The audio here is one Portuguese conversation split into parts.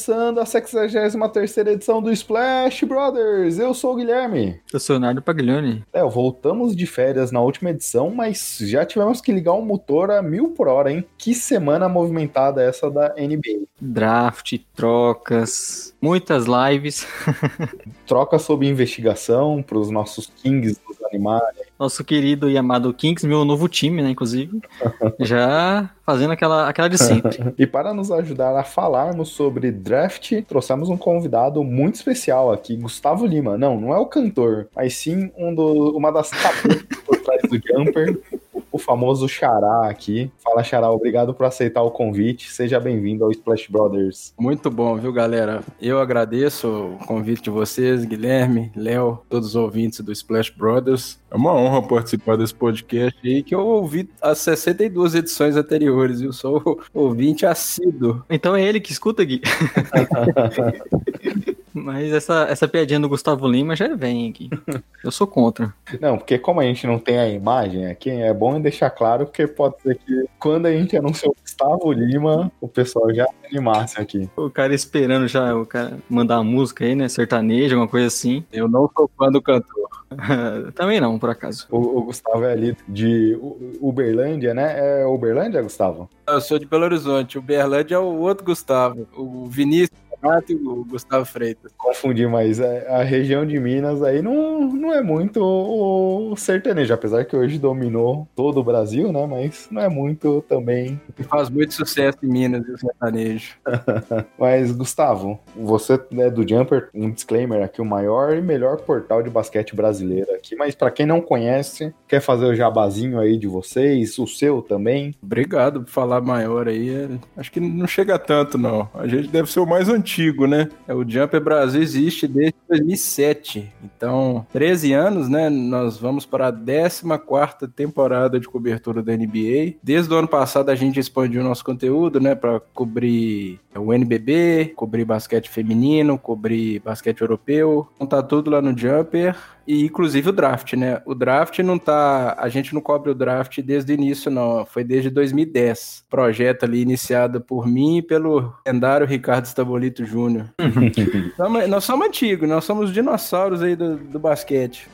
Começando a 63 edição do Splash Brothers. Eu sou o Guilherme. Eu sou o Leonardo Paglioni. É, voltamos de férias na última edição, mas já tivemos que ligar o motor a mil por hora, hein? Que semana movimentada essa da NBA. Draft, trocas, muitas lives. Troca sob investigação para os nossos Kings animais. Nosso querido e amado Kings, meu novo time, né, inclusive. Já fazendo aquela, aquela de sempre. e para nos ajudar a falarmos sobre draft, trouxemos um convidado muito especial aqui, Gustavo Lima. Não, não é o cantor, mas sim um do, uma das cabeças por trás do Jumper. Famoso Xará aqui. Fala, Xará, obrigado por aceitar o convite. Seja bem-vindo ao Splash Brothers. Muito bom, viu, galera? Eu agradeço o convite de vocês, Guilherme, Léo, todos os ouvintes do Splash Brothers. É uma honra participar desse podcast aí, que eu ouvi as 62 edições anteriores, eu sou ouvinte assíduo. Então é ele que escuta, Gui. Mas essa, essa piadinha do Gustavo Lima já vem aqui. Eu sou contra. Não, porque como a gente não tem a imagem aqui, é bom deixar claro, porque pode ser que quando a gente anunciou o Gustavo Lima, o pessoal já animasse aqui. O cara esperando já o cara mandar a música aí, né? Sertanejo, alguma coisa assim. Eu não sou fã do cantor. Também não, por acaso. O, o, Gustavo é ali de Uberlândia, né? É Uberlândia, Gustavo? Eu sou de Belo Horizonte. Uberlândia é o outro Gustavo. O Vinícius Renato e o Gustavo Freitas. Confundi, mas a região de Minas aí não, não é muito o sertanejo, apesar que hoje dominou todo o Brasil, né? Mas não é muito também. Faz muito sucesso em Minas o sertanejo. mas, Gustavo, você é do Jumper, um disclaimer aqui, o maior e melhor portal de basquete brasileiro aqui, mas para quem não conhece, quer fazer o jabazinho aí de vocês, o seu também? Obrigado por falar maior aí. Acho que não chega tanto, não. A gente deve ser o mais antigo antigo, né? É, o Jumper Brasil existe desde 2007. Então, 13 anos, né? Nós vamos para a 14 temporada de cobertura da NBA. Desde o ano passado a gente expandiu nosso conteúdo, né? Para cobrir o NBB, cobrir basquete feminino, cobrir basquete europeu. Então tá tudo lá no Jumper. E inclusive o draft, né? O draft não tá. A gente não cobre o draft desde o início, não. Foi desde 2010. Projeto ali iniciado por mim e pelo lendário Ricardo Stabolito Júnior. nós somos antigos, nós somos dinossauros aí do, do basquete.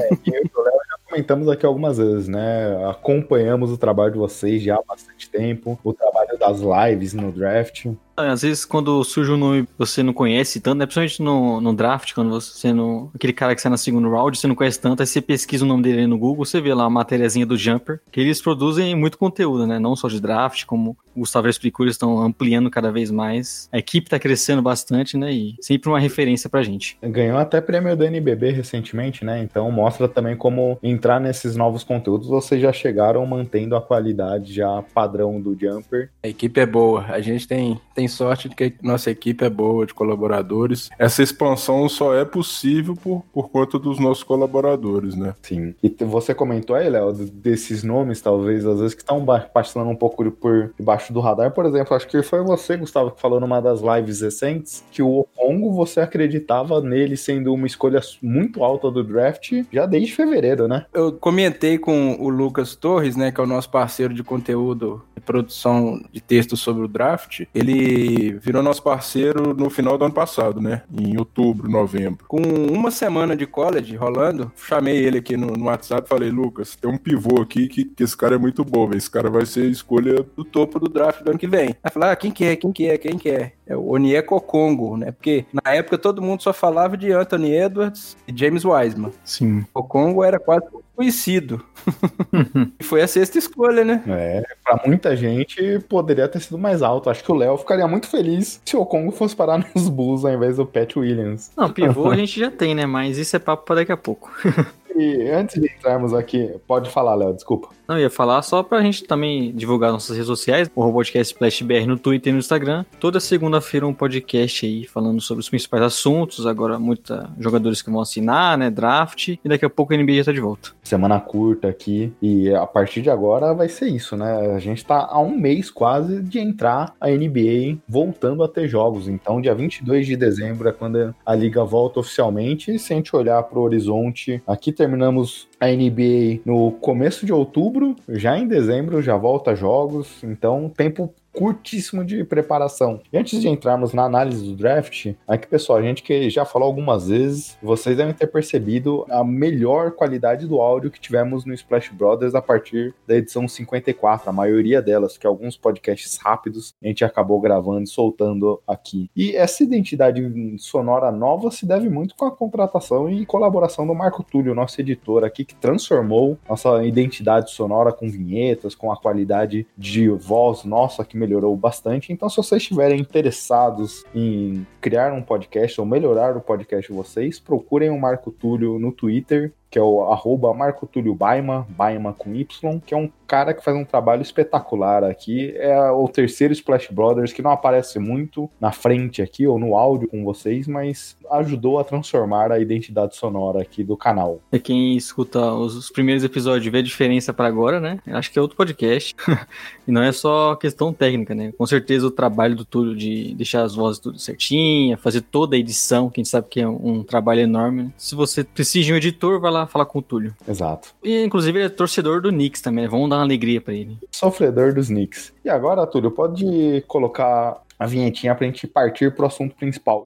É, eu e o Léo já comentamos aqui algumas vezes, né? Acompanhamos o trabalho de vocês já há bastante tempo, o trabalho das lives no draft. Às vezes, quando surge um nome que você não conhece tanto, né? principalmente no, no draft, quando você não. Aquele cara que sai na segunda round, você não conhece tanto, aí você pesquisa o nome dele no Google, você vê lá a matériazinha do Jumper, que eles produzem muito conteúdo, né? Não só de draft, como o Gustavo explicou, eles estão ampliando cada vez mais. A equipe tá crescendo bastante, né? E sempre uma referência pra gente. Ganhou até prêmio do NBB recentemente, né? Então mostra também como entrar nesses novos conteúdos, vocês já chegaram mantendo a qualidade já padrão do Jumper. A equipe é boa, a gente tem, tem tem sorte de que nossa equipe é boa de colaboradores. Essa expansão só é possível por, por conta dos nossos colaboradores, né? Sim. E você comentou aí, Léo, desses nomes, talvez, às vezes, que estão passando um pouco por debaixo do radar. Por exemplo, acho que foi você, Gustavo, que falou numa das lives recentes que o Okongo, você acreditava nele sendo uma escolha muito alta do draft já desde fevereiro, né? Eu comentei com o Lucas Torres, né, que é o nosso parceiro de conteúdo produção de textos sobre o draft. Ele virou nosso parceiro no final do ano passado, né? Em outubro, novembro. Com uma semana de college rolando, chamei ele aqui no, no WhatsApp e falei, Lucas, tem um pivô aqui que, que esse cara é muito bom, esse cara vai ser escolha do topo do draft do ano que vem. Aí falei, ah, quem que é, quem que é, quem que é? É o Onyeko Congo, né? Porque na época todo mundo só falava de Anthony Edwards e James Wiseman. Sim. O Congo era quase conhecido. e foi a sexta escolha, né? É, pra muita gente poderia ter sido mais alto. Acho que o Léo ficaria muito feliz se o Congo fosse parar nos Bulls ao invés do Pat Williams. Não, pivô a gente já tem, né? Mas isso é papo pra daqui a pouco. E antes de entrarmos aqui, pode falar, Léo, desculpa. Não, eu ia falar só pra gente também divulgar nossas redes sociais, o Robotcast Splash BR no Twitter e no Instagram. Toda segunda-feira um podcast aí falando sobre os principais assuntos, agora muitos jogadores que vão assinar, né, draft, e daqui a pouco a NBA já tá de volta. Semana curta aqui, e a partir de agora vai ser isso, né? A gente tá há um mês quase de entrar a NBA voltando a ter jogos. Então, dia 22 de dezembro é quando a liga volta oficialmente. E se a gente olhar pro horizonte, aqui terminamos a NBA no começo de outubro, já em dezembro já volta jogos, então tempo curtíssimo de preparação. E antes de entrarmos na análise do draft, aqui pessoal, a gente que já falou algumas vezes, vocês devem ter percebido a melhor qualidade do áudio que tivemos no Splash Brothers a partir da edição 54, a maioria delas, que alguns podcasts rápidos a gente acabou gravando e soltando aqui. E essa identidade sonora nova se deve muito com a contratação e colaboração do Marco Túlio, nosso editor aqui, que transformou nossa identidade sonora com vinhetas, com a qualidade de voz nossa que melhorou bastante. Então, se vocês estiverem interessados em criar um podcast ou melhorar o podcast de vocês, procurem o Marco Túlio no Twitter, que é o arroba Marco Túlio Baima, Baima com Y, que é um cara que faz um trabalho espetacular aqui. É o terceiro Splash Brothers, que não aparece muito na frente aqui ou no áudio com vocês, mas ajudou a transformar a identidade sonora aqui do canal. É quem escuta os, os primeiros episódios vê a diferença para agora, né? Acho que é outro podcast. e não é só questão técnica, né? Com certeza o trabalho do Túlio de deixar as vozes tudo certinha, fazer toda a edição, que a gente sabe que é um, um trabalho enorme. Né? Se você precisa de um editor, vai lá falar com o Túlio. Exato. E inclusive ele é torcedor do Knicks também, né? Vamos dar uma alegria para ele. Sofredor dos Knicks. E agora, Túlio, pode colocar a vinhetinha pra gente partir pro assunto principal.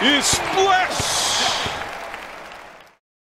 Splash!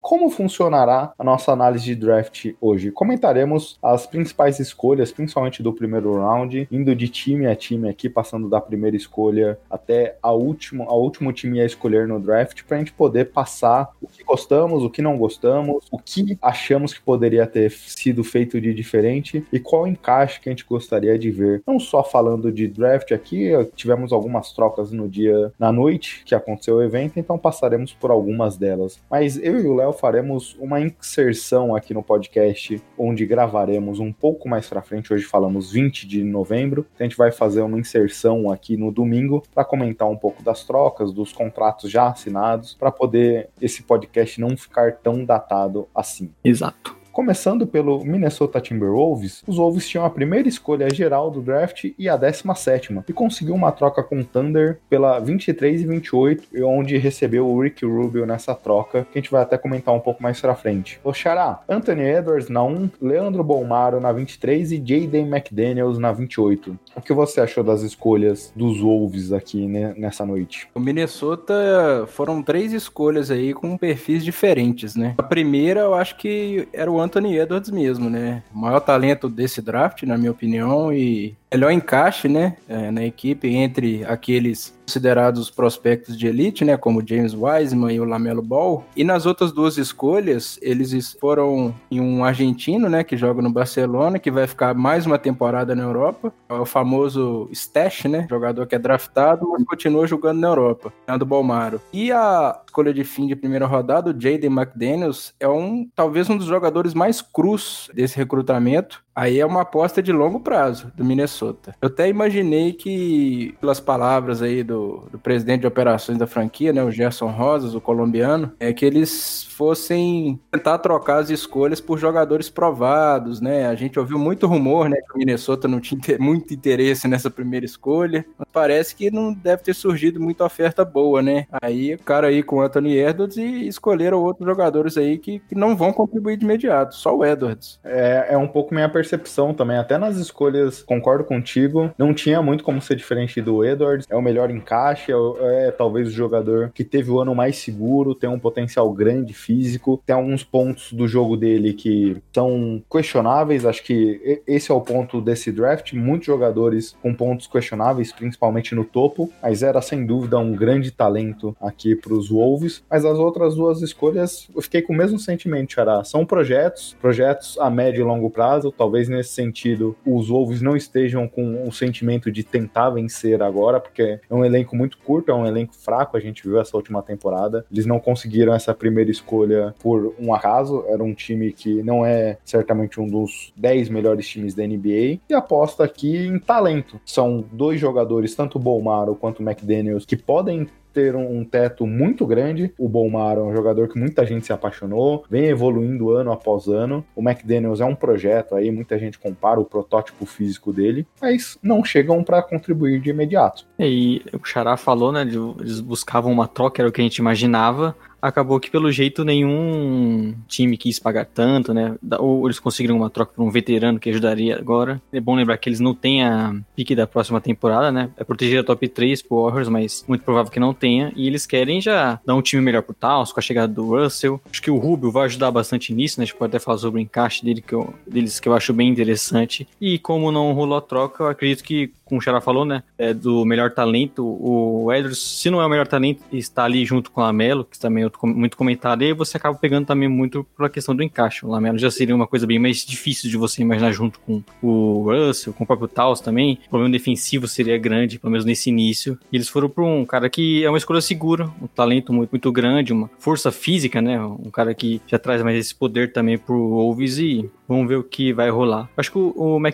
Como funcionará a nossa análise de draft hoje? Comentaremos as principais escolhas, principalmente do primeiro round, indo de time a time aqui, passando da primeira escolha até a última, a último time a escolher no draft, para a gente poder passar o que gostamos, o que não gostamos, o que achamos que poderia ter sido feito de diferente e qual encaixe que a gente gostaria de ver. Não só falando de draft aqui, tivemos algumas trocas no dia, na noite que aconteceu o evento, então passaremos por algumas delas. Mas eu e o Léo faremos uma inserção aqui no podcast, onde gravaremos um pouco mais para frente. Hoje falamos 20 de novembro. A gente vai fazer uma inserção aqui no domingo para comentar um pouco das trocas, dos contratos já assinados, para poder esse podcast não ficar tão datado assim. Exato. Começando pelo Minnesota Timberwolves, os Wolves tinham a primeira escolha geral do draft e a 17 e conseguiu uma troca com o Thunder pela 23 e 28, onde recebeu o Rick Rubio nessa troca, que a gente vai até comentar um pouco mais pra frente. O Xará, Anthony Edwards na 1, Leandro Bolmaro na 23 e Jaden McDaniels na 28. O que você achou das escolhas dos Wolves aqui né, nessa noite? O Minnesota foram três escolhas aí com perfis diferentes, né? A primeira eu acho que era o Anthony Edwards mesmo, né? O maior talento desse draft, na minha opinião, e melhor encaixe, né, é, na equipe entre aqueles considerados prospectos de elite, né, como James Wiseman e o Lamelo Ball. E nas outras duas escolhas, eles foram em um argentino, né, que joga no Barcelona, que vai ficar mais uma temporada na Europa. É o famoso Stash, né, jogador que é draftado, mas continua jogando na Europa, do Balmaro. E a escolha de fim de primeira rodada, o Jaden McDaniels, é um talvez um dos jogadores mais crus desse recrutamento. Aí é uma aposta de longo prazo do Minnesota. Eu até imaginei que, pelas palavras aí do, do presidente de operações da franquia, né, o Gerson Rosas, o colombiano, é que eles fossem tentar trocar as escolhas por jogadores provados, né? A gente ouviu muito rumor, né, que o Minnesota não tinha muito interesse nessa primeira escolha, mas parece que não deve ter surgido muita oferta boa, né? Aí o cara aí com o Anthony Edwards e escolheram outros jogadores aí que, que não vão contribuir de imediato, só o Edwards. É, é um pouco minha percepção percepção também, até nas escolhas, concordo contigo, não tinha muito como ser diferente do Edwards. É o melhor encaixe, é, é talvez o jogador que teve o ano mais seguro, tem um potencial grande físico, tem alguns pontos do jogo dele que são questionáveis. Acho que esse é o ponto desse draft. Muitos jogadores com pontos questionáveis, principalmente no topo, mas era sem dúvida um grande talento aqui para os Wolves. Mas as outras duas escolhas, eu fiquei com o mesmo sentimento, Xará. São projetos, projetos a médio e longo prazo. Talvez nesse sentido os Wolves não estejam com o sentimento de tentar vencer agora, porque é um elenco muito curto, é um elenco fraco. A gente viu essa última temporada. Eles não conseguiram essa primeira escolha por um acaso. Era um time que não é certamente um dos 10 melhores times da NBA. E aposta aqui em talento. São dois jogadores, tanto o Bolmaro quanto o McDaniels, que podem ter um, teto muito grande. O Bolmaro é um jogador que muita gente se apaixonou, vem evoluindo ano após ano. O McDaniels é um projeto aí, muita gente compara o protótipo físico dele, mas não chegam para contribuir de imediato. E o Xará falou, né, de, eles buscavam uma troca, era o que a gente imaginava acabou que pelo jeito nenhum time quis pagar tanto, né? Ou eles conseguiram uma troca por um veterano que ajudaria agora. É bom lembrar que eles não têm a pique da próxima temporada, né? É proteger a top 3 pro Warriors, mas muito provável que não tenha. E eles querem já dar um time melhor pro Taos, com a chegada do Russell. Acho que o Rubio vai ajudar bastante nisso, né? A gente pode até falar sobre o encaixe dele que eu, deles que eu acho bem interessante. E como não rolou a troca, eu acredito que, como o Xará falou, né? É do melhor talento, o Edwards, se não é o melhor talento, está ali junto com o Lamelo, que também é muito comentado, e aí você acaba pegando também muito pela questão do encaixe. O Lamelo já seria uma coisa bem mais difícil de você imaginar junto com o Russell, com o próprio Taos também. O problema defensivo seria grande, pelo menos nesse início. E eles foram para um cara que é uma escolha segura, um talento muito, muito grande, uma força física, né? Um cara que já traz mais esse poder também pro Wolves e vamos ver o que vai rolar. Acho que o, o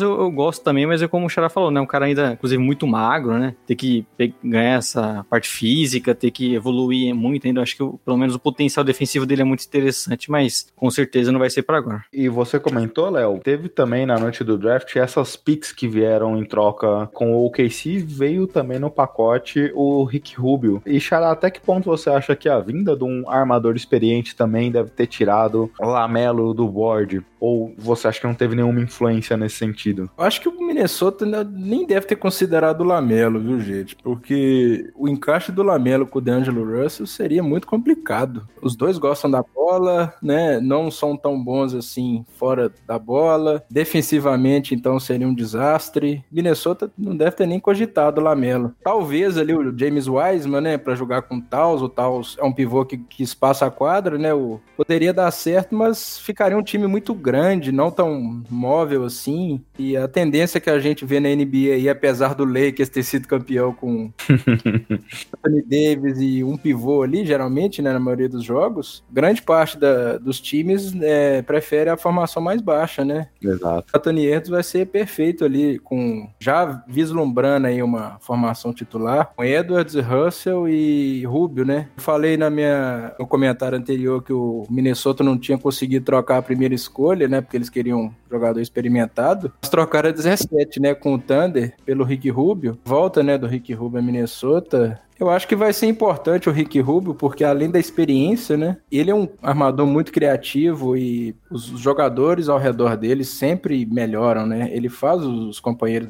eu, eu, gosto também, mas é como o Xará falou, né? Um cara ainda, inclusive, muito magro, né? Ter que ganhar essa parte física, ter que evoluir muito ainda. Acho que pelo menos o potencial defensivo dele é muito interessante, mas com certeza não vai ser para agora. E você comentou, Léo, teve também na noite do draft essas picks que vieram em troca com o OKC, veio também no pacote o Rick Rubio. E Xará, até que ponto você acha que a vinda de um armador experiente também deve ter tirado Lamelo do board? Ou você acha que não teve nenhuma influência nesse sentido? Eu acho que o Minnesota nem deve ter considerado o Lamelo, viu, gente? Porque o encaixe do Lamelo com o D'Angelo Russell seria muito complicado. Os dois gostam da bola, né? Não são tão bons assim fora da bola. Defensivamente, então, seria um desastre. Minnesota não deve ter nem cogitado o Lamelo. Talvez ali o James Wiseman, né, para jogar com o Taos. O Taos é um pivô que, que espaça a quadra, né? O, poderia dar certo, mas ficaria um time muito grande grande, não tão móvel assim. E a tendência que a gente vê na NBA aí, apesar do Lakers ter sido campeão com Anthony Davis e um pivô ali, geralmente, né, na maioria dos jogos, grande parte da, dos times é, prefere a formação mais baixa, né? Exato. Anthony Edwards vai ser perfeito ali, com já vislumbrando aí uma formação titular, com Edwards, Russell e Rubio, né? Eu falei na minha, no comentário anterior que o Minnesota não tinha conseguido trocar a primeira escolha, escolha, né? Porque eles queriam um jogador experimentado. Eles trocaram a 17, né? Com o Thunder pelo Rick Rubio. Volta, né? Do Rick Rubio a Minnesota. Eu acho que vai ser importante o Rick Rubio, porque além da experiência, né? Ele é um armador muito criativo e os jogadores ao redor dele sempre melhoram, né? Ele faz os companheiros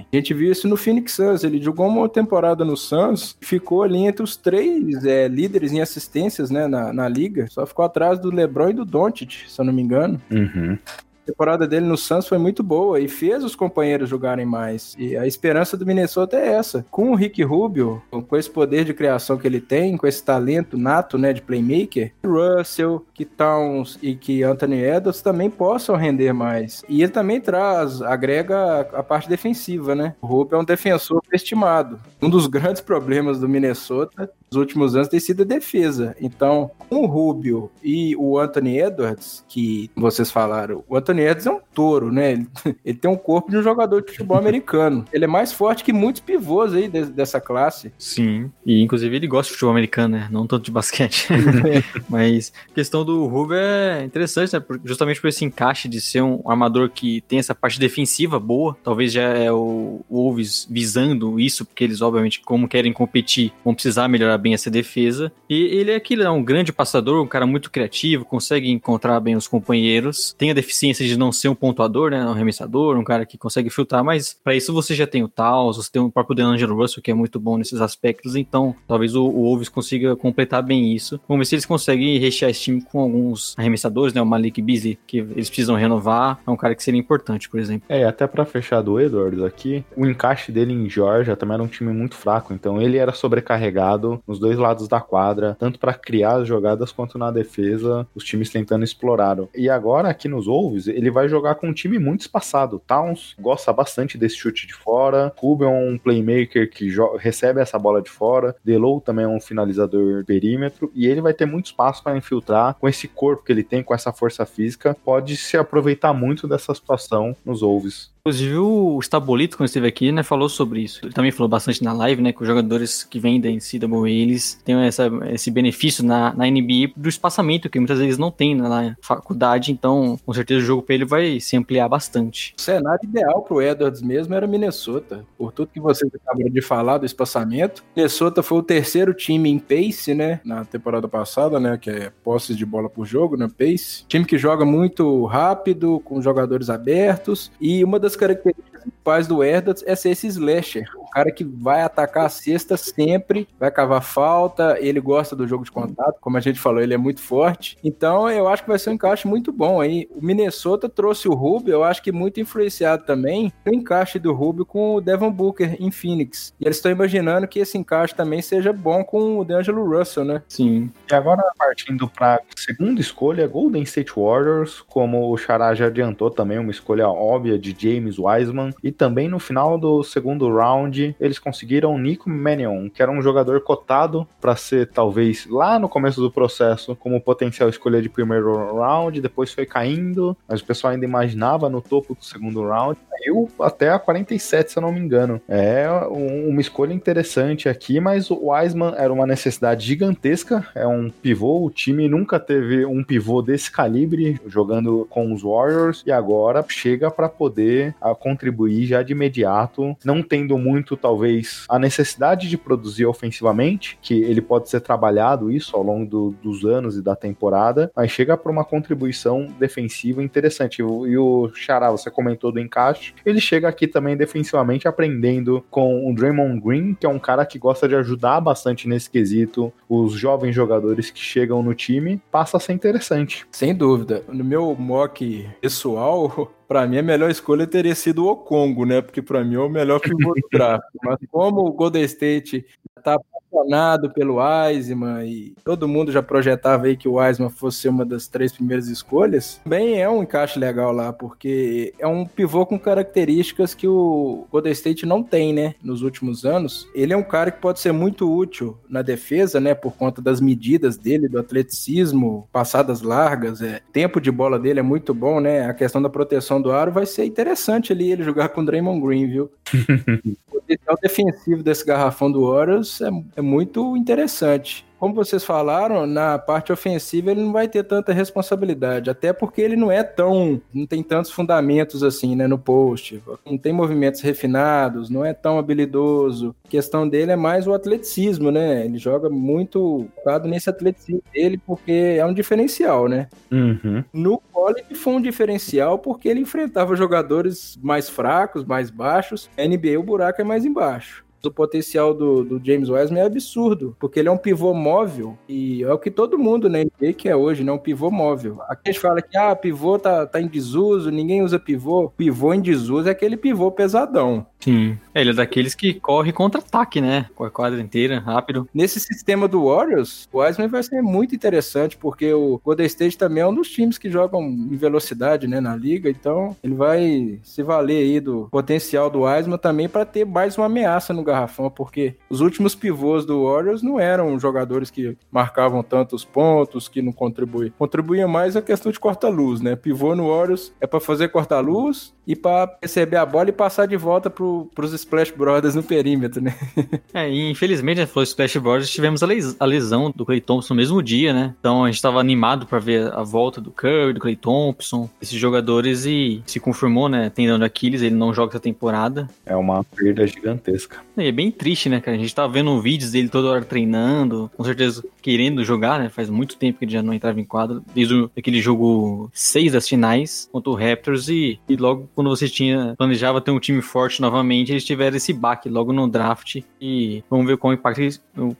a gente viu isso no Phoenix Suns. Ele jogou uma temporada no Suns, ficou ali entre os três é, líderes em assistências né, na, na liga. Só ficou atrás do LeBron e do Doncic, se eu não me engano. Uhum. A temporada dele no Suns foi muito boa e fez os companheiros jogarem mais. E a esperança do Minnesota é essa. Com o Rick Rubio, com esse poder de criação que ele tem, com esse talento nato, né, de playmaker, Russell, que Towns e que Anthony Edwards também possam render mais. E ele também traz, agrega a parte defensiva, né? O Rubio é um defensor estimado. Um dos grandes problemas do Minnesota nos últimos anos tem sido a defesa. Então, com o Rubio e o Anthony Edwards, que vocês falaram, o Anthony Edwards é um touro, né? Ele, ele tem um corpo de um jogador de futebol americano. Ele é mais forte que muitos pivôs aí de, dessa classe. Sim, e inclusive ele gosta de futebol americano, né? Não tanto de basquete. Mas questão do do Rubio é interessante, né? Justamente por esse encaixe de ser um armador que tem essa parte defensiva boa. Talvez já é o Wolves visando isso, porque eles, obviamente, como querem competir, vão precisar melhorar bem essa defesa. E ele é aquele, é um grande passador, um cara muito criativo, consegue encontrar bem os companheiros. Tem a deficiência de não ser um pontuador, né? Um arremessador, um cara que consegue filtrar, mas para isso você já tem o Taos, você tem o próprio DeAngelo Russell, que é muito bom nesses aspectos. Então, talvez o, o Wolves consiga completar bem isso. Vamos ver se eles conseguem rechear esse time com alguns arremessadores, né? O Malik Beasley, que eles precisam renovar, é um cara que seria importante, por exemplo. É, até para fechar do Edwards aqui, o encaixe dele em Georgia também era um time muito fraco, então ele era sobrecarregado nos dois lados da quadra, tanto para criar as jogadas quanto na defesa, os times tentando explorar. E agora aqui nos Wolves, ele vai jogar com um time muito espaçado. Towns gosta bastante desse chute de fora, Rubio é um playmaker que recebe essa bola de fora, Delo também é um finalizador perímetro e ele vai ter muito espaço para infiltrar com esse corpo que ele tem, com essa força física, pode se aproveitar muito dessa situação nos Wolves. Inclusive o Stabolito, quando esteve aqui, né, falou sobre isso. Ele também falou bastante na live, né, que os jogadores que vêm da NCAA, eles têm essa, esse benefício na, na NBA do espaçamento, que muitas vezes não tem na faculdade, então com certeza o jogo para ele vai se ampliar bastante. O cenário ideal pro Edwards mesmo era Minnesota, por tudo que vocês acabaram de falar do espaçamento. Minnesota foi o terceiro time em pace, né, na temporada passada, né, que é posses de bola por jogo, né, pace. Time que joga muito rápido, com jogadores abertos, e uma das das características principais do Edwards é ser esse slasher. Cara que vai atacar a cesta sempre, vai cavar falta, ele gosta do jogo de contato, como a gente falou, ele é muito forte. Então eu acho que vai ser um encaixe muito bom aí. O Minnesota trouxe o Rubio, eu acho que muito influenciado também o encaixe do Rubio com o Devon Booker em Phoenix. E eles estão imaginando que esse encaixe também seja bom com o D'Angelo Russell, né? Sim. E agora partindo para segunda escolha, Golden State Warriors, como o Xará já adiantou também, uma escolha óbvia de James Wiseman. E também no final do segundo round, eles conseguiram Nico Mannion, que era um jogador cotado para ser talvez lá no começo do processo como potencial escolha de primeiro round, depois foi caindo, mas o pessoal ainda imaginava no topo do segundo round. Caiu até a 47, se eu não me engano. É uma escolha interessante aqui, mas o Wiseman era uma necessidade gigantesca, é um pivô, o time nunca teve um pivô desse calibre jogando com os Warriors e agora chega para poder a contribuir já de imediato, não tendo muito, talvez, a necessidade de produzir ofensivamente, que ele pode ser trabalhado isso ao longo do, dos anos e da temporada, mas chega para uma contribuição defensiva interessante. E o, e o Xará, você comentou do encaixe, ele chega aqui também defensivamente aprendendo com o Draymond Green, que é um cara que gosta de ajudar bastante nesse quesito os jovens jogadores que chegam no time, passa a ser interessante. Sem dúvida. No meu mock pessoal, Pra mim, a melhor escolha teria sido o Congo, né? Porque pra mim é o melhor que do draft. Mas como o Golden State tá apaixonado pelo Wiseman e todo mundo já projetava aí que o Wiseman fosse uma das três primeiras escolhas, bem é um encaixe legal lá, porque é um pivô com características que o Golden State não tem, né, nos últimos anos. Ele é um cara que pode ser muito útil na defesa, né, por conta das medidas dele, do atleticismo, passadas largas, é, tempo de bola dele é muito bom, né, a questão da proteção do aro vai ser interessante ali ele jogar com o Draymond Green, viu? o potencial defensivo desse garrafão do Warriors é, é muito interessante como vocês falaram, na parte ofensiva ele não vai ter tanta responsabilidade, até porque ele não é tão, não tem tantos fundamentos assim, né, no post, não tem movimentos refinados, não é tão habilidoso. A questão dele é mais o atleticismo, né? Ele joga muito focado nesse atleticismo dele porque é um diferencial, né? Uhum. No college foi um diferencial porque ele enfrentava jogadores mais fracos, mais baixos. NBA o buraco é mais embaixo o potencial do, do James Wiseman é absurdo, porque ele é um pivô móvel e é o que todo mundo na NBA que é hoje, né? Um pivô móvel. Aqui a gente fala que ah, pivô tá, tá em desuso, ninguém usa pivô. Pivô em desuso é aquele pivô pesadão. Sim. É, ele é daqueles que corre contra-ataque, né? Com a quadra inteira, rápido. Nesse sistema do Warriors, o Wiseman vai ser muito interessante, porque o Golden State também é um dos times que jogam em velocidade, né, na liga, então ele vai se valer aí do potencial do Wiseman também para ter mais uma ameaça no garrafão, porque os últimos pivôs do Warriors não eram jogadores que marcavam tantos pontos, que não contribuíam. Contribuía mais a questão de corta-luz, né? Pivô no Warriors é para fazer corta-luz e para receber a bola e passar de volta pro, pros Splash Brothers no perímetro, né? é, e infelizmente, né, falou Splash Brothers, tivemos a, les a lesão do Clay Thompson no mesmo dia, né? Então a gente estava animado para ver a volta do Curry, do Clay Thompson, esses jogadores e se confirmou, né, tendendo Aquiles, ele não joga essa temporada. É uma perda gigantesca. E é bem triste, né, cara? A gente tava vendo vídeos dele toda hora treinando, com certeza querendo jogar, né? Faz muito tempo que ele já não entrava em quadro, desde aquele jogo 6 das finais contra o Raptors e, e logo quando você tinha planejava ter um time forte novamente, eles tiveram esse baque logo no draft e vamos ver qual impacto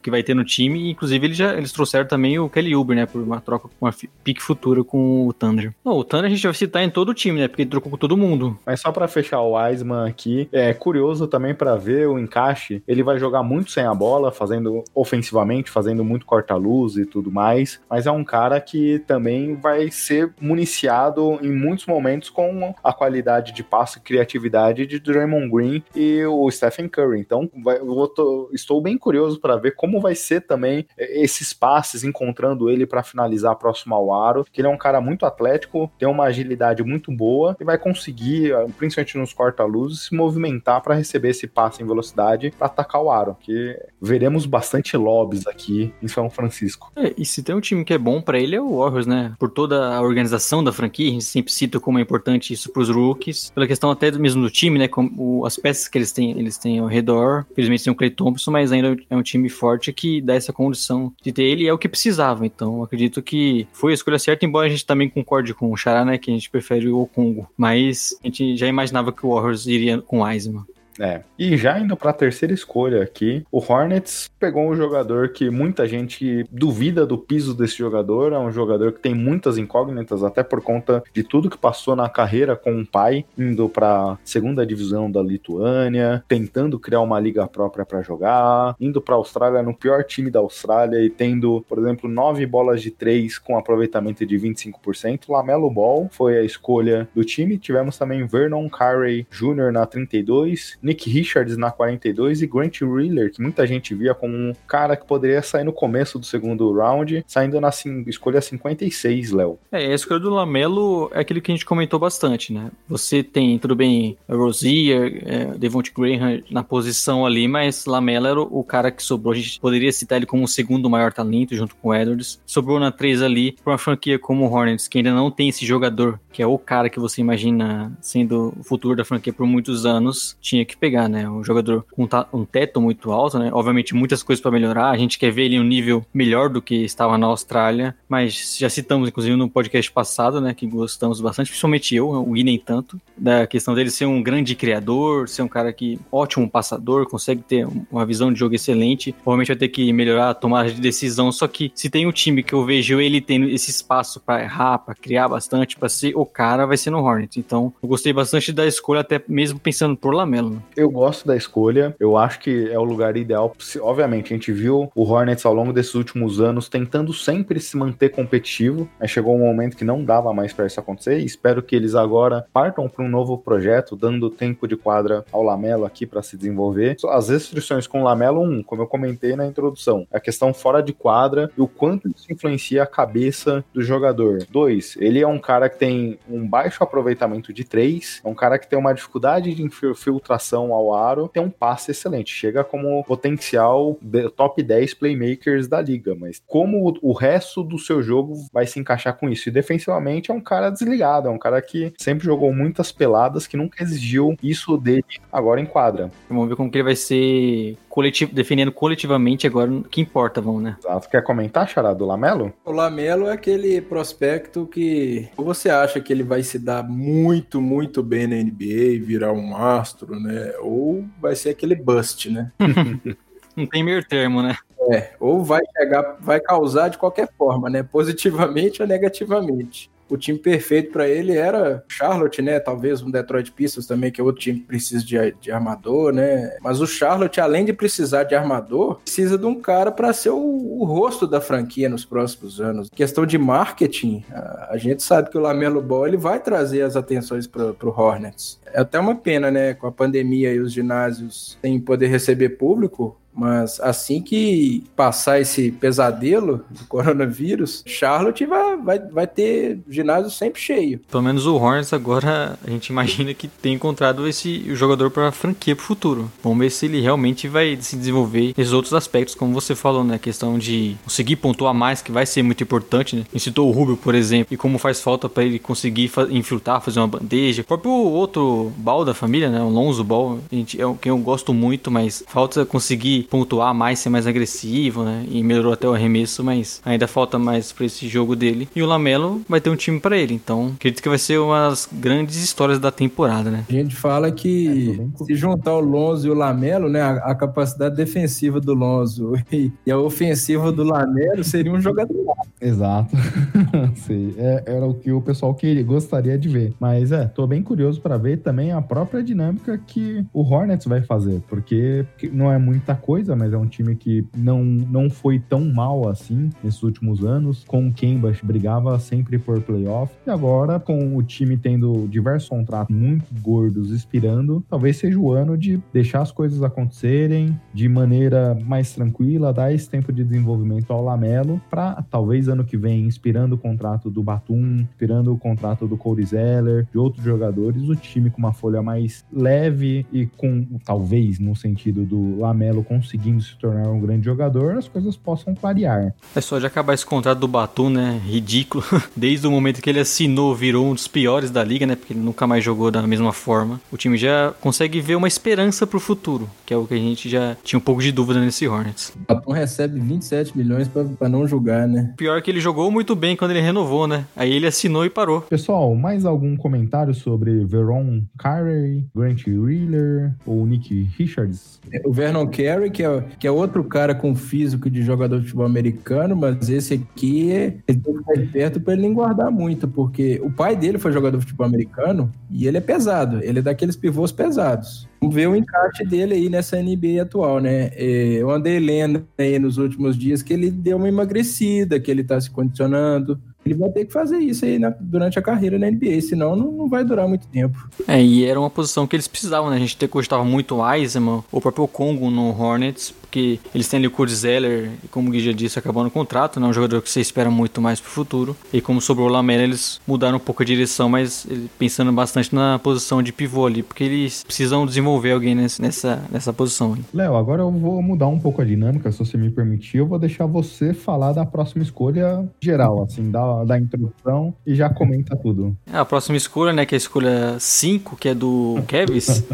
que vai ter no time. E, inclusive eles já eles trouxeram também o Kelly Uber, né, por uma troca com uma pique futura com o Thunder. Não, o Thunder a gente vai citar em todo o time, né, porque ele trocou com todo mundo. Mas só para fechar o Wiseman aqui, é curioso também para ver o encaixe. Ele vai jogar muito sem a bola, fazendo ofensivamente, fazendo muito corta-luz e tudo mais, mas é um cara que também vai ser municiado em muitos momentos com a qualidade de passe e criatividade de Draymond Green e o Stephen Curry. Então, vai, tô, estou bem curioso para ver como vai ser também esses passes, encontrando ele para finalizar próximo ao aro, que ele é um cara muito atlético, tem uma agilidade muito boa e vai conseguir, principalmente nos corta-luzes, se movimentar para receber esse passe em velocidade para atacar o aro, que veremos bastante lobbies aqui em São Francisco. É, e se tem um time que é bom para ele é o Warriors, né? Por toda a organização da franquia, a gente sempre cita como é importante isso para os rookies, pela questão até mesmo do time, né? Como as peças que eles têm, eles têm ao redor. Infelizmente tem o Clay Thompson, mas ainda é um time forte que dá essa condição de ter ele é o que precisava. Então, acredito que foi a escolha certa, embora a gente também concorde com o Xará, né? Que a gente prefere o Congo. Mas a gente já imaginava que o Warriors iria com o Wiseman. É. E já indo para a terceira escolha aqui, o Hornets pegou um jogador que muita gente duvida do piso desse jogador. É um jogador que tem muitas incógnitas, até por conta de tudo que passou na carreira com o pai, indo para segunda divisão da Lituânia, tentando criar uma liga própria para jogar, indo para a Austrália no pior time da Austrália e tendo, por exemplo, nove bolas de três com aproveitamento de 25%. Lamelo Ball foi a escolha do time. Tivemos também Vernon Carey Jr. na 32 Nick Richards na 42 e Grant Riller, que muita gente via como um cara que poderia sair no começo do segundo round, saindo na escolha 56, Léo. É, a escolha do Lamelo é aquilo que a gente comentou bastante, né? Você tem, tudo bem, Rosier, é, Devonte Graham na posição ali, mas Lamelo era o, cara que sobrou. A gente poderia citar ele como o segundo maior talento, junto com Edwards. Sobrou na 3 ali, para uma franquia como o Hornets, que ainda não tem esse jogador, que é o cara que você imagina sendo o futuro da franquia por muitos anos, tinha que que pegar, né? Um jogador com um teto muito alto, né? Obviamente, muitas coisas para melhorar. A gente quer ver ele em um nível melhor do que estava na Austrália, mas já citamos, inclusive, no podcast passado, né? Que gostamos bastante, principalmente eu, o Gui nem tanto, da questão dele ser um grande criador, ser um cara que ótimo passador, consegue ter uma visão de jogo excelente. Provavelmente vai ter que melhorar a tomada de decisão. Só que se tem um time que eu vejo ele tendo esse espaço para errar, para criar bastante, para ser o cara, vai ser no Hornets. Então, eu gostei bastante da escolha, até mesmo pensando por Lamelo. Né? Eu gosto da escolha. Eu acho que é o lugar ideal. Obviamente, a gente viu o Hornets ao longo desses últimos anos tentando sempre se manter competitivo. Aí chegou um momento que não dava mais para isso acontecer. E espero que eles agora partam para um novo projeto, dando tempo de quadra ao Lamelo aqui para se desenvolver. As restrições com o Lamelo, um, como eu comentei na introdução, a questão fora de quadra e o quanto isso influencia a cabeça do jogador. Dois, ele é um cara que tem um baixo aproveitamento de três, é um cara que tem uma dificuldade de infiltração ao aro, tem um passe excelente. Chega como potencial top 10 playmakers da liga, mas como o resto do seu jogo vai se encaixar com isso? E defensivamente é um cara desligado, é um cara que sempre jogou muitas peladas, que nunca exigiu isso dele agora em quadra. Vamos ver como que ele vai ser coletivo, defendendo coletivamente agora o que importa, vamos, né? Exato. Quer comentar, Chará, do Lamelo? O Lamelo é aquele prospecto que você acha que ele vai se dar muito, muito bem na NBA, virar um astro, né? ou vai ser aquele bust, né? Não tem meio termo, né? É, ou vai chegar, vai causar de qualquer forma, né? Positivamente ou negativamente. O time perfeito para ele era Charlotte, né? Talvez um Detroit Pistons também, que é outro time que precisa de, de armador, né? Mas o Charlotte, além de precisar de armador, precisa de um cara para ser o, o, rosto da franquia nos próximos anos. Questão de marketing, a, a gente sabe que o Lamelo Ball ele vai trazer as atenções para o Hornets. É até uma pena, né? Com a pandemia e os ginásios sem poder receber público, mas assim que passar esse pesadelo do coronavírus, Charlotte vai, vai, vai ter ginásio sempre cheio. Pelo menos o Hornets agora a gente imagina que tem encontrado esse jogador para franquia pro futuro. Vamos ver se ele realmente vai se desenvolver esses outros aspectos, como você falou, né? A questão de conseguir pontuar mais, que vai ser muito importante, né? citou o Rubio, por exemplo, e como faz falta para ele conseguir infiltrar, fazer uma bandeja. O próprio outro Ball da família, né? O Lonzo Ball, a gente, é quem eu gosto muito, mas falta conseguir pontuar mais, ser mais agressivo, né? E melhorou até o arremesso, mas ainda falta mais para esse jogo dele. E o Lamelo vai ter um time para ele, então acredito que vai ser uma das grandes histórias da temporada, né? A gente fala que é, se juntar o Lonzo e o Lamelo, né? A, a capacidade defensiva do Lonzo e, e, a ofensiva do Lamelo seria um jogador. Exato. Sim, é, era o que o pessoal queria, gostaria de ver. Mas é, tô bem curioso para ver também a própria dinâmica que o Hornets vai fazer, porque não é muita coisa coisa, mas é um time que não, não foi tão mal assim nesses últimos anos. Com o Kemba brigava sempre por playoff. E agora, com o time tendo diversos contratos muito gordos expirando, talvez seja o ano de deixar as coisas acontecerem de maneira mais tranquila, dar esse tempo de desenvolvimento ao Lamelo para talvez ano que vem, inspirando o contrato do Batum, inspirando o contrato do Corey Zeller, de outros jogadores, o time com uma folha mais leve e com talvez no sentido do Lamelo conseguir conseguindo se tornar um grande jogador, as coisas possam clarear. É só de acabar esse contrato do Batum, né? Ridículo. Desde o momento que ele assinou, virou um dos piores da liga, né? Porque ele nunca mais jogou da mesma forma. O time já consegue ver uma esperança pro futuro, que é o que a gente já tinha um pouco de dúvida nesse Hornets. O Batum recebe 27 milhões para não jogar, né? Pior que ele jogou muito bem quando ele renovou, né? Aí ele assinou e parou. Pessoal, mais algum comentário sobre Veron Carey, Grant Wheeler ou Nick Richards? O Vernon Carey, que é, que é outro cara com físico de jogador de futebol americano, mas esse aqui, ele tem que ficar perto para ele nem guardar muito, porque o pai dele foi jogador de futebol americano e ele é pesado, ele é daqueles pivôs pesados. Vamos ver o encaixe dele aí nessa NBA atual, né? É, eu andei lendo aí nos últimos dias que ele deu uma emagrecida, que ele tá se condicionando. Ele vai ter que fazer isso aí na, durante a carreira na NBA, senão não, não, vai durar muito tempo. É, e era uma posição que eles precisavam, né? A gente gostava muito o Eisenman, o próprio Congo no Hornets, porque eles têm ali o Kurt Zeller, e como o Gui já disse, acabou no contrato, né? Um jogador que você espera muito mais pro futuro. E como sobrou o Lamela, eles mudaram um pouco a direção, mas pensando bastante na posição de pivô ali, porque eles precisam desenvolver alguém nessa, nessa posição. Léo, agora eu vou mudar um pouco a dinâmica, se você me permitir. Eu vou deixar você falar da próxima escolha geral, assim, da, da introdução e já comenta tudo. É, a próxima escolha, né, que é a escolha 5, que é do Kevs.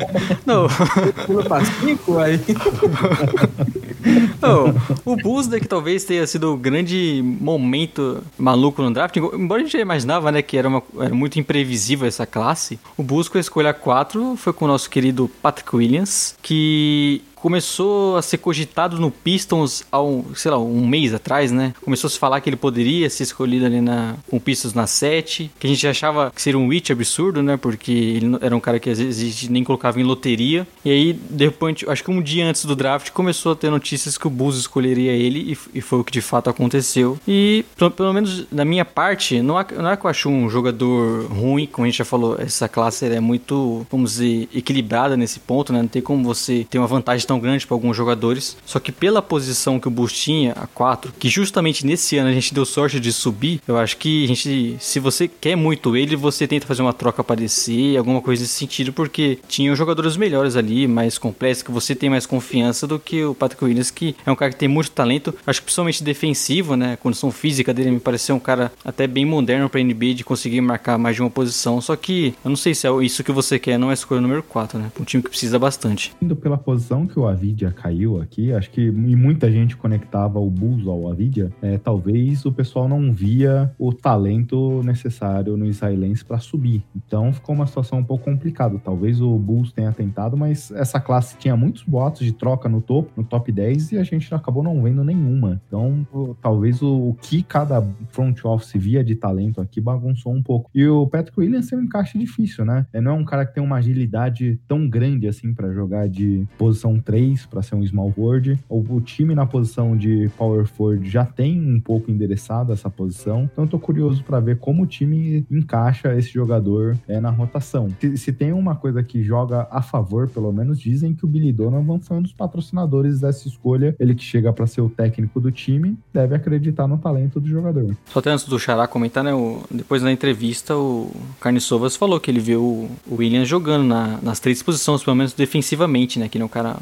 Não. Pula pra 5 aí. o Bulls que talvez tenha sido o grande momento maluco no draft, embora a gente imaginava, né, que era, uma, era muito imprevisível essa classe, o Bulls com a escolha 4 foi com o nosso querido Patrick Williams, que começou a ser cogitado no Pistons há um, sei lá, um mês atrás, né? Começou a se falar que ele poderia ser escolhido ali na, com o Pistons na 7, que a gente achava que seria um reach absurdo, né? Porque ele era um cara que às vezes a gente nem colocava em loteria. E aí, depois, acho que um dia antes do draft, começou a ter notícias que o Bulls escolheria ele e, e foi o que de fato aconteceu. E, pelo, pelo menos da minha parte, não, é, não é que eu acho um jogador ruim, como a gente já falou, essa classe é muito, vamos dizer, equilibrada nesse ponto, né? Não tem como você ter uma vantagem tão grande para alguns jogadores. Só que pela posição que o Bulls tinha, a 4, que justamente nesse ano a gente deu sorte de subir, eu acho que a gente, se você quer muito ele, você tenta fazer uma troca aparecer, alguma coisa nesse sentido, porque tinham jogadores melhores ali, mais complexos, que você tem mais confiança do que o Patrick Williams, que é um cara que tem muito talento, acho que principalmente defensivo, né? A condição física dele me pareceu um cara até bem moderno pra NBA de conseguir marcar mais de uma posição. Só que eu não sei se é isso que você quer, não é escolha número 4, né? Um time que precisa bastante. Indo pela posição que o Avidia caiu aqui, acho que muita gente conectava o Bulls ao Avidia, é, talvez o pessoal não via o talento necessário no israelense para subir. Então ficou uma situação um pouco complicada. Talvez o Bulls tenha tentado, mas essa classe tinha muitos boatos de troca no topo, no top 10, e a gente acabou não vendo nenhuma. Então talvez o, o que cada front office via de talento aqui bagunçou um pouco. E o Patrick Williams tem um encaixe difícil, né? Ele não é um cara que tem uma agilidade tão grande assim para jogar de posição 3 para ser um small forward. O, o, time na posição de power forward já tem um pouco endereçado essa posição. Então tô curioso para ver como o time encaixa esse jogador é, na rotação. Se, se, tem uma coisa que joga a favor, pelo menos dizem que o Billy Donovan foi um dos patrocinadores dessa escolha. Ele que chega para ser o técnico do time, deve acreditar no talento do jogador. Só até antes do Xará comentar, né? O, depois na entrevista, o Carne Sovas falou que ele viu o, Williams jogando na, nas três posições, pelo menos defensivamente, né? Que não é um cara,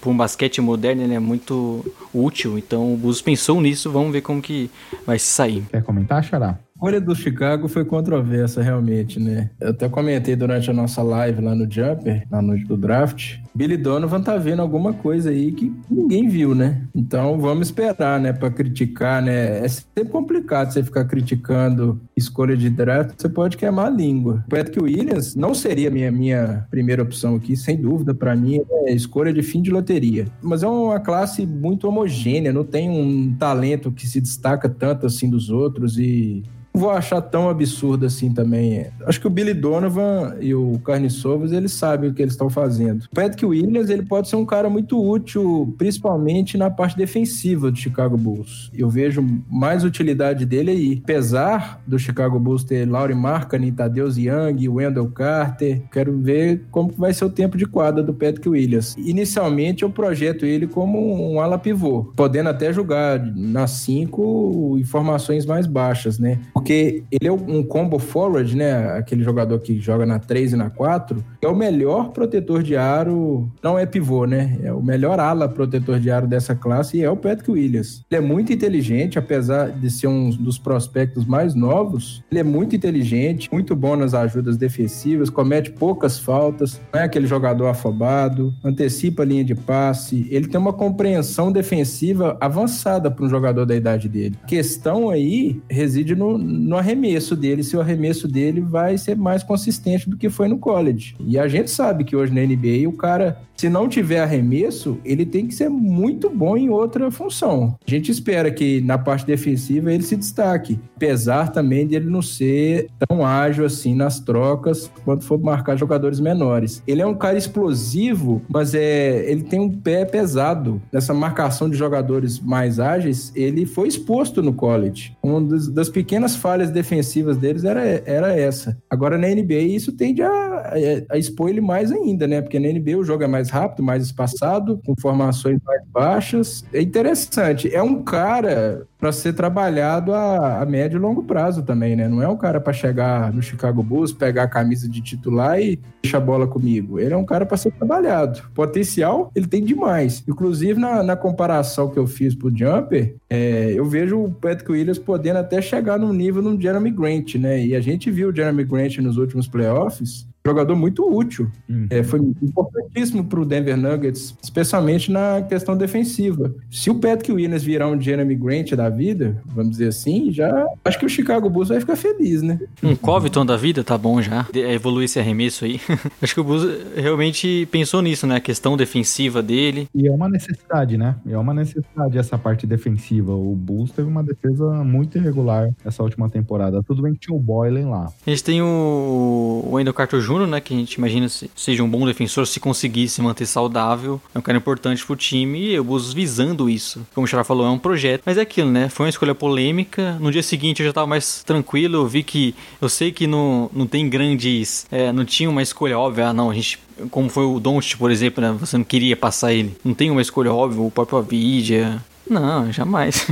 para um basquete moderno, ele é muito útil. Então o Bus pensou nisso, vamos ver como que vai se sair. Quer comentar, Xará? escolha do Chicago foi controversa, realmente, né? Eu até comentei durante a nossa live lá no Jumper, na noite do draft. Billy Donovan tá vendo alguma coisa aí que ninguém viu, né? Então vamos esperar, né? Pra criticar, né? É sempre complicado você ficar criticando escolha de draft, você pode queimar a língua. O Patrick Williams não seria minha, minha primeira opção aqui, sem dúvida. Para mim, é escolha de fim de loteria. Mas é uma classe muito homogênea, não tem um talento que se destaca tanto assim dos outros e vou achar tão absurdo assim também. Acho que o Billy Donovan e o Carne Sovas, eles sabem o que eles estão fazendo. O Patrick Williams, ele pode ser um cara muito útil, principalmente na parte defensiva do Chicago Bulls. Eu vejo mais utilidade dele aí. Apesar do Chicago Bulls ter Laurie Markkanen, Tadeusz Young, Wendell Carter, quero ver como vai ser o tempo de quadra do Patrick Williams. Inicialmente, eu projeto ele como um ala pivô, podendo até jogar nas cinco informações mais baixas, né? porque ele é um combo forward, né? Aquele jogador que joga na 3 e na 4, é o melhor protetor de aro, não é pivô, né? É o melhor ala protetor de aro dessa classe e é o Patrick Williams. Ele é muito inteligente, apesar de ser um dos prospectos mais novos, ele é muito inteligente, muito bom nas ajudas defensivas, comete poucas faltas, não é aquele jogador afobado, antecipa a linha de passe, ele tem uma compreensão defensiva avançada para um jogador da idade dele. A questão aí reside no, no arremesso dele, se o arremesso dele vai ser mais consistente do que foi no college. E a gente sabe que hoje na NBA o cara se não tiver arremesso, ele tem que ser muito bom em outra função. A gente espera que na parte defensiva ele se destaque, apesar também de ele não ser tão ágil assim nas trocas quando for marcar jogadores menores. Ele é um cara explosivo, mas é, ele tem um pé pesado. Nessa marcação de jogadores mais ágeis, ele foi exposto no college. Uma das, das pequenas falhas defensivas deles era, era essa. Agora na NBA isso tende a, a, a expor ele mais ainda, né? Porque na NBA o jogo é mais rápido, mais espaçado, com formações mais baixas. É interessante. É um cara para ser trabalhado a, a, médio e longo prazo também, né? Não é um cara para chegar no Chicago Bulls, pegar a camisa de titular e deixar a bola comigo. Ele é um cara para ser trabalhado. Potencial, ele tem demais. Inclusive, na, na comparação que eu fiz pro Jumper, é, eu vejo o Patrick Williams podendo até chegar no nível do Jeremy Grant, né? E a gente viu o Jeremy Grant nos últimos playoffs jogador muito útil. Uhum. É, foi importantíssimo para o Denver Nuggets, especialmente na questão defensiva. Se o Patrick Williams virar um Jeremy Grant da vida, vamos dizer assim, já acho que o Chicago Bulls vai ficar feliz, né? Um Covington da vida tá bom já. Evoluir esse arremesso aí. acho que o Bulls realmente pensou nisso, né? A questão defensiva dele. E é uma necessidade, né? É uma necessidade essa parte defensiva. O Bulls teve uma defesa muito irregular essa última temporada. Tudo bem que tinha o Boylan lá. A gente tem o Wendell Carter Jr., né? Que a gente imagina seja um bom defensor se conseguir se manter saudável. É um cara importante pro time e o Bulls visando isso. Como o Xará falou, é um projeto. Mas é aquilo, né? Foi uma escolha polêmica. No dia seguinte eu já tava mais tranquilo. Eu vi que. Eu sei que não, não tem grandes. É, não tinha uma escolha óbvia. Ah, não, a gente como foi o Doncic, por exemplo, né? Você não queria passar ele. Não tem uma escolha óbvia, o próprio Avidia. Não, jamais.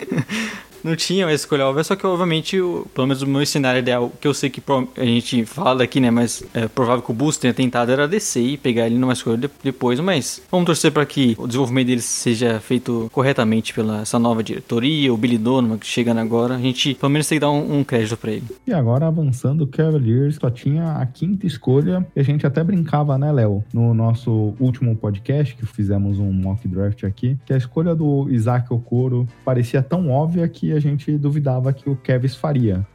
Não tinha uma escolha óbvia, só que obviamente, pelo menos o meu cenário ideal, que eu sei que a gente fala daqui, né? Mas é provável que o Bulls tenha tentado era descer e pegar ele numa escolha de- depois, mas vamos torcer para que o desenvolvimento deles seja feito corretamente pela essa nova diretoria, o Billy Donovan que chegando agora. A gente pelo menos tem que dar um, um crédito para ele. E agora avançando, o Cavaliers só tinha a quinta escolha. E a gente até brincava, né, Léo? No nosso último podcast, que fizemos um mock draft aqui, que a escolha do Isaac Okoro parecia tão óbvia que a gente duvidava que o Kevs faria.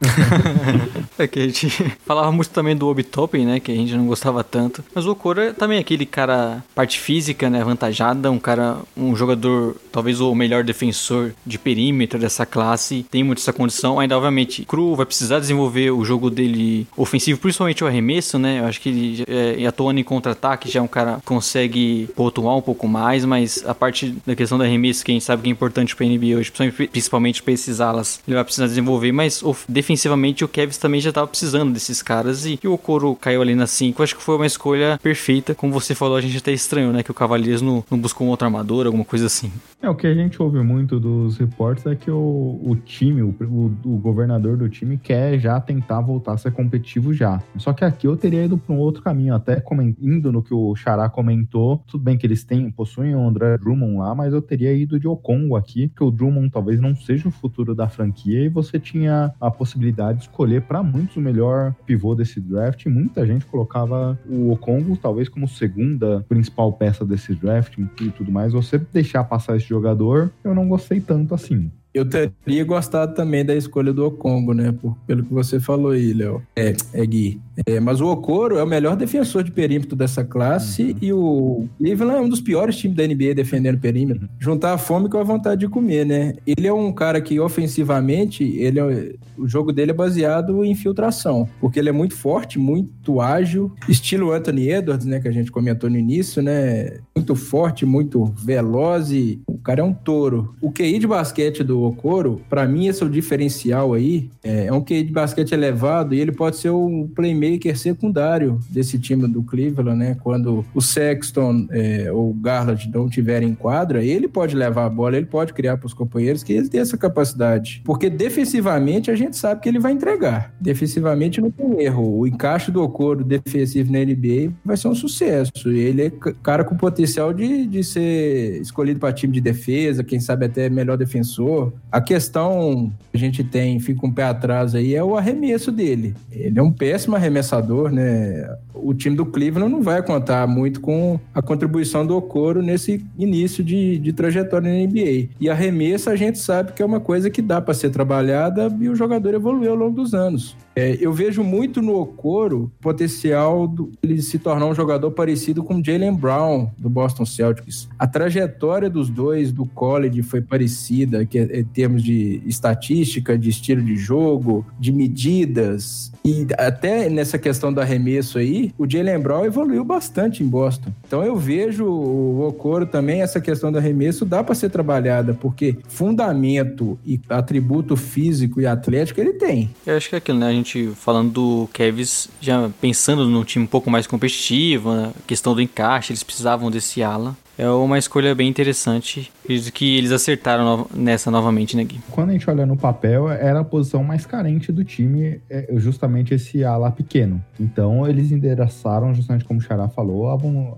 É que a gente falava muito também do Obi Toppin, né? Que a gente não gostava tanto. Mas o Okoro é também aquele cara, parte física, né? Avantajada, um cara, um jogador, talvez o melhor defensor de perímetro dessa classe. Tem muito essa condição. Ainda, obviamente, cru, vai precisar desenvolver o jogo dele ofensivo, principalmente o arremesso, né? Eu acho que ele é, atuando em contra-ataque já é um cara que consegue pontuar um pouco mais, mas a parte da questão do arremesso, que a gente sabe que é importante pra NBA hoje, principalmente- principalmente pra alas, ele vai precisar desenvolver, mas defensivamente o Kevs também já tava precisando desses caras e, e o Okoro caiu ali na 5. Acho que foi uma escolha perfeita. Como você falou, a gente até estranhou, né? Que o Cavaliers não, não buscou um outro armador, alguma coisa assim. É, o que a gente ouve muito dos reportes é que o, o time, o, o- o governador do time quer já tentar voltar a ser competitivo já. Só que aqui eu teria ido para um outro caminho, até indo no que o Xará comentou. Tudo bem que eles têm, possuem o André Drummond lá, mas eu teria ido de Okongo aqui, que o Drummond talvez não seja o futuro da franquia e você tinha a possibilidade de escolher para muitos o melhor pivô desse draft. Muita gente colocava o Okongo talvez como segunda principal peça desse draft e tudo mais. Você deixar passar esse jogador, eu não gostei tanto assim. Eu teria gostado também da escolha do Okongo, né? Por- pelo que você falou aí, Léo. É, é Gui. É, mas o Okoro é o melhor defensor de perímetro dessa classe e o Cleveland é um dos piores times da NBA defendendo perímetro. Juntar a fome com a vontade de comer, né? Ele é um cara que ofensivamente, ele é- o jogo dele é baseado em infiltração, porque ele é muito forte, muito ágil, estilo Anthony Edwards, né? Que a gente comentou no início, né? Muito forte, muito veloz e o cara é um touro. O QI de basquete do Okoro, pra mim esse é o diferencial aí. É, é um QI de basquete elevado e ele pode ser o playmaker secundário desse time do Cleveland, né? Quando o Sexton é, ou o Garland não tiverem em quadra, ele pode levar a bola, ele pode criar para os companheiros que ele tem essa capacidade. Porque defensivamente a gente sabe que ele vai entregar. Defensivamente não tem erro. O encaixe do Okoro defensivo na NBA vai ser um sucesso. Ele é cara com potencial de, de ser escolhido para time de defesa, quem sabe até melhor defensor. A questão que a gente tem, fica um pé atrás aí, é o arremesso dele. Ele é um péssimo arremessador, né? O time do Cleveland não vai contar muito com a contribuição do Okoro nesse início de, de trajetória na NBA. E arremesso a gente sabe que é uma coisa que dá para ser trabalhada e o jogador evoluiu ao longo dos anos. É, eu vejo muito no Okoro potencial do, ele se tornar um jogador parecido com Jalen Brown do Boston Celtics. A trajetória dos dois do college foi parecida, que é, em termos de estatística, de estilo de jogo, de medidas. E até nessa questão do arremesso aí, o Jalen Brown evoluiu bastante em Boston. Então eu vejo o Okoro também, essa questão do arremesso dá para ser trabalhada, porque fundamento e atributo físico e atlético ele tem. Eu acho que é aquilo, né? Gente falando do Kevs, já pensando num time um pouco mais competitivo, né? questão do encaixe, eles precisavam desse ala. É uma escolha bem interessante. Acredito que eles acertaram no- nessa novamente, né, Gui? Quando a gente olha no papel, era a posição mais carente do time, é justamente esse ala pequeno. Então, eles endereçaram, justamente como o Xará falou,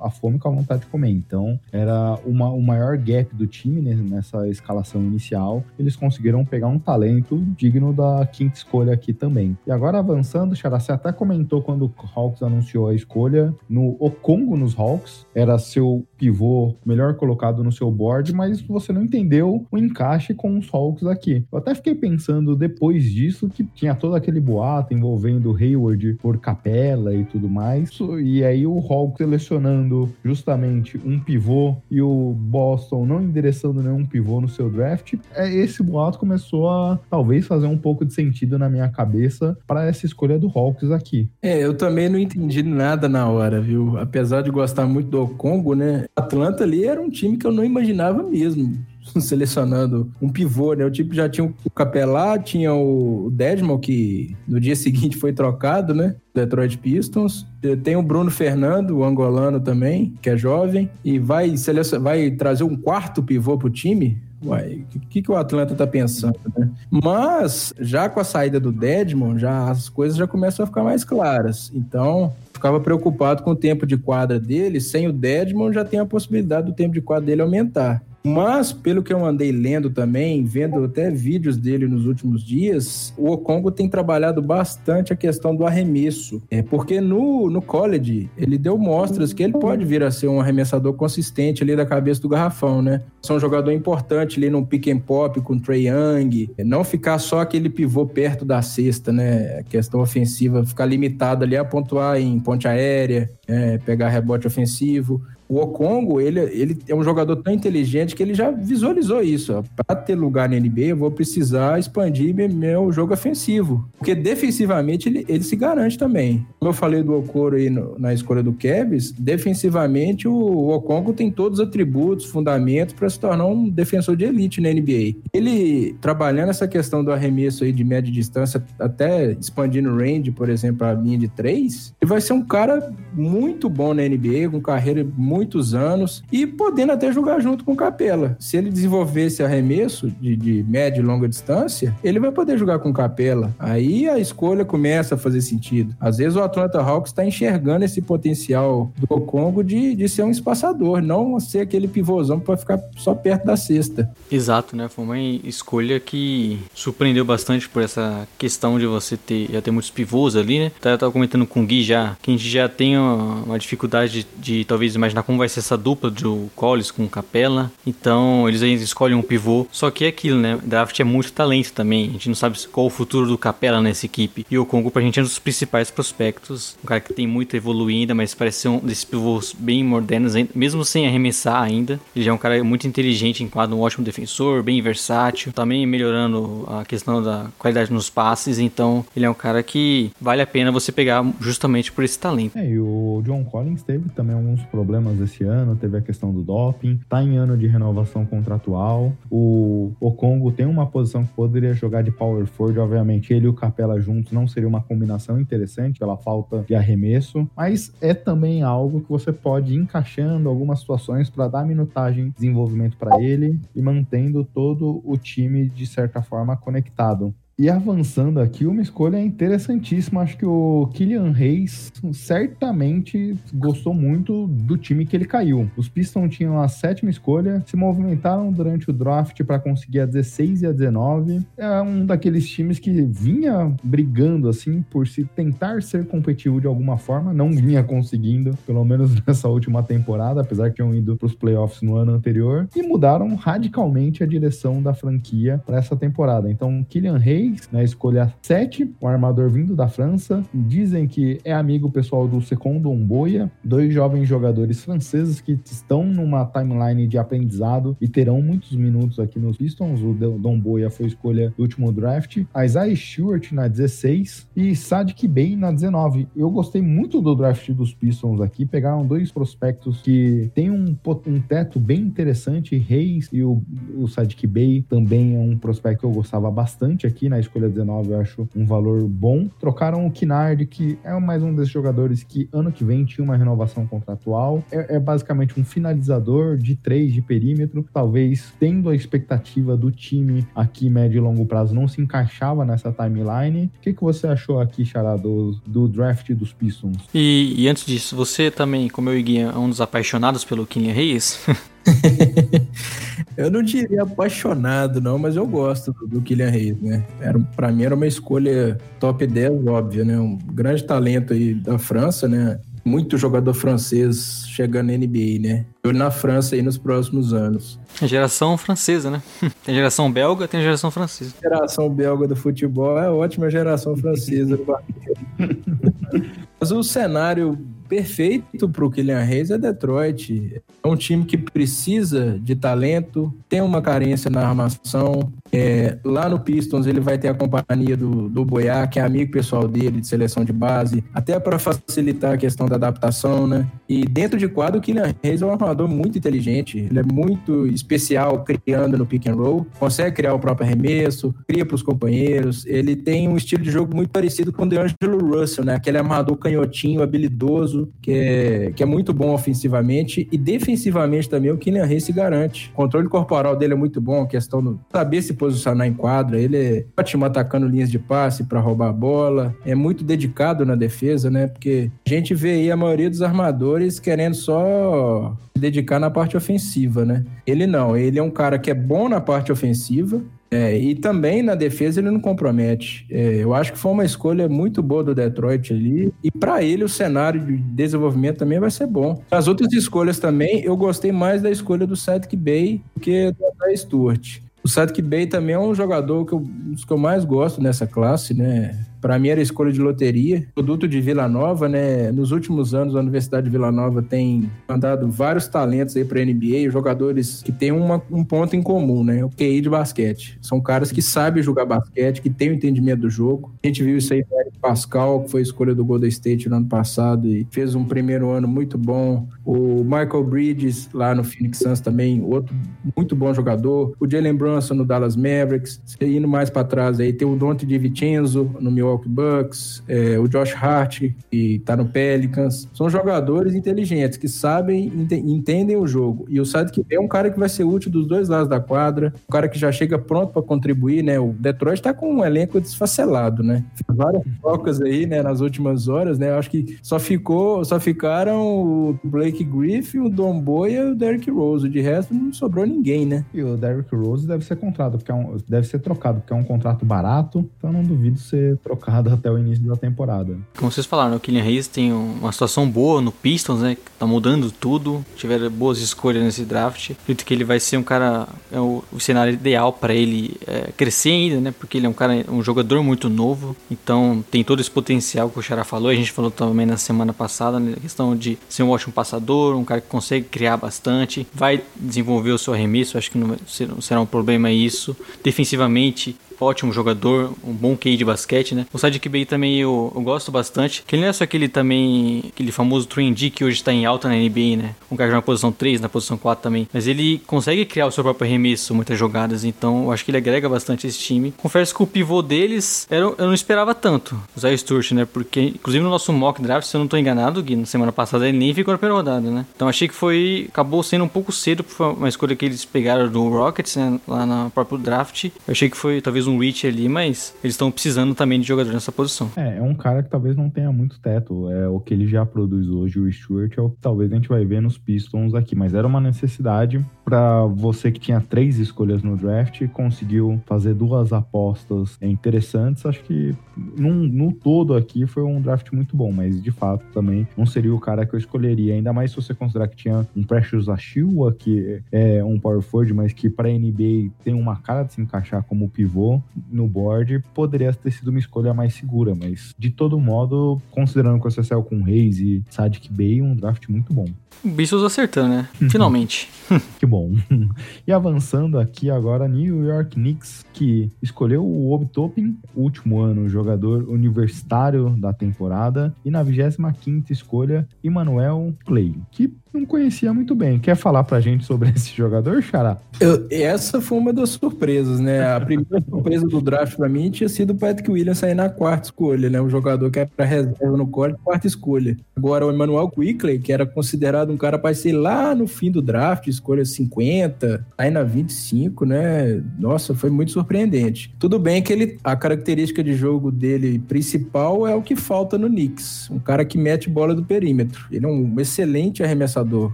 a, fome com a vontade de comer. Então, era uma, o maior gap do time né, nessa escalação inicial. Eles conseguiram pegar um talento digno da quinta escolha aqui também. E agora, avançando, Xará, você até comentou quando o Hawks anunciou a escolha no Okongo nos Hawks. Era seu pivô melhor colocado no seu board, mas você não entendeu o encaixe com os Hawks aqui. Eu até fiquei pensando depois disso que tinha todo aquele boato envolvendo Hayward por capela e tudo mais. E aí o Hawks selecionando justamente um pivô e o Boston não endereçando nenhum pivô no seu draft. É, esse boato começou a talvez fazer um pouco de sentido na minha cabeça para essa escolha do Hawks aqui. É, eu também não entendi nada na hora, viu? Apesar de gostar muito do Congo, né? Atlanta ali era um time que eu não imaginava mesmo. selecionando um pivô, né? O tipo já tinha o Capelá, tinha o Desmond, que no dia seguinte foi trocado, né? Detroit Pistons. Tem o Bruno Fernando, o angolano também, que é jovem, e vai, vai trazer um quarto pivô pro time. Uai, o que, que o Atlanta tá pensando, né? Mas, já com a saída do Dedmon, já as coisas já começam a ficar mais claras. Então, ficava preocupado com o tempo de quadra dele. Sem o Dedmon, já tem a possibilidade do tempo de quadra dele aumentar. Mas, pelo que eu andei lendo também, vendo até vídeos dele nos últimos dias, o Okongo tem trabalhado bastante a questão do arremesso. É porque no, no college, ele deu mostras que ele pode vir a ser um arremessador consistente ali da cabeça do garrafão, né? Ser um jogador importante ali no pick and pop com o Trey Young, não ficar só aquele pivô perto da cesta, né? A questão ofensiva, ficar limitado ali a pontuar em ponte aérea, é, pegar rebote ofensivo. O Okongo, ele, ele é um jogador tão inteligente que ele já visualizou isso. Para ter lugar na NBA, eu vou precisar expandir meu jogo ofensivo. Porque defensivamente ele, ele se garante também. Como eu falei do Okoro aí no, na escolha do Kevs, defensivamente o, o Okongo tem todos os atributos, fundamentos para se tornar um defensor de elite na NBA. Ele trabalhando essa questão do arremesso aí de média distância, até expandindo o range, por exemplo, a linha de três, ele vai ser um cara muito bom na NBA, com carreira muito muitos anos e podendo até jogar junto com o Capela. Se ele desenvolver esse arremesso de, de média e longa distância, ele vai poder jogar com o Capela. Aí a escolha começa a fazer sentido. Às vezes o Atlanta Hawks está enxergando esse potencial do Congo de, de ser um espaçador, não ser aquele pivôzão para ficar só perto da cesta. Exato, né? Foi uma escolha que surpreendeu bastante por essa questão de você ter já ter muitos pivôs ali, né? Eu tava comentando com o Gui já que a gente já tem uma, uma dificuldade de, de talvez imaginar como vai ser essa dupla de Collins com Capela. Então eles ainda escolhem um pivô. Só que é aquilo, né? Draft é muito talento também. A gente não sabe qual o futuro do Capela nessa equipe. E o Congo pra gente é um dos principais prospectos. Um cara que tem muito a ainda, mas parece ser um desses pivôs bem modernos, mesmo sem arremessar ainda. Ele já é um cara muito inteligente, enquadra um ótimo defensor, bem versátil. Também melhorando a questão da qualidade nos passes. Então ele é um cara que vale a pena você pegar justamente por esse talento. É, e o John Collins teve também alguns problemas esse ano, teve a questão do doping, tá em ano de renovação contratual. O, o Congo tem uma posição que poderia jogar de power forward, obviamente ele e o Capela juntos não seria uma combinação interessante pela falta de arremesso, mas é também algo que você pode ir encaixando algumas situações para dar minutagem, desenvolvimento para ele e mantendo todo o time de certa forma conectado. E avançando aqui, uma escolha interessantíssima. Acho que o Kylian Reis certamente gostou muito do time que ele caiu. Os Pistons tinham a sétima escolha, se movimentaram durante o draft para conseguir a 16 e a 19. É um daqueles times que vinha brigando assim por se tentar ser competitivo de alguma forma, não vinha conseguindo, pelo menos nessa última temporada, apesar que tinham ido para os playoffs no ano anterior, e mudaram radicalmente a direção da franquia para essa temporada. Então, Kylian Reis na né, escolha 7, um armador vindo da França. Dizem que é amigo pessoal do Secondo Omboia, dois jovens jogadores franceses que estão numa timeline de aprendizado e terão muitos minutos aqui nos Pistons. O Dom Boia foi escolha do último draft. Isaiah Stewart na 16 e Sadiq Bey na 19. Eu gostei muito do draft dos Pistons aqui. Pegaram dois prospectos que têm um, um teto bem interessante. Reis e o, o Sadiq Bey também é um prospecto que eu gostava bastante aqui na escolha 19 eu acho um valor bom. Trocaram o Kinard, que é mais um desses jogadores que ano que vem tinha uma renovação contratual. É, é basicamente um finalizador de três de perímetro, talvez tendo a expectativa do time aqui médio e longo prazo não se encaixava nessa timeline. O que, que você achou aqui, Xará, do, do draft dos Pistons? E, e antes disso, você também, como eu e Gui, é um dos apaixonados pelo Kylian Reis? eu não diria apaixonado, não, mas eu gosto do, do Kylian Reis, né? Era, pra mim era uma escolha top 10, óbvio, né? Um grande talento aí da França, né? Muito jogador francês chegando na NBA, né? Eu na França aí nos próximos anos. A geração francesa, né? Tem geração belga, tem geração francesa. A geração belga do futebol é ótima geração francesa do Mas o cenário perfeito para o Kylian Reis é Detroit. É um time que precisa de talento, tem uma carência na armação. É, lá no Pistons ele vai ter a companhia do, do Boiá, que é amigo pessoal dele de seleção de base, até para facilitar a questão da adaptação, né? E dentro de quadro, o Kylian Reis é um armador muito inteligente, ele é muito especial criando no pick and roll, consegue criar o próprio arremesso, cria para os companheiros, ele tem um estilo de jogo muito parecido com o DeAngelo Russell, né? Aquele armador canhotinho, habilidoso, que é, que é muito bom ofensivamente e defensivamente também o Kylian Reis se garante. O controle corporal dele é muito bom, a questão de saber se posicionar em quadra, ele é ótimo atacando linhas de passe para roubar a bola, é muito dedicado na defesa, né? Porque a gente vê aí a maioria dos armadores querendo só se dedicar na parte ofensiva, né? Ele não, ele é um cara que é bom na parte ofensiva, é, e também na defesa ele não compromete. É, eu acho que foi uma escolha muito boa do Detroit ali. E para ele o cenário de desenvolvimento também vai ser bom. As outras escolhas também, eu gostei mais da escolha do Cedric Bay do que da Stewart. O Cedric Bay também é um jogador que eu, que eu mais gosto nessa classe, né? Para mim era escolha de loteria, produto de Vila Nova, né? Nos últimos anos a Universidade de Vila Nova tem mandado vários talentos aí para NBA, jogadores que têm uma, um ponto em comum, né? O QI de basquete. São caras que sabem jogar basquete, que têm o entendimento do jogo. A gente viu isso aí com Eric Pascal, que foi escolha do Golden State no ano passado e fez um primeiro ano muito bom. O Michael Bridges lá no Phoenix Suns também, outro muito bom jogador. O Jalen Brunson no Dallas Mavericks. Indo mais para trás aí, tem o Dante DiVincenzo no Milwaukee Milwaukee Bucks, é, o Josh Hart, que tá no Pelicans. São jogadores inteligentes, que sabem, ent entendem o jogo. E o Sadik é um cara que vai ser útil dos dois lados da quadra, um cara que já chega pronto para contribuir, né? O Detroit tá com um elenco desfacelado, né? Várias trocas aí, né, nas últimas horas, né? Eu acho que só ficou, só ficaram o Blake Griffin, o Don Boy e o Derrick Rose. De resto, não sobrou ninguém, né? E o Derrick Rose deve ser contrato, porque é um, deve ser trocado, porque é um contrato barato, então não duvido ser trocado até o início da temporada. Como vocês falaram, o Kylian Hayes tem uma situação boa no Pistons, né? Que tá mudando tudo. Tiveram boas escolhas nesse draft. Acredito que ele vai ser um cara. É o, o cenário ideal para ele é, crescer ainda, né? Porque ele é um cara, um jogador muito novo. Então tem todo esse potencial que o Xará falou. A gente falou também na semana passada, né? A questão de ser um ótimo passador, um cara que consegue criar bastante. Vai desenvolver o seu arremesso. Acho que não será um problema isso. Defensivamente, ótimo jogador, um bom QI de basquete, né? O Sadiq Bey também eu, eu, gosto bastante, que ele não é só aquele também, aquele famoso 3D que hoje está em alta na NBA, né? Um cara na posição 3, na posição 4 também, mas ele consegue criar o seu próprio arremesso, muitas jogadas, então eu acho que ele agrega bastante esse time. Confesso que o pivô deles, era, eu não esperava tanto, o Zay Sturch, né? Porque, inclusive no nosso mock draft, se eu não estou enganado, Gui, na semana passada ele nem ficou na primeira rodada, né? Então achei que foi, acabou sendo um pouco cedo, uma escolha que eles pegaram do Rockets, né? Lá no próprio draft. Eu achei que foi talvez um um reach ali, mas eles estão precisando também de jogador nessa posição. É, é um cara que talvez não tenha muito teto. É o que ele já produz hoje, o Stewart, é o que talvez a gente vai ver nos Pistons aqui. Mas era uma necessidade para você que tinha três escolhas no draft conseguiu fazer duas apostas interessantes. Acho que num, no todo aqui foi um draft muito bom, mas de fato também não seria o cara que eu escolheria. Ainda mais se você considerar que tinha um Precious Achua, que é um power forward, mas que para NBA tem uma cara de se encaixar como pivô no board, poderia ter sido uma escolha mais segura, mas de todo modo, considerando que você saiu com Reis e Sadiq Bey, um draft muito bom. Bissos acertando, né? Finalmente. que bom. e avançando aqui agora, New York Knicks, que escolheu o Obi Toppin, último ano jogador universitário da temporada, e na 25 escolha, Emmanuel Clay, que não conhecia muito bem. Quer falar pra gente sobre esse jogador, Xará? Eu, essa foi uma das surpresas, né? A primeira surpresa do draft pra mim tinha sido o Patrick Williams sair na quarta escolha, né? Um jogador que era pra reserva no college, quarta escolha. Agora o Emmanuel Quickley, que era considerado um cara pra ser lá no fim do draft, escolha 50, aí na 25, né? Nossa, foi muito surpreendente. Tudo bem que ele, a característica de jogo dele principal é o que falta no Knicks. Um cara que mete bola do perímetro. Ele é um excelente arremessador arremessador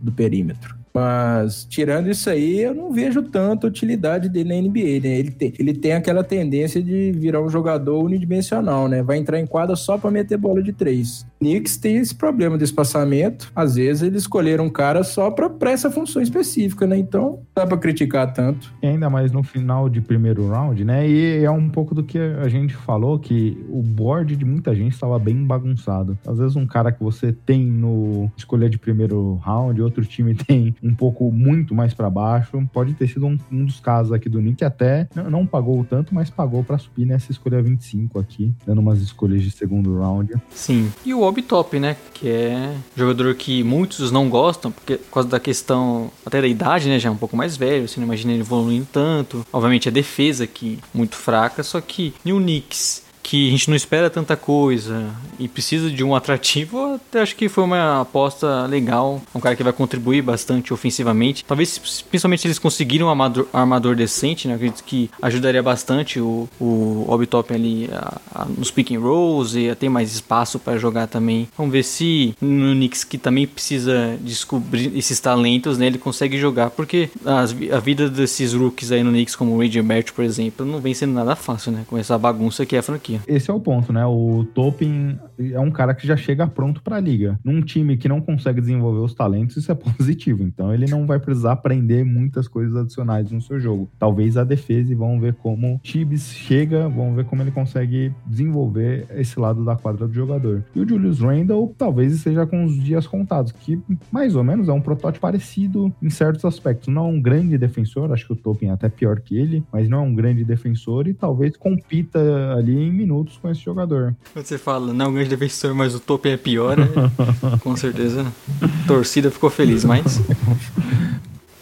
do perímetro. Mas, tirando isso aí, eu não vejo tanta utilidade dele na NBA, né? Ele tem, ele tem aquela tendência de virar um jogador unidimensional, né? Vai entrar em quadra só para meter bola de três. Knicks tem esse problema de espaçamento. Às vezes eles escolheram um cara só pra, pra essa função específica, né? Então, não dá pra criticar tanto. E ainda mais no final de primeiro round, né? E é um pouco do que a gente falou, que o board de muita gente estava bem bagunçado. Às vezes um cara que você tem no escolha de primeiro round, outro time tem um pouco muito mais para baixo. Pode ter sido um, um, dos casos aqui do Nick, até não, não pagou tanto, mas pagou para subir nessa escolha 25 aqui, dando umas escolhas de segundo round. Sim. E o Obi Top, né? Que é jogador que muitos não gostam, porque por causa da questão até da idade, né? Já é um pouco mais velho, você não imagina ele evoluindo tanto. Obviamente a defesa aqui muito fraca, só que o Knicks que a gente não espera tanta coisa e precisa de um atrativo, até acho que foi uma aposta legal. Um cara que vai contribuir bastante ofensivamente. Talvez, principalmente, eles conseguirem um armador, decente, né? Acredito que ajudaria bastante o, o Obitop ali a, a, nos pick and rolls e a ter mais espaço para jogar também. Vamos ver se no Knicks, que também precisa descobrir esses talentos, né? Ele consegue jogar, porque as, a vida desses rookies aí no Knicks, como o Ray Bert, por exemplo, não vem sendo nada fácil, né? Com essa bagunça que é a franquia aqui. Esse é o ponto, né? O Topin é um cara que já chega pronto para a liga. Num time que não consegue desenvolver os talentos, isso é positivo. Então ele não vai precisar aprender muitas coisas adicionais no seu jogo. Talvez a defesa e vamos ver como Tibbs chega, vamos ver como ele consegue desenvolver esse lado da quadra do jogador. E o Julius Randle talvez esteja com os dias contados, que mais ou menos é um protótipo parecido em certos aspectos. Não é um grande defensor, acho que o Topin é até pior que ele, mas não é um grande defensor e talvez compita ali em minutos com esse jogador. Quando você fala, não é um grande defensor, mas o topo é pior, né? com certeza a torcida ficou feliz, mas.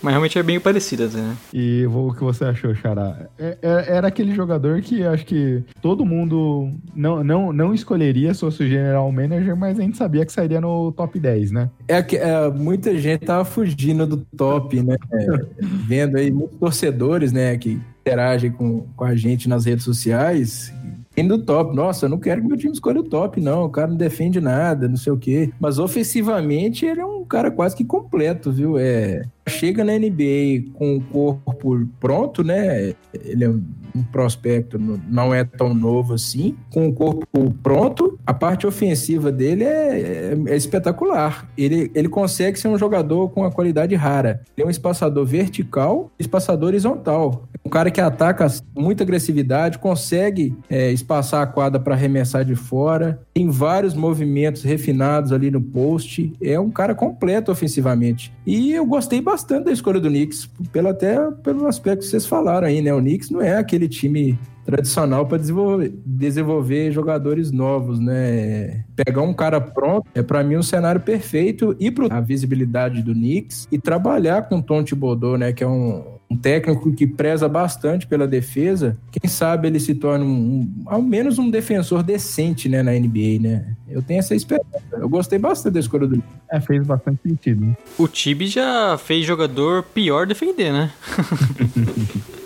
Mas realmente é bem parecida, né? E o que você achou, Xará? É, é, era aquele jogador que acho que todo mundo não, não, não escolheria se fosse o general manager, mas a gente sabia que sairia no top 10, né? É que é, muita gente tava fugindo do top, né? Vendo aí muitos torcedores, né, que interagem com, com a gente nas redes sociais do top. Nossa, eu não quero que meu time escolha o top, não. O cara não defende nada, não sei o quê. Mas ofensivamente ele é um cara quase que completo, viu? É, chega na NBA com o corpo pronto, né? Ele é um prospecto, não é tão novo assim. Com o corpo pronto, a parte ofensiva dele é, é, é espetacular. Ele, ele consegue ser um jogador com uma qualidade rara. É um espaçador vertical e espaçador horizontal. Um cara que ataca muita agressividade, consegue é, espaçar a quadra para arremessar de fora, tem vários movimentos refinados ali no post. É um cara completo ofensivamente. E eu gostei bastante da escolha do Knicks, pelo, até pelo aspecto que vocês falaram aí, né? O Knicks não é aquele time tradicional para desenvolver, desenvolver jogadores novos, né? Pegar um cara pronto é para mim um cenário perfeito e para a visibilidade do Knicks e trabalhar com o Tom Thibodeau, né? Que é um, um técnico que preza bastante pela defesa, quem sabe ele se torna um, um, ao menos um defensor decente, né, na NBA, né? Eu tenho essa esperança. Eu gostei bastante da escolha do É, fez bastante sentido. O Tibi já fez jogador pior defender, né?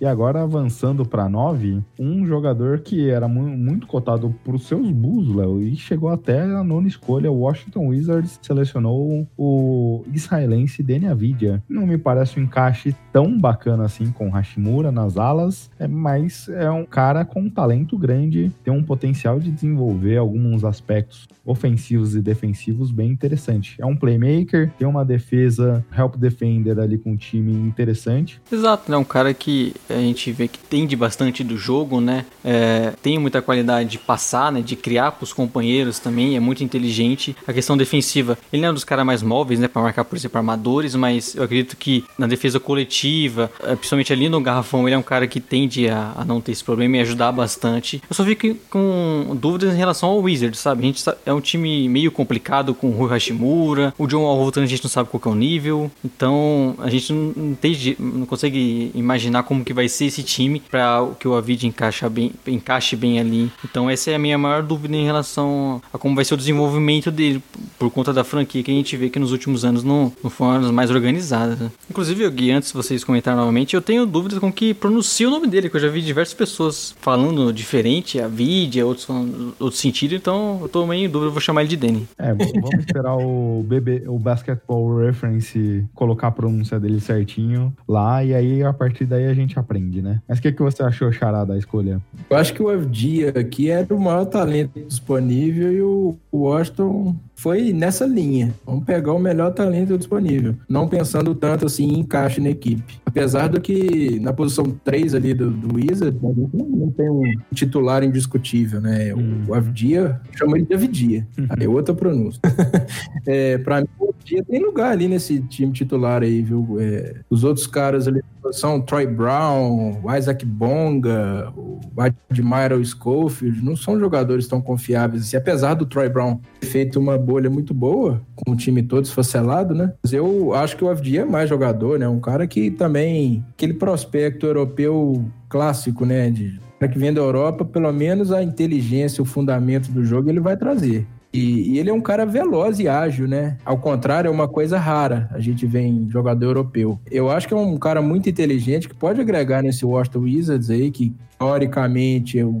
E agora avançando para 9, um jogador que era mu muito cotado para os seus Bulls, Léo, e chegou até a nona escolha. O Washington Wizards selecionou o israelense Deni Avidia. Não me parece um encaixe tão bacana assim com Hashimura nas alas, é, mas é um cara com um talento grande, tem um potencial de desenvolver alguns aspectos ofensivos e defensivos bem interessante. É um playmaker, tem uma defesa help defender ali com um time interessante. Exato, é um cara que a gente vê que entende bastante do jogo, né? É, tem muita qualidade de passar, né? De criar para os companheiros também, é muito inteligente. A questão defensiva, ele não é um dos caras mais móveis, né? Para marcar, por exemplo, armadores, mas eu acredito que na defesa coletiva, é, principalmente ali no garrafão, ele é um cara que tende a, a não ter esse problema e ajudar bastante. Eu só fico com dúvidas em relação ao Wizards, sabe? A gente é um time meio complicado com o Rui Hashimura, o John Wall a gente não sabe qual é o nível, então a gente não, não, tem, não consegue imaginar como que vai ser esse time para que o Avid encaixe bem, encaixe bem ali. Então essa é a minha maior dúvida em relação a como vai ser o desenvolvimento dele, por conta da franquia que a gente vê que nos últimos anos não, não mais organizadas. Né? Inclusive, Gui, antes vocês comentarem novamente, eu tenho dúvidas com que pronuncia o nome dele, que eu já vi diversas pessoas falando diferente, a vídeo, outros falando outro sentido, então eu tô meio em dúvida, vou chamar ele de Danny. É, vamos esperar o BB, o Basketball Reference colocar a pronúncia dele certinho lá, e aí a partir daí a gente aprende, né? Mas o que, que você achou, Xará, da escolha? Eu acho que o FD aqui era o maior talento disponível e o Washington foi nessa linha. Vamos pegar o melhor talento disponível. Não pensando tanto assim em encaixe na equipe. Apesar do que na posição 3 ali do, do Wizard, a gente não tem um titular indiscutível, né? O, Uhum. o Avdia, chama ele de Avdia. Aí é outra pronúncia. é, pra mim, o Avdia tem lugar ali nesse time titular aí, viu? É, os outros caras ali são Troy Brown, Isaac Bonga, o Admiral Schofield, não são jogadores tão confiáveis. assim. apesar do Troy Brown ter feito uma bolha muito boa, com o time todo esfacelado, né? Mas eu acho que o FD é mais jogador, né? Um cara que também, aquele prospecto europeu clássico, né? De para que vem da Europa, pelo menos a inteligência, o fundamento do jogo ele vai trazer. E, e ele é um cara veloz e ágil, né? Ao contrário, é uma coisa rara a gente vê em jogador europeu. Eu acho que é um cara muito inteligente que pode agregar nesse Washington Wizards aí, que teoricamente os,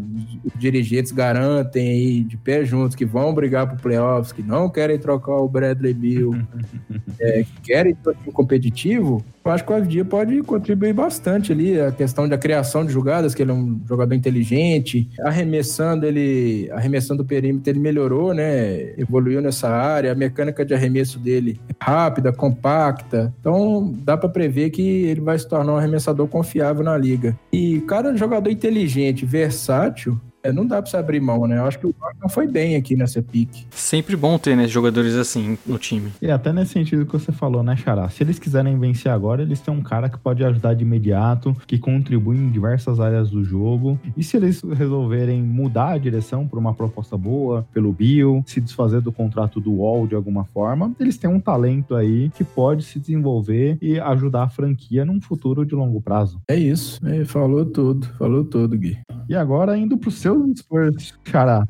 os dirigentes garantem aí de pé juntos que vão brigar pro playoffs, que não querem trocar o Bradley Bill, é, que querem ter um time competitivo. Eu acho que o FD pode contribuir bastante ali. A questão da criação de jogadas, que ele é um jogador inteligente. Arremessando, ele. Arremessando o perímetro, ele melhorou, né? Evoluiu nessa área. A mecânica de arremesso dele é rápida, compacta. Então, dá para prever que ele vai se tornar um arremessador confiável na liga. E cada jogador inteligente, versátil, é, não dá pra você abrir mão, né? Eu acho que o Washington foi bem aqui nessa pique. Sempre bom ter, né, jogadores assim no time. E até nesse sentido que você falou, né, Xará? Se eles quiserem vencer agora, eles têm um cara que pode ajudar de imediato, que contribui em diversas áreas do jogo. E se eles resolverem mudar a direção por uma proposta boa, pelo Bill, se desfazer do contrato do Wall de alguma forma, eles têm um talento aí que pode se desenvolver e ajudar a franquia num futuro de longo prazo. É isso. É, falou tudo. Falou tudo, Gui. E agora indo pro seu Spurs, Xará.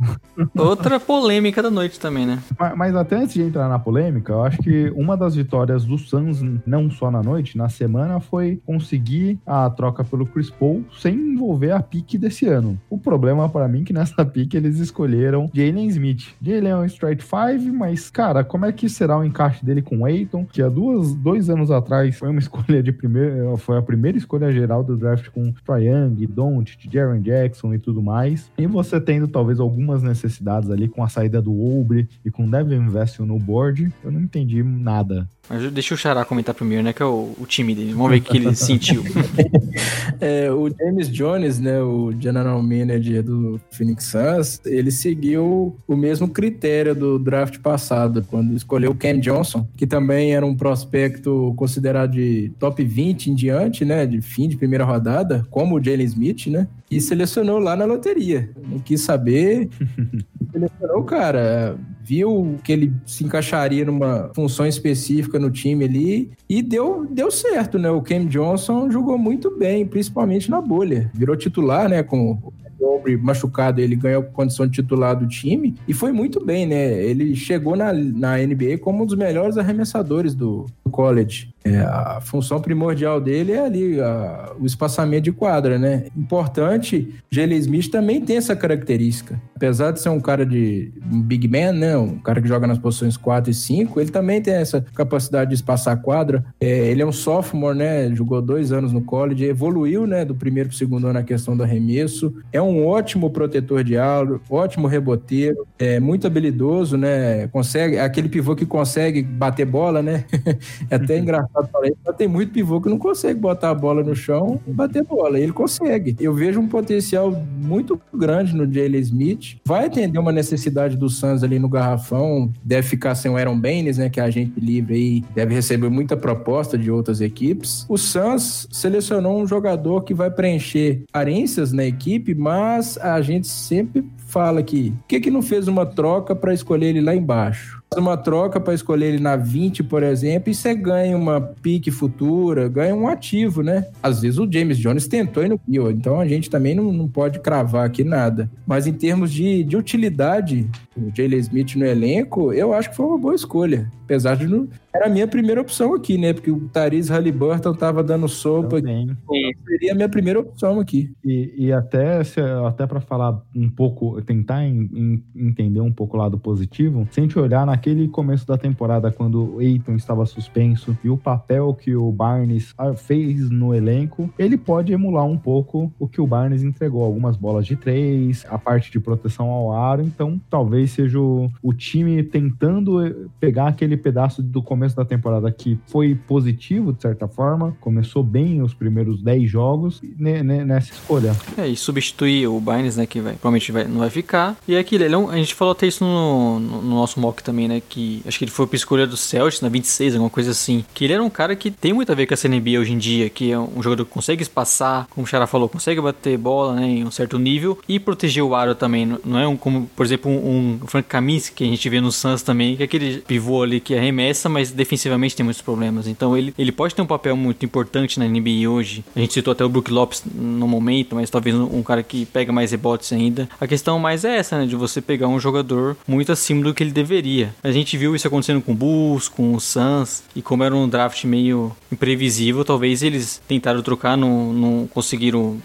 Outra polêmica da noite também, né? Mas, mas até antes de entrar na polêmica, eu acho que uma das vitórias do Suns, não só na noite, na semana, foi conseguir a troca pelo Chris Paul sem envolver a pique desse ano. O problema para mim é que nessa pique eles escolheram Jalen Smith. Jalen é um straight five, mas cara, como é que será o encaixe dele com o Aiton? Que há duas, dois anos atrás foi uma escolha de primeiro, foi a primeira escolha geral do draft com Trae Young, Doncic, Jaren Jackson e tudo mais. E você tendo talvez algumas necessidades ali com a saída do Obre e com Devin Vessel no board, eu não entendi nada. Mas deixa o Xará comentar primeiro, né? Que é o, o time dele. Vamos ver o que ele sentiu. É, o James Jones, né, o general manager do Phoenix Suns, ele seguiu o mesmo critério do draft passado, quando escolheu o Ken Johnson, que também era um prospecto considerado de top 20 em diante, né, de fim de primeira rodada, como o Jalen Smith, né, e selecionou lá na loteria. Não quis saber, selecionou o cara, viu que ele se encaixaria numa função específica no time ali e deu, deu certo, né? O Cam Johnson jogou muito bem, principalmente na bolha. Virou titular, né? Com o machucado, ele ganhou condição de titular do time e foi muito bem, né? Ele chegou na, na NBA como um dos melhores arremessadores do, do college. É, a função primordial dele é ali a- o espaçamento de quadra, né? Importante, Jalen Smith também tem essa característica. Apesar de ser um cara de um big man, né? Um cara que joga nas posições 4 e 5, ele também tem essa capacidade de espaçar quadra. É, ele é um sophomore, né? Jogou dois anos no college, evoluiu, né? Do primeiro pro segundo ano na questão do arremesso. É um ótimo protetor de aro, ótimo reboteiro, é muito habilidoso, né? Consegue, é aquele pivô que consegue bater bola, né? é até engraçado falar isso, mas tem muito pivô que não consegue botar a bola no chão e bater bola. Ele consegue. Eu vejo um potencial muito grande no Jalen Smith. Vai atender uma necessidade do Suns ali no garrafão. Deve ficar sem o Aaron Baines, né? Que é agente livre aí. Deve receber muita proposta de outras equipes. O Suns selecionou um jogador que vai preencher carências na equipe, mas a gente sempre fala que por que, que não fez uma troca para escolher ele lá embaixo? Uma troca para escolher ele na 20, por exemplo, e você ganha uma pique futura, ganha um ativo, né? Às vezes o James Jones tentou e não viu, então a gente também não, não pode cravar aqui nada. Mas em termos de, de utilidade, o Jalen Smith no elenco, eu acho que foi uma boa escolha. Apesar de não. Era a minha primeira opção aqui, né? Porque o Tariz Halliburton tava dando sopa. Também. Seria a minha primeira opção aqui. E, e até, se- até para falar um pouco, tentar em- em- entender um pouco o lado positivo, se a gente olhar naquele começo da temporada, quando o Eiton estava suspenso e o papel que o Barnes ah, fez no elenco, ele pode emular um pouco o que o Barnes entregou. Algumas bolas de três, a parte de proteção ao aro. Então, talvez seja o, o time tentando eh, pegar aquele pedaço do começo da temporada que foi positivo, de certa forma. Começou bem os primeiros 10 jogos ne- ne- nessa escolha. É, e substituir o Bynes, né, que vai, provavelmente vai- não vai ficar. E é aquilo, ele é um- a gente falou até isso no, no- no nosso mock também, né, que acho que ele foi pra escolha do Celtics na 26, alguma coisa assim. Que ele era um cara que tem muito a ver com essa NBA hoje em dia, que é um jogador que consegue espaçar, como o Xará falou, consegue bater bola, né, em um certo nível e proteger o aro também. Não é um, como, por exemplo, um, um Frank Kaminsky que a gente vê no Suns também, que é aquele pivô ali que arremessa, mas defensivamente tem muitos problemas. Então ele, ele pode ter um papel muito importante na NBA hoje. A gente citou até o Brook Lopes no momento, mas talvez um, cara que pega mais rebotes ainda. A questão mais é essa, né? De você pegar um jogador muito acima do que ele deveria. A gente viu isso acontecendo com o Bulls, com o Suns, e como era um draft meio imprevisível, talvez eles tentaram trocar, não, não conseguiram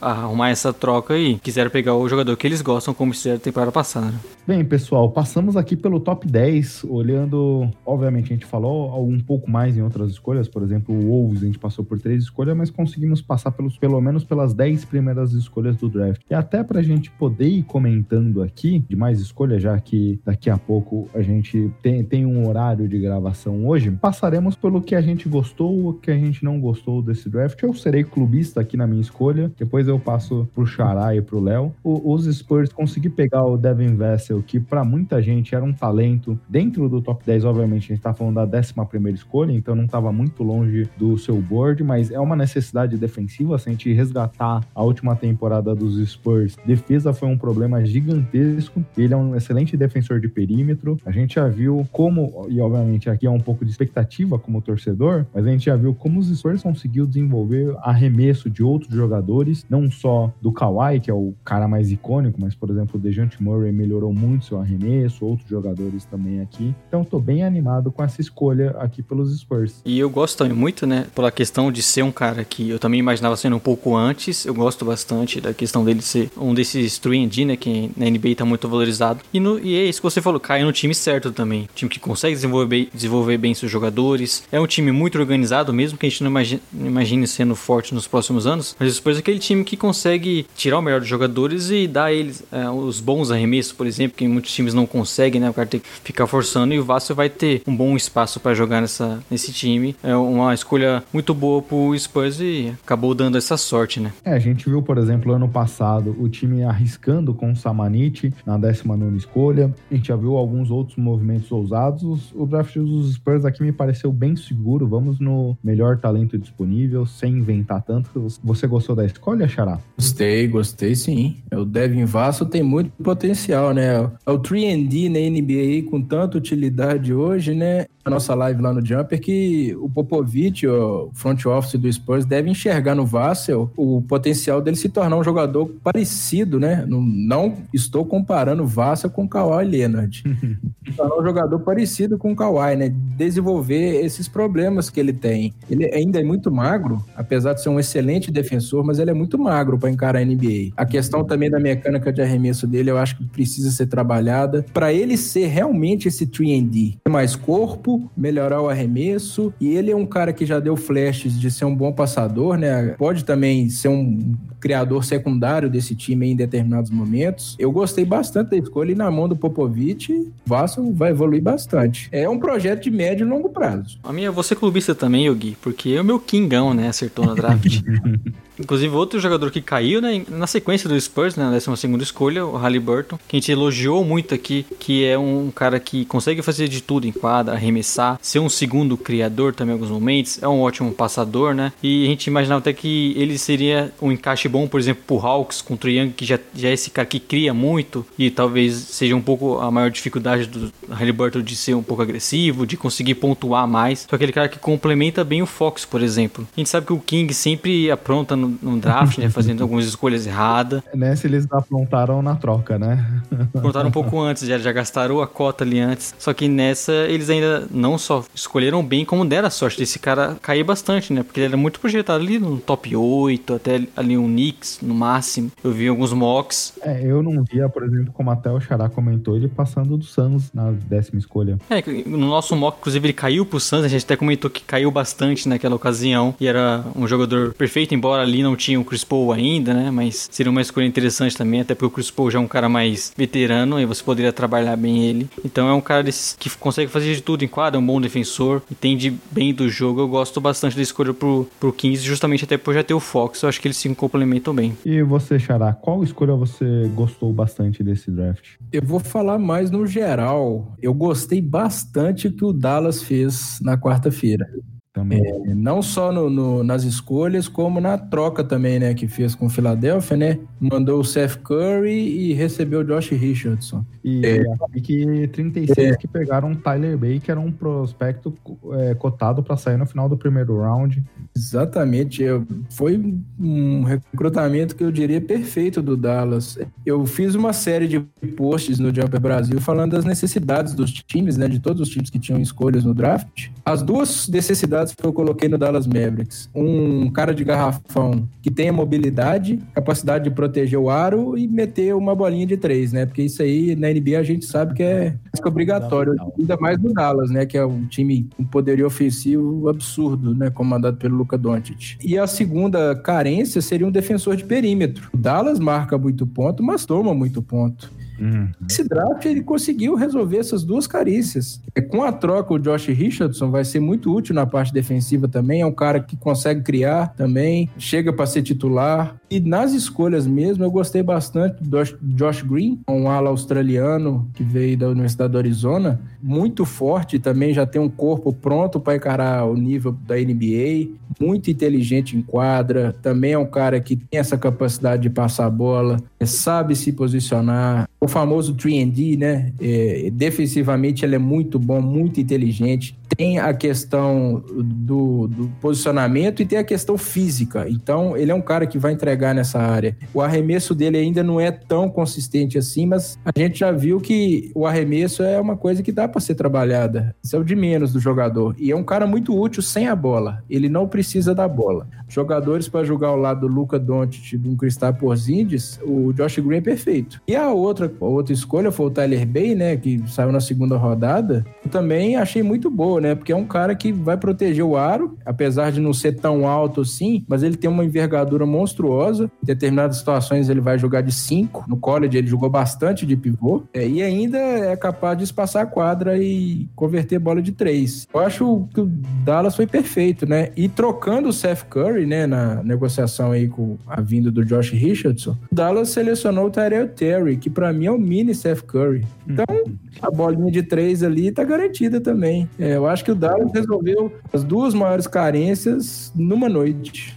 arrumar essa troca e quiseram pegar o jogador que eles gostam, como fizeram na temporada passada. Bem, pessoal, passamos aqui pelo top 10, olhando. Obviamente, a gente falou um pouco mais em outras escolhas, por exemplo, o Wolves, a gente passou por três escolhas, mas conseguimos passar pelos, pelo menos pelas 10 primeiras escolhas do draft. E até pra gente poder ir comentando aqui de mais escolhas, já que daqui a pouco a gente tem, tem um horário de gravação hoje, passaremos pelo que a gente gostou, o que a gente não gostou desse draft. Eu serei clubista aqui na minha escolha, depois eu passo pro Xará e pro Léo. Os Spurs consegui pegar o Devin Vessel, que pra muita gente era um talento dentro do top 10, obviamente a gente tá falando da 11 primeira escolha, então não tava muito longe do seu board, mas é uma necessidade defensiva, se a gente resgatar a última temporada dos Spurs, defesa foi um problema gigantesco, ele é um excelente defensor de perímetro, a gente já viu como, e obviamente aqui é um pouco de expectativa como torcedor, mas a gente já viu como os Spurs conseguiu desenvolver arremesso de outros jogadores, não só do Kawhi, que é o cara mais icônico, mas por exemplo o DeJounte Murray melhorou muito seu arremesso, outros jogadores também aqui, então tô bem animado com essa escolha aqui pelos Spurs. E eu gosto também muito, né, pela questão de ser um cara que eu também imaginava sendo um pouco antes. Eu gosto bastante da questão dele ser um desses 3D, né, que na NBA tá muito valorizado. E, no, e é isso que você falou, cai no time certo também. Time que consegue desenvolver, desenvolver bem seus jogadores. É um time muito organizado, mesmo que a gente não imagine, imagine sendo forte nos próximos anos. Mas depois é aquele time que consegue tirar o melhor dos jogadores e dar eles é, os bons arremessos, por exemplo, que muitos times não conseguem, né? O cara tem que ficar forçando e o Vasco vai ter um bom espaço para jogar nessa, nesse time. É uma escolha muito boa pro Spurs e acabou dando essa sorte, né? É, a gente viu, por exemplo, ano passado, o time arriscando com o Samanit na 19 escolha. A gente já viu alguns outros movimentos ousados. O draft dos Spurs aqui me pareceu bem seguro. Vamos no melhor talento disponível, sem inventar tanto. Você gostou da escolha, Xará? Gostei, gostei sim. O Devin Vasso tem muito potencial, né? É o 3D na NBA com tanta utilidade hoje, né? A nossa live lá no Jumper que o Popovich, o front office do Spurs, deve enxergar no Vassell o potencial dele se tornar um jogador parecido, né? Não, não estou comparando o Vassell com o Kawhi Leonard. se tornar um jogador parecido com o Kawhi, né? Desenvolver esses problemas que ele tem. Ele ainda é muito magro, apesar de ser um excelente defensor, mas ele é muito magro para encarar a NBA. A questão também da mecânica de arremesso dele, eu acho que precisa ser trabalhada para ele ser realmente esse 3D. Ter mais corpo, melhorar o arremesso, e ele é um cara que já deu flashes de ser um bom passador, né? Pode também ser um criador secundário desse time em determinados momentos. Eu gostei bastante da escolha e na mão do Popovich, o Vasco vai evoluir bastante. É um projeto de médio e longo prazo. A minha, você clubista também, Yogi, porque é o meu Kingão, né, acertou no draft. Inclusive, outro jogador que caiu, né, na sequência do Spurs, né, na 12 escolha, o Halliburton, que a gente elogiou muito aqui, que é um cara que consegue fazer de tudo em quadra, arremessar, ser um segundo criador também em alguns momentos, é um ótimo passador, né, e a gente imaginava até que ele seria um encaixe bom, por exemplo, pro Hawks, contra o Young, que já, já é esse cara que cria muito, e talvez seja um pouco a maior dificuldade do Halliburton de ser um pouco agressivo, de conseguir pontuar mais, só aquele cara que complementa bem o Fox, por exemplo. A gente sabe que o King sempre apronta no, no draft, né, fazendo algumas escolhas erradas, Nessa eles aprontaram na troca, né? Contaram um pouco antes, já, já gastaram a cota ali antes. Só que nessa eles ainda não só escolheram bem, como deram a sorte desse cara cair bastante, né? Porque ele era muito projetado ali no top 8, até ali um Knicks no máximo. Eu vi alguns mocks. É, eu não via, por exemplo, como até o Xará comentou, ele passando do Suns na décima escolha. É, no nosso mock, inclusive, ele caiu pro Suns, a gente até comentou que caiu bastante naquela ocasião, e era um jogador perfeito, embora ali não tinha o Chris Paul ainda, né? Mas seria uma escolha interessante também, até porque o Chris Paul já é um cara mais veterano e você poderia trabalhar bem ele. Então é um cara desse, que consegue fazer de tudo em quadra, é um bom defensor, entende bem do jogo. Eu gosto bastante da escolha pro, pro 15, justamente até por já ter o Fox. Eu acho que eles se complementam bem. E você, Xará, qual escolha você gostou bastante desse draft? Eu vou falar mais no geral. Eu gostei bastante que o Dallas fez na quarta-feira. Também. É, não só no, no, nas escolhas, como na troca também, né? Que fez com o Philadelphia, né? Mandou o Seth Curry e recebeu o Josh Richardson. E É. a pick 36 que pegaram o Tyler Bay, que era um prospecto é, cotado para sair no final do primeiro round. Exatamente. Eu, foi um recrutamento que eu diria perfeito do Dallas. Eu fiz uma série de posts no Jumper Brasil falando das necessidades dos times, né? De todos os times que tinham escolhas no draft. As duas necessidades que eu coloquei no Dallas Mavericks. Um cara de garrafão que tenha mobilidade, capacidade de proteger o aro e meter uma bolinha de três, né? Porque isso aí na NBA a gente sabe que é mais que obrigatório. Ainda mais no Dallas, né? Que é um time com poderio ofensivo absurdo, né? Comandado pelo Luca Doncic. E a segunda carência seria um defensor de perímetro. O Dallas marca muito ponto, mas toma muito ponto. Esse draft ele conseguiu resolver essas duas carícias. É, com a troca, o Josh Richardson vai ser muito útil na parte defensiva também. É um cara que consegue criar também, chega para ser titular. E nas escolhas mesmo, eu gostei bastante do Josh, Green, um ala australiano que veio da Universidade do Arizona, muito forte também, já tem um corpo pronto para encarar o nível da NBA, muito inteligente em quadra, também é um cara que tem essa capacidade de passar a bola, é, sabe se posicionar, o famoso 3D, né? É, defensivamente ele é muito bom, muito inteligente. Tem a questão do, do, posicionamento e tem a questão física. Então, ele é um cara que vai entregar nessa área. O arremesso dele ainda não é tão consistente assim, mas a gente já viu que o arremesso é uma coisa que dá para ser trabalhada. Isso é o de menos do jogador. E é um cara muito útil sem a bola. Ele não precisa da bola. Jogadores para jogar ao lado do Luca Doncic, do Kristaps Porzingis, o Josh Green é perfeito. E a outra, a outra escolha foi o Tyler Bay, né, que saiu na segunda rodada. Eu também achei muito boa, né, porque é um cara que vai proteger o aro, apesar de não ser tão alto assim, mas ele tem uma envergadura monstruosa. Em determinadas situações ele vai jogar de 5. No college ele jogou bastante de pivô. É, e ainda é capaz de espaçar a quadra e converter bola de 3. Eu acho que o Dallas foi perfeito, né? E trocando o Seth Curry, né, na negociação aí com a vinda do Josh Richardson, o Dallas selecionou o Tyrell Terry, que para mim é o mini Seth Curry. Então, a bolinha de 3 ali tá garantida também. É, eu acho que o Dallas resolveu as duas maiores carências numa noite.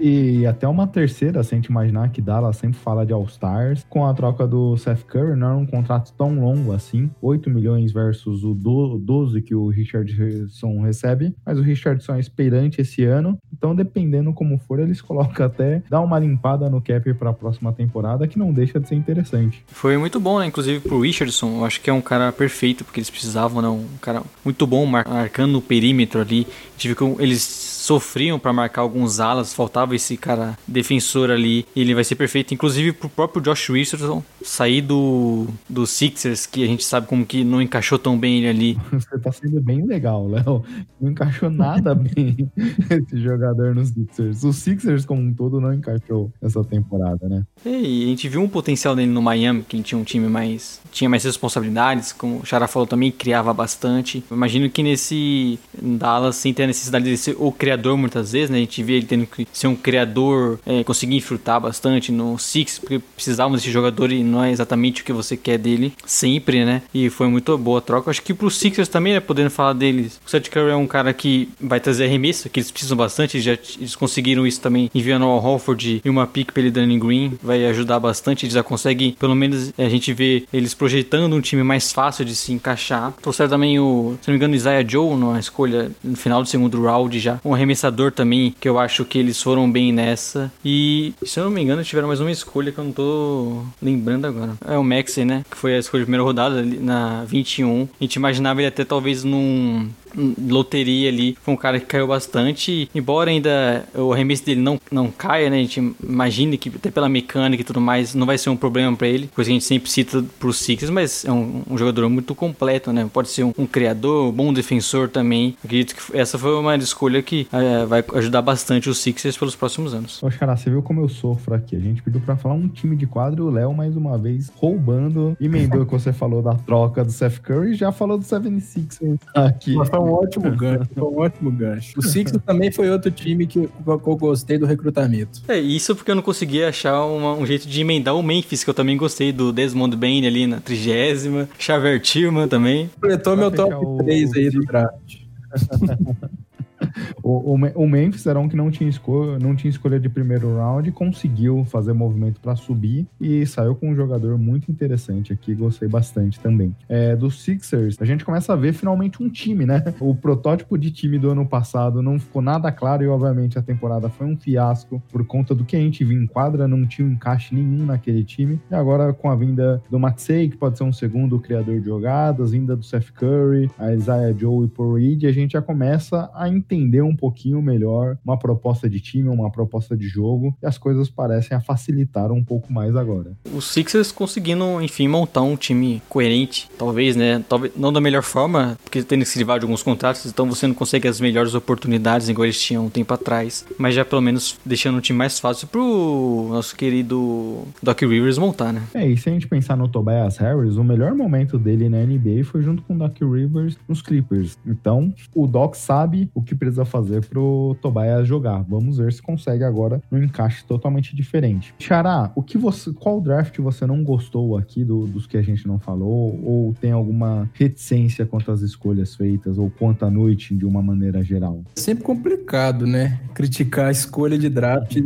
E até uma terceira, se a gente imaginar que Dallas sempre fala de All-Stars. Com a troca do Seth Curry, não era um contrato tão longo assim. 8 milhões versus o 12 que o Richardson recebe. Mas o Richardson é esperante esse ano. Então, dependendo como for, eles colocam até dar uma limpada no cap para a próxima temporada, que não deixa de ser interessante. Foi muito bom, né? Inclusive pro Richardson, eu acho que é um cara perfeito, porque eles precisavam, né? Um cara muito bom marcando o perímetro ali. Tive que eles sofriam para marcar alguns alas, faltava esse cara defensor ali, e ele vai ser perfeito, inclusive pro próprio Josh Richardson sair do, do Sixers, que a gente sabe como que não encaixou tão bem ele ali. Você tá sendo bem legal, Léo. Não encaixou nada bem esse jogador nos Sixers. Os Sixers como um todo não encaixou essa temporada, né? E a gente viu um potencial dele no Miami, que ele tinha um time mais tinha mais responsabilidades, como o Xará falou também, criava bastante. Eu imagino que nesse Dallas, sem ter a necessidade de ser o criador muitas vezes, né? A gente vê ele tendo que ser um criador, é, conseguir infrutar bastante no Six, porque precisavam desse jogador e não é exatamente o que você quer dele, sempre, né? E foi muito boa a troca. Acho que pro Sixers também, né? Podendo falar deles, o Seth Curry é um cara que vai trazer arremesso, que eles precisam bastante, eles, já, eles conseguiram isso também enviando ao Holford e uma pick pelo Danny Green, vai ajudar bastante, eles já conseguem, pelo menos a gente vê eles projetando um time mais fácil de se encaixar. Trouxeram também o, se não me engano, Isaiah Joe na escolha no final do segundo round já, um arremessador também, que eu acho que eles foram bem nessa. E, se eu não me engano, tiveram mais uma escolha que eu não tô lembrando agora. É o Maxey, né? Que foi a escolha de primeira rodada na 21. A gente imaginava ele até talvez num loteria ali. Foi um cara que caiu bastante. Embora ainda o arremesso dele não, não caia, né? A gente imagina que até pela mecânica e tudo mais não vai ser um problema para ele. Coisa que a gente sempre cita pro Sixers, mas é um, um jogador muito completo, né? Pode ser um, um, criador, um bom defensor também. Acredito que essa foi uma escolha que é, vai ajudar bastante os Sixers pelos próximos anos. Ô, Xará, você viu como eu sofro aqui? A gente pediu pra falar um time de quadro e o Léo, mais uma vez, roubando. Emendou que você falou da troca do Seth Curry e já falou do 76ers aqui. Um ótimo gancho, foi um ótimo gancho. O Sixers também foi outro time que, eu gostei do recrutamento. É, isso porque eu não consegui achar uma, um jeito de emendar o Memphis, que eu também gostei do Desmond Bain ali na trigésima, Xavier Tillman também. Completou meu top o... 3 aí do draft. o, o, o, Memphis era um que não tinha, escolha, não tinha escolha de primeiro round, conseguiu fazer movimento para subir e saiu com um jogador muito interessante aqui, gostei bastante também. É, dos Sixers, a gente começa a ver finalmente um time, né? O protótipo de time do ano passado não ficou nada claro e, obviamente, a temporada foi um fiasco por conta do que a gente viu em quadra, não tinha um encaixe nenhum naquele time. E agora, com a vinda do Maxey, que pode ser um segundo criador de jogadas, vinda do Seth Curry, a Isaiah Joe e Paul Reed, a gente já começa a entender entender um pouquinho melhor uma proposta de time, uma proposta de jogo, e as coisas parecem a facilitar um pouco mais agora. Os Sixers conseguindo, enfim, montar um time coerente, talvez, né? Talvez não da melhor forma, porque tendo que se livrar de alguns contratos, então você não consegue as melhores oportunidades igual eles tinham um tempo atrás, mas já pelo menos deixando um time mais fácil pro nosso querido Doc Rivers montar, né? É, e se a gente pensar no Tobias Harris, o melhor momento dele na NBA foi junto com o Doc Rivers nos Clippers. Então, o Doc sabe o que precisa fazer pro Tobias jogar. Vamos ver se consegue agora um encaixe totalmente diferente. Xará, o que você, qual draft você não gostou aqui do, dos que a gente não falou? Ou tem alguma reticência quanto às escolhas feitas ou quanto à noite de uma maneira geral? Sempre complicado, né? Criticar a escolha de draft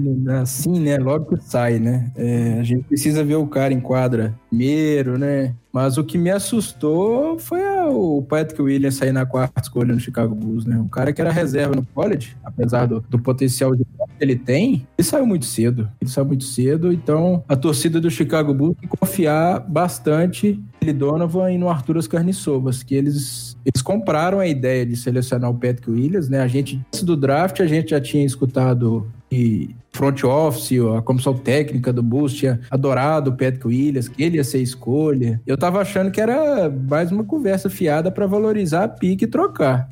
assim, né? Logo que sai, né? É, a gente precisa ver o cara em quadra primeiro, né? Mas o que me assustou foi o Patrick Williams sair na quarta escolha no Chicago Bulls, né? Um cara que era reserva no college, apesar do, do potencial de que ele tem, ele saiu muito cedo. Ele saiu muito cedo, então a torcida do Chicago Bulls tem que confiar bastante no Donovan e no Arturas Carniçovas, que eles, eles compraram a ideia de selecionar o Patrick Williams, né? A gente, antes do draft, a gente já tinha escutado e front office, a comissão técnica do Bulls tinha adorado o Patrick Williams, que ele ia ser escolha. Eu tava achando que era mais uma conversa fiada para valorizar a pique e trocar.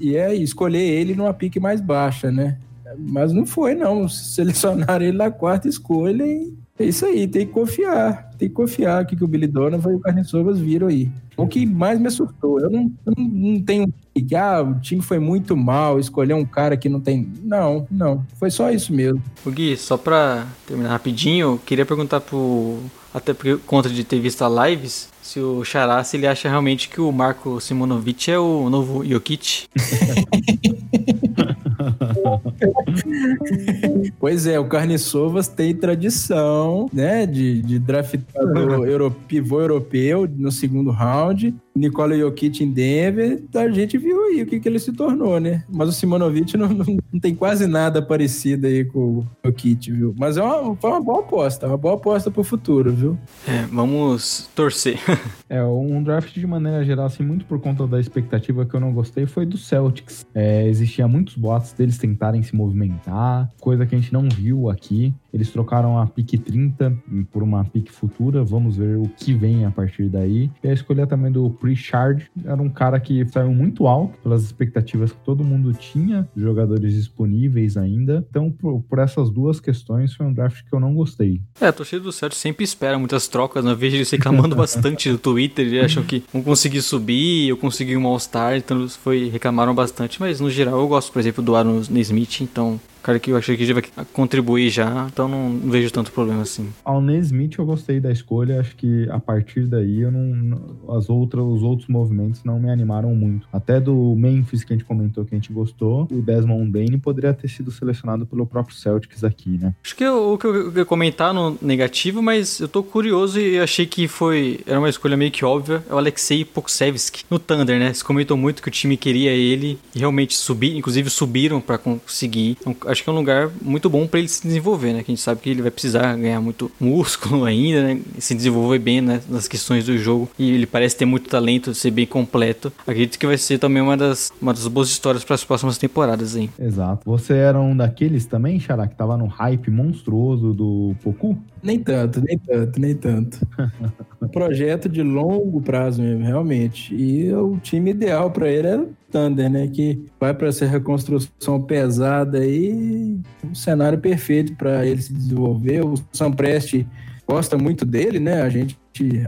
E é escolher ele numa pique mais baixa, né? Mas não foi, não. Selecionaram ele na quarta escolha e é isso aí, tem que confiar. Tem que confiar que, que o Billy Donovan e o Carniçovas viram aí. O que mais me assustou, eu não, eu não, não tenho que ah, o time foi muito mal, escolher um cara que não tem. Não, não. Foi só isso mesmo. O Gui, só pra terminar rapidinho, queria perguntar pro. Até por conta de ter visto a lives, se o Xará, se ele acha realmente que o Marco Simonovic é o novo Jokic. pois é, o Carniçovas tem tradição, né, de, de draftado euro, pivô europeu no segundo round. Nikola Jokic em Denver, a gente viu aí o que, que ele se tornou, né? Mas o Simonovic não, não, não tem quase nada parecido aí com o Jokic, viu? Mas é uma, foi uma boa aposta, uma boa aposta pro futuro, viu? É, vamos torcer. é, um draft de maneira geral, assim, muito por conta da expectativa que eu não gostei, foi do Celtics. É, existia muitos boatos deles tentarem se movimentar, coisa que a gente não viu aqui. Eles trocaram a pique 30 por uma pique futura. Vamos ver o que vem a partir daí. E a escolha também do Pritchard era um cara que saiu muito alto pelas expectativas que todo mundo tinha, jogadores disponíveis ainda. Então, por, por essas duas questões, foi um draft que eu não gostei. É, a torcida do Celtics sempre espera muitas trocas. Na vez eles reclamando bastante do Twitter, eles acham que vão conseguir subir, eu consegui um All-Star, então eles foi, reclamaram bastante. Mas no geral, eu gosto, por exemplo, do Aaron Smith, então cara que eu achei que já vai contribuir já, então não, vejo tanto problema assim. Ao Nesmith eu gostei da escolha, acho que a partir daí eu não, as outras, os outros movimentos não me animaram muito. Até do Memphis que a gente comentou que a gente gostou, o Desmond Bain poderia ter sido selecionado pelo próprio Celtics aqui, né? Acho que o que eu ia comentar no negativo, mas eu tô curioso e achei que foi. Era uma escolha meio que óbvia. É o Alexei Pokusevski no Thunder, né? Se comentou muito que o time queria ele e realmente subir, inclusive subiram pra conseguir. Então, acho que é um lugar muito bom pra ele se desenvolver, né? Que a gente sabe que ele vai precisar ganhar muito músculo ainda, né? Se desenvolver bem né? nas questões do jogo. E ele parece ter muito talento, ser bem completo. Acredito que vai ser também uma das, uma das boas histórias para as próximas temporadas, hein? Exato. Você era um daqueles também, Xará, que tava no hype monstruoso do Poku? Nem tanto, nem tanto, nem tanto. um projeto de longo prazo mesmo, realmente. E o time ideal para ele era Thunder, né? Que vai para essa reconstrução pesada aí, um cenário perfeito para ele se desenvolver. O Sam Presti gosta muito dele, né? A gente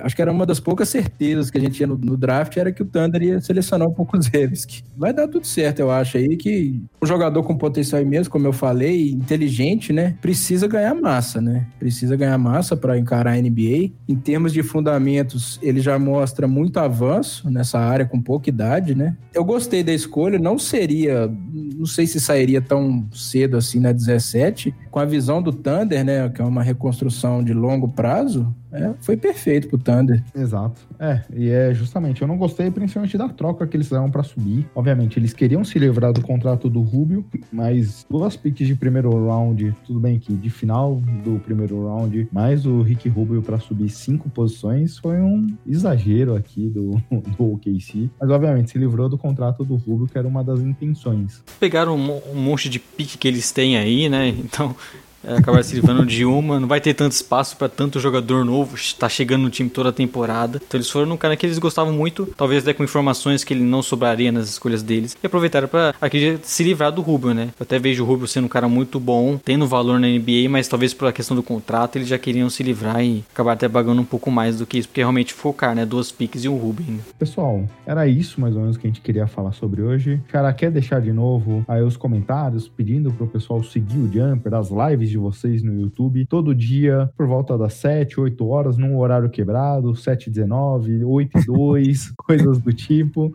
acho que era uma das poucas certezas que a gente tinha no, no, draft era que o Thunder ia selecionar um pouco o Zevski. Vai dar tudo certo, eu acho aí que um jogador com potencial imenso, como eu falei, inteligente, né? Precisa ganhar massa, né? Precisa ganhar massa para encarar a NBA. Em termos de fundamentos, ele já mostra muito avanço nessa área com pouca idade, né? Eu gostei da escolha, não seria, não sei se sairia tão cedo assim na 17, com a visão do Thunder, né, que é uma reconstrução de longo prazo, é, foi perfeito pro Thunder. Exato. É, e é justamente, eu não gostei principalmente da troca que eles fizeram para subir. Obviamente, eles queriam se livrar do contrato do Rubio, mas duas picks de primeiro round, tudo bem que de final do primeiro round, mais o Rick Rubio para subir cinco posições, foi um exagero aqui do, do OKC. Mas obviamente se livrou do contrato do Rubio, que era uma das intenções. Pegaram um, um monte de pique que eles têm aí, né? Então é, acabar se livrando de uma, não vai ter tanto espaço para tanto jogador novo, tá chegando no time toda a temporada. Então eles foram num cara que eles gostavam muito, talvez até com informações que ele não sobraria nas escolhas deles, e aproveitaram para se livrar do Rubio, né? Eu até vejo o Rubio sendo um cara muito bom, tendo valor na NBA, mas talvez pela questão do contrato eles já queriam se livrar e acabar até pagando um pouco mais do que isso, porque realmente focar, né? Duas piques e um Rubio ainda. Pessoal, era isso mais ou menos que a gente queria falar sobre hoje. Cara, quer deixar de novo aí os comentários pedindo pro pessoal seguir o Jumper, as lives de vocês no YouTube, todo dia, por volta das 7, 8 horas, num horário quebrado, 7 19, 8 e 2, coisas do tipo.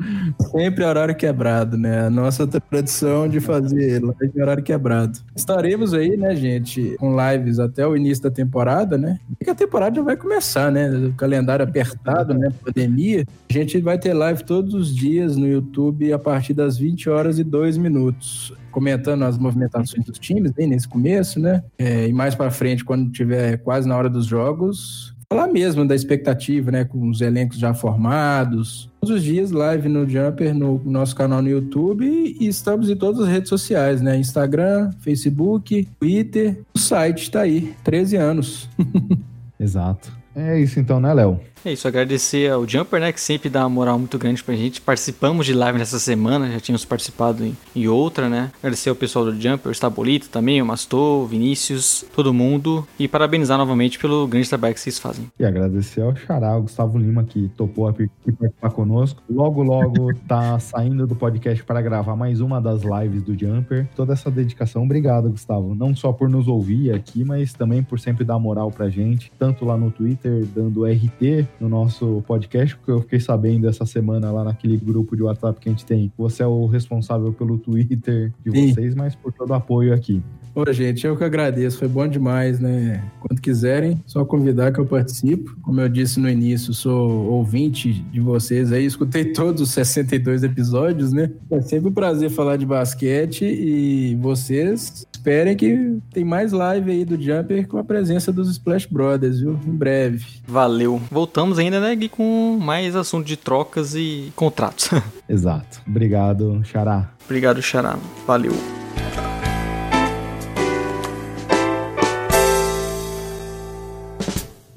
Sempre horário quebrado, né? A nossa tradição de fazer live em horário quebrado. Estaremos aí, né, gente, com lives até o início da temporada, né? E a temporada já vai começar, né? O calendário apertado, né? Pandemia. A gente vai ter live todos os dias no YouTube a partir das 20 horas e 2 minutos comentando as movimentações dos times, bem nesse começo, né? É, e mais para frente, quando tiver quase na hora dos jogos, falar mesmo da expectativa, né? Com os elencos já formados. Todos os dias, live no Jumper, no nosso canal no YouTube e estamos em todas as redes sociais, né? Instagram, Facebook, Twitter. O site está aí, 13 anos. Exato. É isso então, né, Léo? É isso, agradecer ao Jumper, né, que sempre dá uma moral muito grande pra gente. Participamos de live nessa semana, já tínhamos participado em, em outra, né. Agradecer ao pessoal do Jumper, o Stabolito também, o Mastor, o Vinícius, todo mundo. E parabenizar novamente pelo grande trabalho que vocês fazem. E agradecer ao Xará, o Gustavo Lima, que topou aqui participar conosco. Logo, logo tá saindo do podcast para gravar mais uma das lives do Jumper. Toda essa dedicação, obrigado, Gustavo. Não só por nos ouvir aqui, mas também por sempre dar moral pra gente, tanto lá no Twitter, dando RT no nosso podcast, porque eu fiquei sabendo essa semana lá naquele grupo de WhatsApp que a gente tem. Você é o responsável pelo Twitter de Sim. vocês, mas por todo o apoio aqui. Ô, gente, eu que agradeço, foi bom demais, né? Quando quiserem, só convidar que eu participo. Como eu disse no início, sou ouvinte de vocês aí, escutei todos os 62 episódios, né? É sempre um prazer falar de basquete e vocês esperem que tem mais live aí do Jumper com a presença dos Splash Brothers, viu? Em breve. Valeu. Voltamos ainda, né, Gui, com mais assunto de trocas e contratos. Exato. Obrigado, Xará. Obrigado, Xará. Valeu.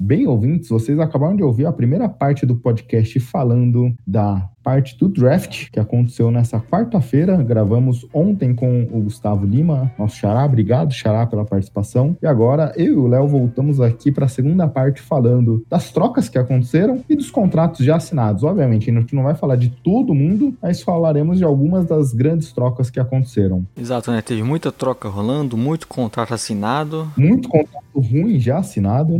Bem, ouvintes, vocês acabaram de ouvir a primeira parte do podcast falando da parte do draft que aconteceu nessa quarta-feira. Gravamos ontem com o Gustavo Lima, nosso xará. Obrigado, xará, pela participação. E agora eu e o Léo voltamos aqui para a segunda parte falando das trocas que aconteceram e dos contratos já assinados. Obviamente, a gente não vai falar de todo mundo, mas falaremos de algumas das grandes trocas que aconteceram. Exato, né? Teve muita troca rolando, muito contrato assinado. Muito contrato ruim já assinado.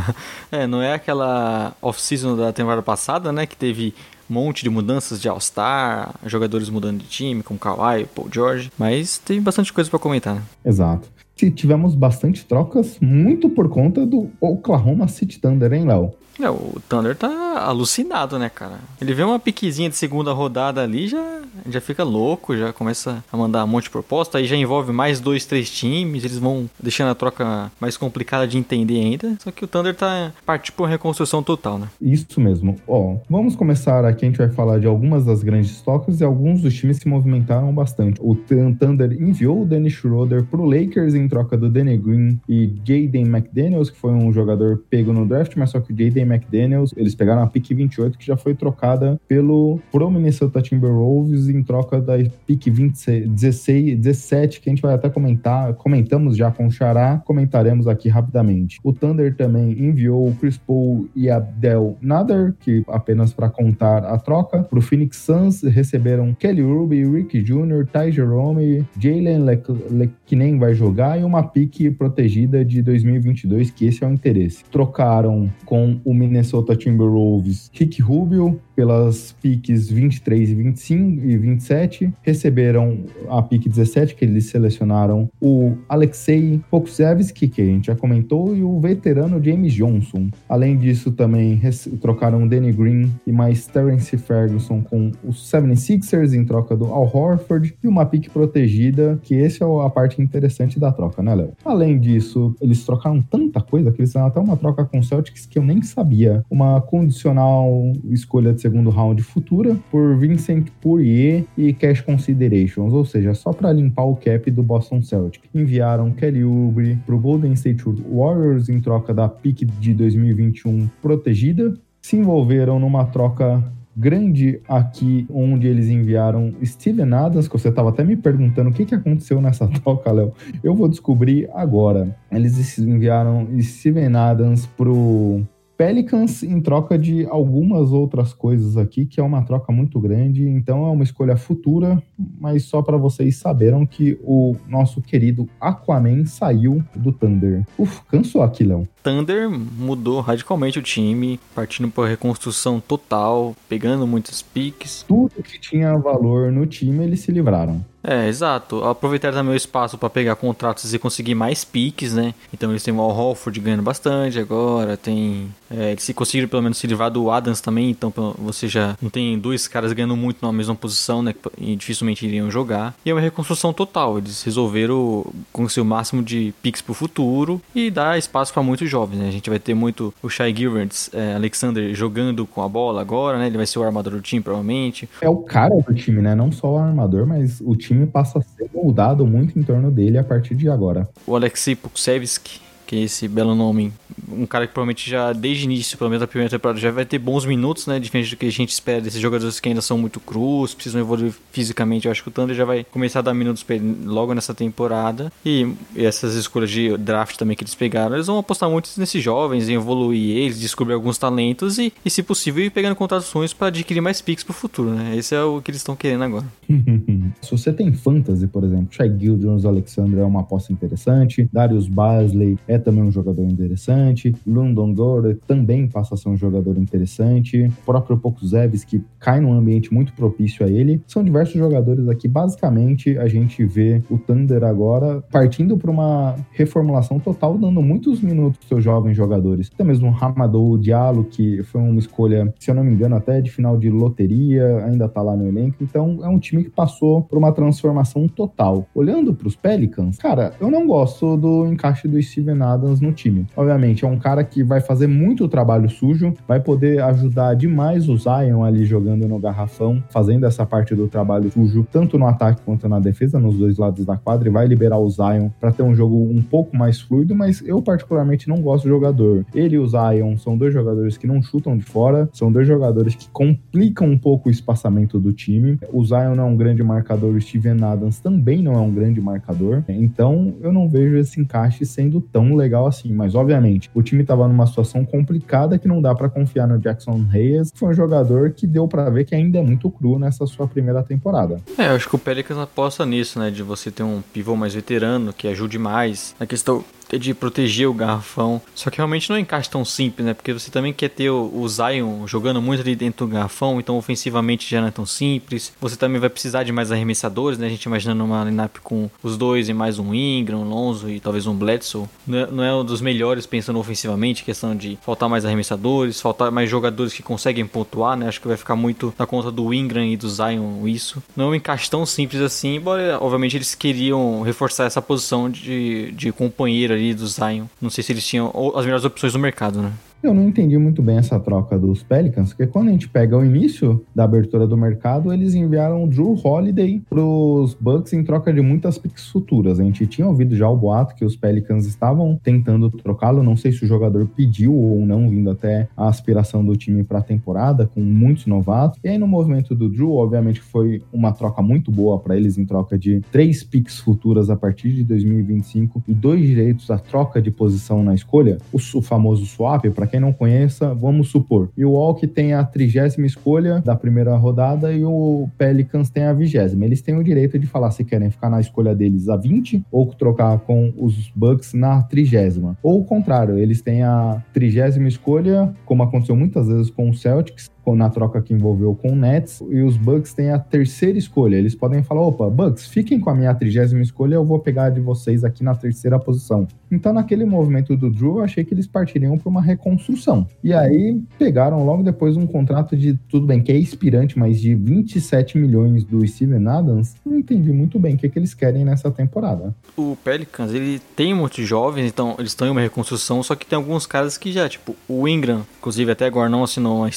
é, não é aquela off-season da temporada passada, né? Que teve um monte de mudanças de All-Star, jogadores mudando de time, como Kawhi, Paul George, mas teve bastante coisa para comentar, né? Exato. Tivemos bastante trocas, muito por conta do Oklahoma City Thunder, hein, Léo? É, o Thunder tá alucinado, né, cara? Ele vê uma piquezinha de segunda rodada ali, já, já fica louco, já começa a mandar um monte de proposta, aí já envolve mais dois, três times, eles vão deixando a troca mais complicada de entender ainda. Só que o Thunder tá partindo por reconstrução total, né? Isso mesmo. Ó, vamos começar aqui, a gente vai falar de algumas das grandes trocas e alguns dos times se movimentaram bastante. O Thunder enviou o Dennis Schroeder pro Lakers em troca do Danny Green e Jaden McDaniels, que foi um jogador pego no draft, mas só que o Jaden McDaniels, eles pegaram a pick 28 que já foi trocada pelo pro Minnesota Timberwolves em troca da pick 26, 16, 17, que a gente vai até comentar, comentamos já com o Xará, comentaremos aqui rapidamente. O Thunder também enviou o Chris Paul e Abdel Nader, que apenas para contar a troca, pro Phoenix Suns receberam Kelly Ruby, Rick Jr., Ty Jerome, Jalen Le, Le que nem vai jogar e uma pick protegida de 2022, que esse é o interesse. Trocaram com o Minnesota Timberwolves. Rick Rubio pelas piques 23 e 25 e 27. Receberam a pique 17, que eles selecionaram o Alexei Pokusevski, que a gente já comentou, e o veterano James Johnson. Além disso, também trocaram Danny Green e mais Terence Ferguson com os 76ers em troca do Al Horford e uma pique protegida, que esse é a parte interessante da troca, né, Léo? Além disso, eles trocaram tanta coisa que eles fizeram até uma troca com o Celtics que eu nem sabia. Uma condicional escolha de segundo round futura por Vincent Poirier e Cash Considerations, ou seja, só para limpar o cap do Boston Celtic. Enviaram Kelly Oubre para o Golden State Warriors em troca da pick de 2021 protegida. Se envolveram numa troca grande aqui, onde eles enviaram Steven Adams, que você estava até me perguntando o que, que aconteceu nessa troca, Léo. Eu vou descobrir agora. Eles enviaram Steven Adams pro Pelicans em troca de algumas outras coisas aqui, que é uma troca muito grande, então é uma escolha futura, mas só para vocês saberam que o nosso querido Aquaman saiu do Thunder. Uf, cansou aqui, Léo. Thunder mudou radicalmente o time, partindo para reconstrução total, pegando muitos piques. Tudo que tinha valor no time, eles se livraram. É, exato. Aproveitar também o espaço para pegar contratos e conseguir mais piques, né? Então eles têm o Al Holford ganhando bastante agora, tem... É, eles se conseguiram pelo menos se livrar do Adams também, então você já não tem dois caras ganhando muito na mesma posição, né? E dificilmente iriam jogar. E é uma reconstrução total. Eles resolveram conseguir o máximo de piques pro futuro e dar espaço para muitos jovens, né? A gente vai ter muito o Shai Gilberts, é, Alexander jogando com a bola agora, né? Ele vai ser o armador do time, provavelmente. É o cara do time, né? Não só o armador, mas o time time passa a ser moldado muito em torno dele a partir de agora. O Alexei Puksevski que é esse belo nome. Um cara que provavelmente já, desde o início, pelo menos da primeira temporada, já vai ter bons minutos, né? Diferente do que a gente espera desses jogadores que ainda são muito crus, precisam evoluir fisicamente. Eu acho que o Thunder já vai começar a dar minutos pra ele logo nessa temporada. E essas escolhas de draft também que eles pegaram, eles vão apostar muito nesses jovens, em evoluir eles, descobrir alguns talentos e, e se possível, ir pegando contratações para adquirir mais picks pro futuro, né? Esse é o que eles estão querendo agora. se você tem fantasy, por exemplo, Shai Gilders Alexander é uma aposta interessante, Darius Basley é também um jogador interessante. London Gore também passa a ser um jogador interessante. O próprio Pokuzevis, que cai num ambiente muito propício a ele. São diversos jogadores aqui. Basicamente, a gente vê o Thunder agora partindo para uma reformulação total, dando muitos minutos para seus jovens jogadores. Até mesmo o Hamadou Diallo, que foi uma escolha, se eu não me engano, até de final de loteria, ainda tá lá no elenco. Então, é um time que passou por por uma transformação total. Olhando para os Pelicans, cara, eu não gosto do encaixe do Steven Adams no time. Obviamente, é um cara que vai fazer muito trabalho sujo, vai poder ajudar demais o Zion ali jogando no garrafão, fazendo essa parte do trabalho sujo, tanto no ataque quanto na defesa, nos dois lados da quadra, e vai liberar o Zion para ter um jogo um pouco mais fluido, mas eu particularmente não gosto do jogador. Ele e o Zion são dois jogadores que não chutam de fora, são dois jogadores que complicam um pouco o espaçamento do time. O Zion não é um grande marcador, o Steven Adams também não é um grande marcador, então eu não vejo esse encaixe sendo tão legal assim, mas obviamente o time estava numa situação complicada que não dá para confiar no Jackson Reyes, foi um jogador que deu para ver que ainda é muito cru nessa sua primeira temporada. É, eu acho que o Pelicans aposta nisso, né, de você ter um pivô mais veterano que ajude mais. Na questão de proteger o garrafão. Só que realmente não é um encaixe tão simples, né? Porque você também quer ter o, Zion jogando muito ali dentro do garrafão, então ofensivamente já não é tão simples. Você também vai precisar de mais arremessadores, né? A gente imaginando uma lineup com os dois e mais um Ingram, um Lonzo e talvez um Bledsoe. Não é, não é um dos melhores pensando ofensivamente, questão de faltar mais arremessadores, faltar mais jogadores que conseguem pontuar, né? Acho que vai ficar muito na conta do Ingram e do Zion isso. Não é um encaixe tão simples assim, embora obviamente eles queriam reforçar essa posição de, de companheiro ali do Zion. Não sei se eles tinham as melhores opções do mercado, né? Eu não entendi muito bem essa troca dos Pelicans, porque quando a gente pega o início da abertura do mercado, eles enviaram o Drew Holiday pros Bucks em troca de muitas picks futuras. A gente tinha ouvido já o boato que os Pelicans estavam tentando trocá-lo, não sei se o jogador pediu ou não, vindo até a aspiração do time para a temporada, com muitos novatos. E aí no movimento do Drew, obviamente foi uma troca muito boa para eles em troca de três picks futuras a partir de 2025 e dois direitos à troca de posição na escolha, o, famoso swap, para para quem não conheça, vamos supor, o Walk tem a trigésima escolha da primeira rodada e o Pelicans tem a vigésima. Eles têm o direito de falar se querem ficar na escolha deles a 20 ou trocar com os Bucks na trigésima. Ou o contrário, eles têm a trigésima escolha, como aconteceu muitas vezes com o Celtics, na troca que envolveu com o Nets, e os Bucks têm a terceira escolha. Eles podem falar: opa, Bucks, fiquem com a minha trigésima escolha, eu vou pegar de vocês aqui na terceira posição. Então, naquele movimento do Drew, eu achei que eles partiriam para uma reconstrução. E aí pegaram logo depois um contrato de, tudo bem, que é inspirante, mas de 27 milhões do Steven Adams. Não entendi muito bem o que, que eles querem nessa temporada. O Pelicans, ele tem muitos jovens, então eles estão em uma reconstrução, só que tem alguns caras que já, tipo, o Ingram, inclusive até agora não assinou a,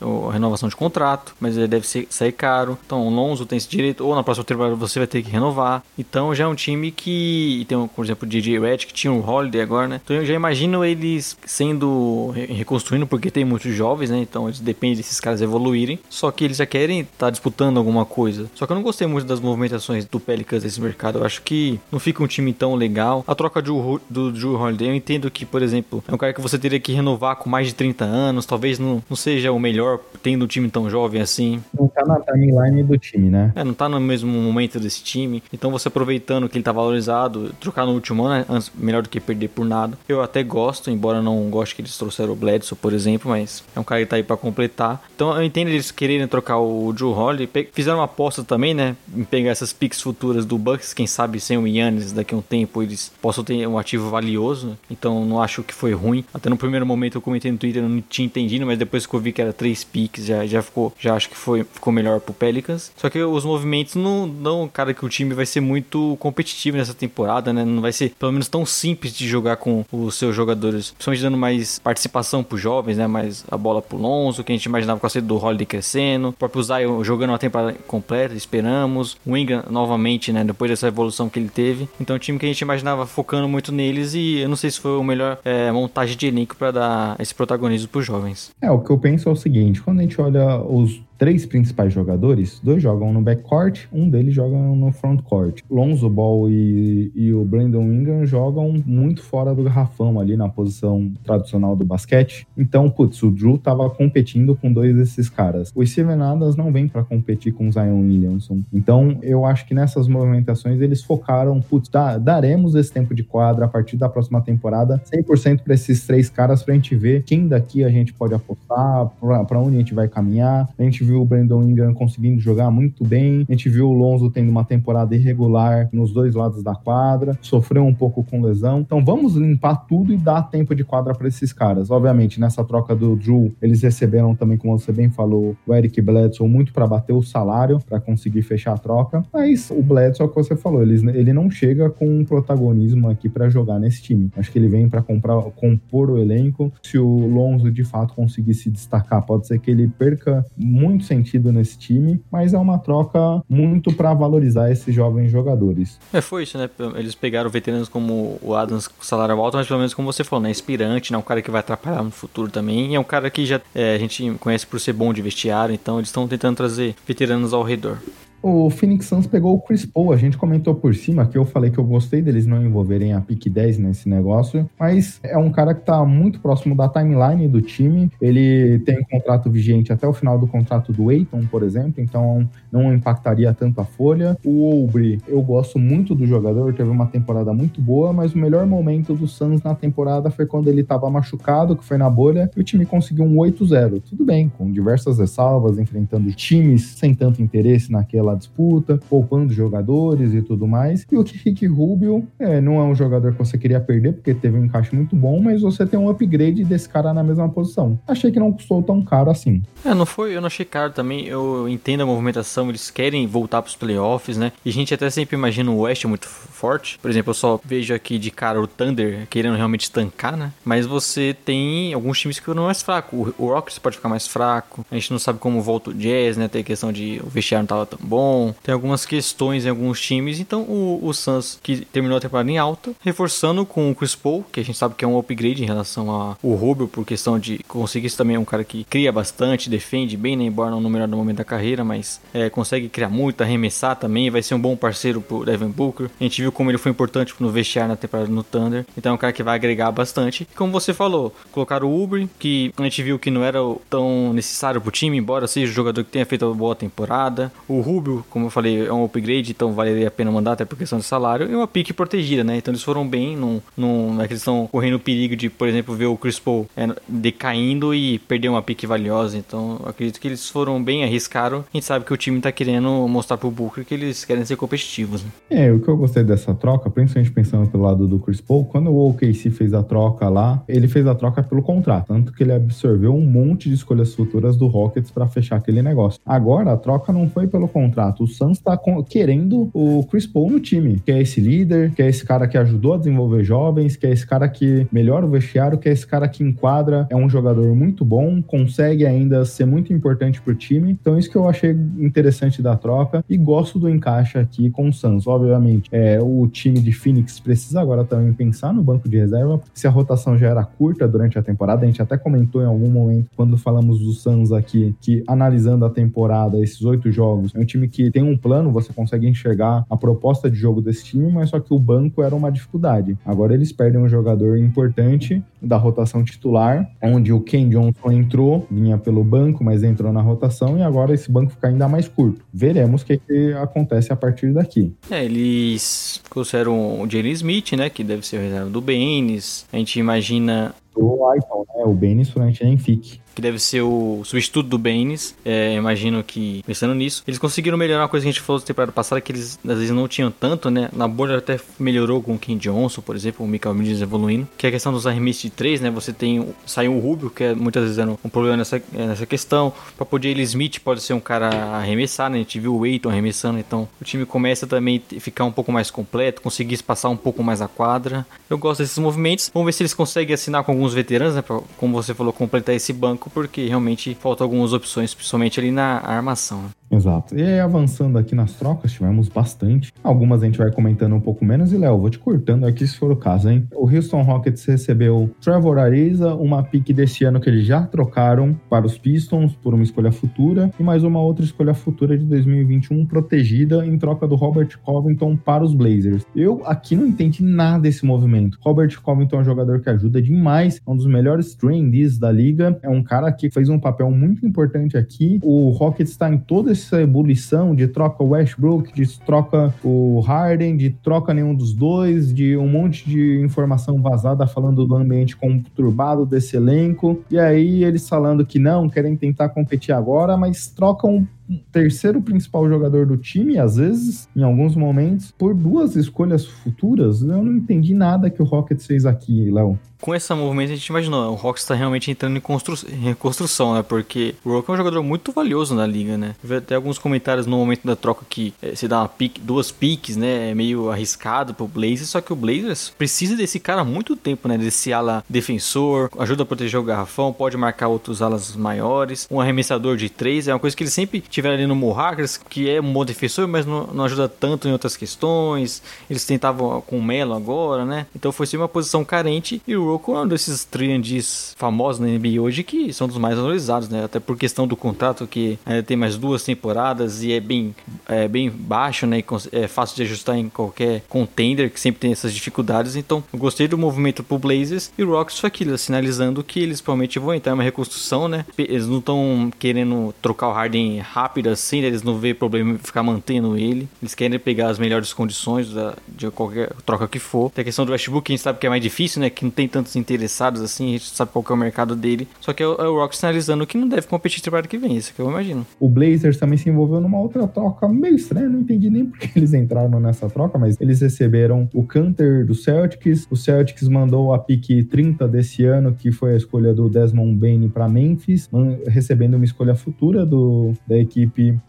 a renovação de contrato, mas ele deve ser, sair caro. Então o Lonzo tem esse direito, ou na próxima temporada você vai ter que renovar. Então já é um time que tem, por exemplo, o DJ Red, que tinha o Holiday agora, né? Então eu já imagino eles sendo reconstruindo, porque tem muitos jovens, né? Então eles desses caras evoluírem. Só que eles já querem estar tá disputando alguma coisa. Só que eu não gostei muito das movimentações do Pelicans desse mercado. Eu acho que não fica um time tão legal. A troca do, do Drew Holiday, eu entendo que, por exemplo, é um cara que você teria que renovar com mais de 30 anos. Talvez não, não seja o melhor tendo um time tão jovem assim. Não tá na timeline do time, né? É, não tá no mesmo momento desse time. Então você aproveitando que ele tá valorizado, trocar no último ano, é melhor do que perder por nada. Eu até gosto, embora não goste que eles trouxeram o Bledsoe, por exemplo, mas é um cara que tá aí pra completar. Então eu entendo eles quererem trocar o Drew Holiday. Fizeram uma aposta também, né? Em pegar essas picks futuras do Bucks, quem sabe sem o Yannis daqui a um tempo eles possam ter um ativo valioso. Então não acho que foi ruim. Até no primeiro momento eu comentei no Twitter, não tinha entendido, mas depois que eu vi que era três picks, já, já ficou, já acho que foi, ficou melhor pro Pelicans. Só que os movimentos não dão, cara, que o time vai ser muito competitivo nessa temporada, né? Não vai ser, pelo menos, tão simples de jogar com os seus jogadores, principalmente dando mais participação pros jovens, né? Mais a bola pro Lonzo, que a gente imaginava com a saída do Holiday crescendo, o próprio Zion jogando uma temporada completa, esperamos. O Ingram novamente, né? Depois dessa evolução que ele teve. Então, o time que a gente imaginava focando muito neles e eu não sei se foi o melhor é, montagem de elenco para dar esse protagonismo pros jovens. É, o que eu penso é o seguinte, quando a gente olha os três principais jogadores, dois jogam no backcourt, um deles joga no frontcourt. Lonzo Ball e, e, o Brandon Ingram jogam muito fora do garrafão ali na posição tradicional do basquete. Então, putz, o Drew tava competindo com dois desses caras. O Steven Adams não vem para competir com o Zion Williamson. Então, eu acho que nessas movimentações eles focaram, putz, daremos esse tempo de quadra a partir da próxima temporada 100% para esses três caras pra gente ver quem daqui a gente pode apostar, para onde a gente vai caminhar, a gente viu o Brandon Ingram conseguindo jogar muito bem, a gente viu o Lonzo tendo uma temporada irregular nos dois lados da quadra, sofreu um pouco com lesão. Então vamos limpar tudo e dar tempo de quadra para esses caras. Obviamente, nessa troca do Drew, eles receberam também, como você bem falou, o Eric Bledsoe muito para bater o salário, para conseguir fechar a troca. Mas o Bledsoe, é o que você falou, ele, ele não chega com um protagonismo aqui para jogar nesse time. Acho que ele vem para compor o elenco. Se o Lonzo de fato conseguir se destacar, pode ser que ele perca muito sentido nesse time, mas é uma troca muito para valorizar esses jovens jogadores. É, foi isso, né? Eles pegaram veteranos como o Adams com salário alto, mas pelo menos como você falou, né? Inspirante, né? Um cara que vai atrapalhar no futuro também. E é um cara que já é, a gente conhece por ser bom de vestiário, então eles estão tentando trazer veteranos ao redor. O Phoenix Suns pegou o Chris Paul, a gente comentou por cima que eu falei que eu gostei deles não envolverem a pick 10 nesse negócio, mas é um cara que tá muito próximo da timeline do time. Ele tem um contrato vigente até o final do contrato do Aiton, por exemplo, então não impactaria tanto a folha. O Oubre, eu gosto muito do jogador, teve uma temporada muito boa, mas o melhor momento do Suns na temporada foi quando ele estava machucado, que foi na bolha, e o time conseguiu um 8-0. Tudo bem, com diversas ressalvas, enfrentando times sem tanto interesse naquela disputa, poupando jogadores e tudo mais. E o Rick Rubio é, não é um jogador que você queria perder, porque teve um encaixe muito bom, mas você tem um upgrade desse cara na mesma posição. Achei que não custou tão caro assim. É, não foi, eu não achei caro também. Eu entendo a movimentação eles querem voltar para os playoffs, né? E a gente até sempre imagina o West muito forte. Por exemplo, eu só vejo aqui de cara o Thunder querendo realmente estancar, né? Mas você tem alguns times que não é mais fraco. O Rockets pode ficar mais fraco. A gente não sabe como volta o Jazz, né? Tem a questão de o vestiário não tava tão bom. Tem algumas questões em alguns times. Então o, o Suns, que terminou a temporada em alta, reforçando com o Chris Paul, que a gente sabe que é um upgrade em relação ao Rubio, por questão de conseguir isso também é um cara que cria bastante, defende bem, né? Embora não no melhor momento da carreira, mas é, consegue criar muito, arremessar também, vai ser um bom parceiro pro Devin Booker. A gente viu como ele foi importante no vestiário na temporada no Thunder, então é um cara que vai agregar bastante. E como você falou, colocar o Uber, que a gente viu que não era tão necessário pro time, embora seja um jogador que tenha feito uma boa temporada. O Rubio, como eu falei, é um upgrade, então valeria a pena mandar até por questão de salário. E uma pique protegida, né? Então eles foram bem, não, não é que eles estão correndo o perigo de, por exemplo, ver o Chris Paul é, decaindo e perder uma pique valiosa. Então acredito que eles foram bem, arriscaram. A gente sabe que o time tá querendo mostrar pro Booker que eles querem ser competitivos. Né? É, o que eu gostei dessa troca, principalmente pensando pelo lado do Chris Paul, quando o OKC fez a troca lá, ele fez a troca pelo contrato, tanto que ele absorveu um monte de escolhas futuras do Rockets para fechar aquele negócio. Agora a troca não foi pelo contrato, o Suns tá querendo o Chris Paul no time, que é esse líder, que é esse cara que ajudou a desenvolver jovens, que é esse cara que melhora o vestiário, que é esse cara que enquadra, é um jogador muito bom, consegue ainda ser muito importante pro time. Então isso que eu achei interessante da troca e gosto do encaixe aqui com o Suns. Obviamente, é, o time de Phoenix precisa agora também pensar no banco de reserva, se a rotação já era curta durante a temporada, a gente até comentou em algum momento quando falamos do Suns aqui, que analisando a temporada, esses oito jogos, é um time que tem um plano, você consegue enxergar a proposta de jogo desse time, mas só que o banco era uma dificuldade. Agora eles perdem um jogador importante da rotação titular, onde o Ken Johnson entrou, vinha pelo banco, mas entrou na rotação, e agora esse banco fica ainda mais curto. Veremos o que, que acontece a partir daqui. É, eles trouxeram o Jalen Smith, né, que deve ser o reserva do Baines. A gente imagina o Aiton, né? O Baines durante nem fique que deve ser o substituto do Baines. É, imagino que, pensando nisso, eles conseguiram melhorar uma coisa que a gente falou da temporada passada, que eles às vezes não tinham tanto, né? Na bolha até melhorou com o Ken Johnson, por exemplo, o Michael Bridges evoluindo, que é a questão dos arremessos de três, né? Você tem, saiu o Rubio, que é, muitas vezes era um problema nessa, é, nessa questão. Para poder ele Smith pode ser um cara arremessar, né? A gente viu o Aiton arremessando, então o time começa também a ficar um pouco mais completo, conseguir espaçar um pouco mais a quadra. Eu gosto desses movimentos. Vamos ver se eles conseguem assinar com alguns veteranos, né? Pra, como você falou, completar esse banco, porque realmente faltam algumas opções, principalmente ali na armação. Né? Exato. E avançando aqui nas trocas, tivemos bastante. Algumas a gente vai comentando um pouco menos. E, Léo, vou te cortando aqui se for o caso, hein? O Houston Rockets recebeu Trevor Ariza, uma pique desse ano que eles já trocaram para os Pistons por uma escolha futura e mais uma outra escolha futura de 2021 protegida em troca do Robert Covington para os Blazers. Eu aqui não entendi nada desse movimento. Robert Covington é um jogador que ajuda demais, é um dos melhores trendies da liga, é um cara que fez um papel muito importante aqui. O Rockets está em todo esse essa ebulição de troca Westbrook, de troca o Harden, de troca nenhum dos dois, de um monte de informação vazada falando do ambiente conturbado desse elenco. E aí eles falando que não, querem tentar competir agora, mas trocam terceiro principal jogador do time, às vezes, em alguns momentos, por duas escolhas futuras. Eu não entendi nada que o Rockets fez aqui, Léo com esse movimento a gente imaginou, o Hawks está realmente entrando em, constru reconstrução, né? Porque o Rock é um jogador muito valioso na liga, né? Vi até alguns comentários no momento da troca que é, se dá pique, duas piques, né? É meio arriscado pro Blazers, só que o Blazers precisa desse cara há muito tempo, né? Desse ala defensor, ajuda a proteger o garrafão, pode marcar outros alas maiores, um arremessador de três, é uma coisa que eles sempre tiveram ali no Mohawks, que é um bom defensor, mas não, não ajuda tanto em outras questões. Eles tentavam com o Melo agora, né? Então foi sempre uma posição carente e o Kuroko é um desses triandis famosos na NBA hoje que são dos mais valorizados, né? Até por questão do contrato que ainda tem mais duas temporadas e é bem, é bem baixo, né? E é fácil de ajustar em qualquer contender que sempre tem essas dificuldades. Então, eu gostei do movimento pro Blazers e o Rockets foi aquilo, sinalizando que eles provavelmente vão entrar em uma reconstrução, né? Eles não estão querendo trocar o Harden rápido assim, né? eles não vê problema em ficar mantendo ele. Eles querem pegar as melhores condições da, de qualquer troca que for. Tem a questão do Westbrook, a gente sabe que é mais difícil, né? Que não tem tanto tantos interessados assim, a gente sabe qual é o mercado dele. Só que é o, é o Rock sinalizando que não deve competir temporada que vem, isso que eu imagino. O Blazers também se envolveu numa outra troca meio estranha, não entendi nem porque eles entraram nessa troca, mas eles receberam o Canter do Celtics, o Celtics mandou a pique 30 desse ano, que foi a escolha do Desmond Bain para Memphis, recebendo uma escolha futura do, da equipe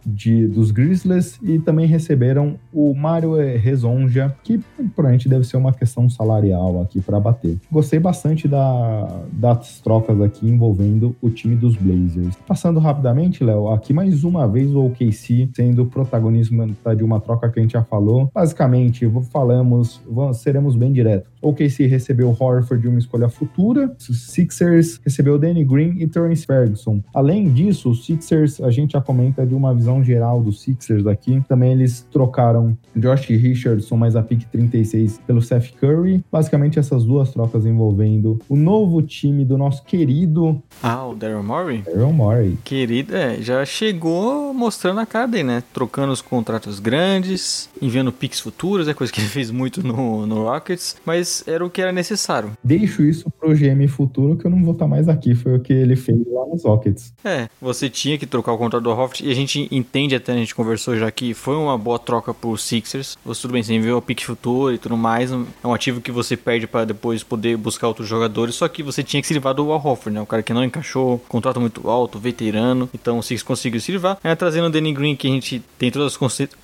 de, dos Grizzlies e também receberam o Mario Rezonja, que provavelmente deve ser uma questão salarial aqui para bater. Gostei bastante da, das trocas aqui envolvendo o time dos Blazers. Passando rapidamente, Léo, aqui mais uma vez o OKC sendo protagonismo de uma troca que a gente já falou. Basicamente, falamos, seremos bem diretos. O OKC recebeu Horford de uma escolha futura, Sixers recebeu Danny Green e Terence Ferguson. Além disso, os Sixers, a gente já de uma visão geral dos Sixers aqui. Também eles trocaram Josh Richardson mais a pick 36 pelo Seth Curry. Basicamente, essas duas trocas envolvendo o novo time do nosso querido. Ah, o Daryl Morey? Daryl Morey. Querido, é, já chegou mostrando a cara dele, né? Trocando os contratos grandes, enviando picks futuros, é coisa que ele fez muito no, no Rockets, mas era o que era necessário. Deixo isso pro GM futuro que eu não vou estar mais aqui, foi o que ele fez lá nos Rockets. É, você tinha que trocar o contrato do Horford e a gente entende até, a gente conversou já que foi uma boa troca pro Sixers. Você tudo bem, você enviou o pick futuro e tudo mais, é um ativo que você perde para depois poder buscar outros jogadores, só que você tinha que se livrar do Al Hofford, né? O cara que não encaixou, contrato muito alto, veterano. Então o Six conseguiu se livrar. Aí trazendo o Danny Green, que a gente tem toda as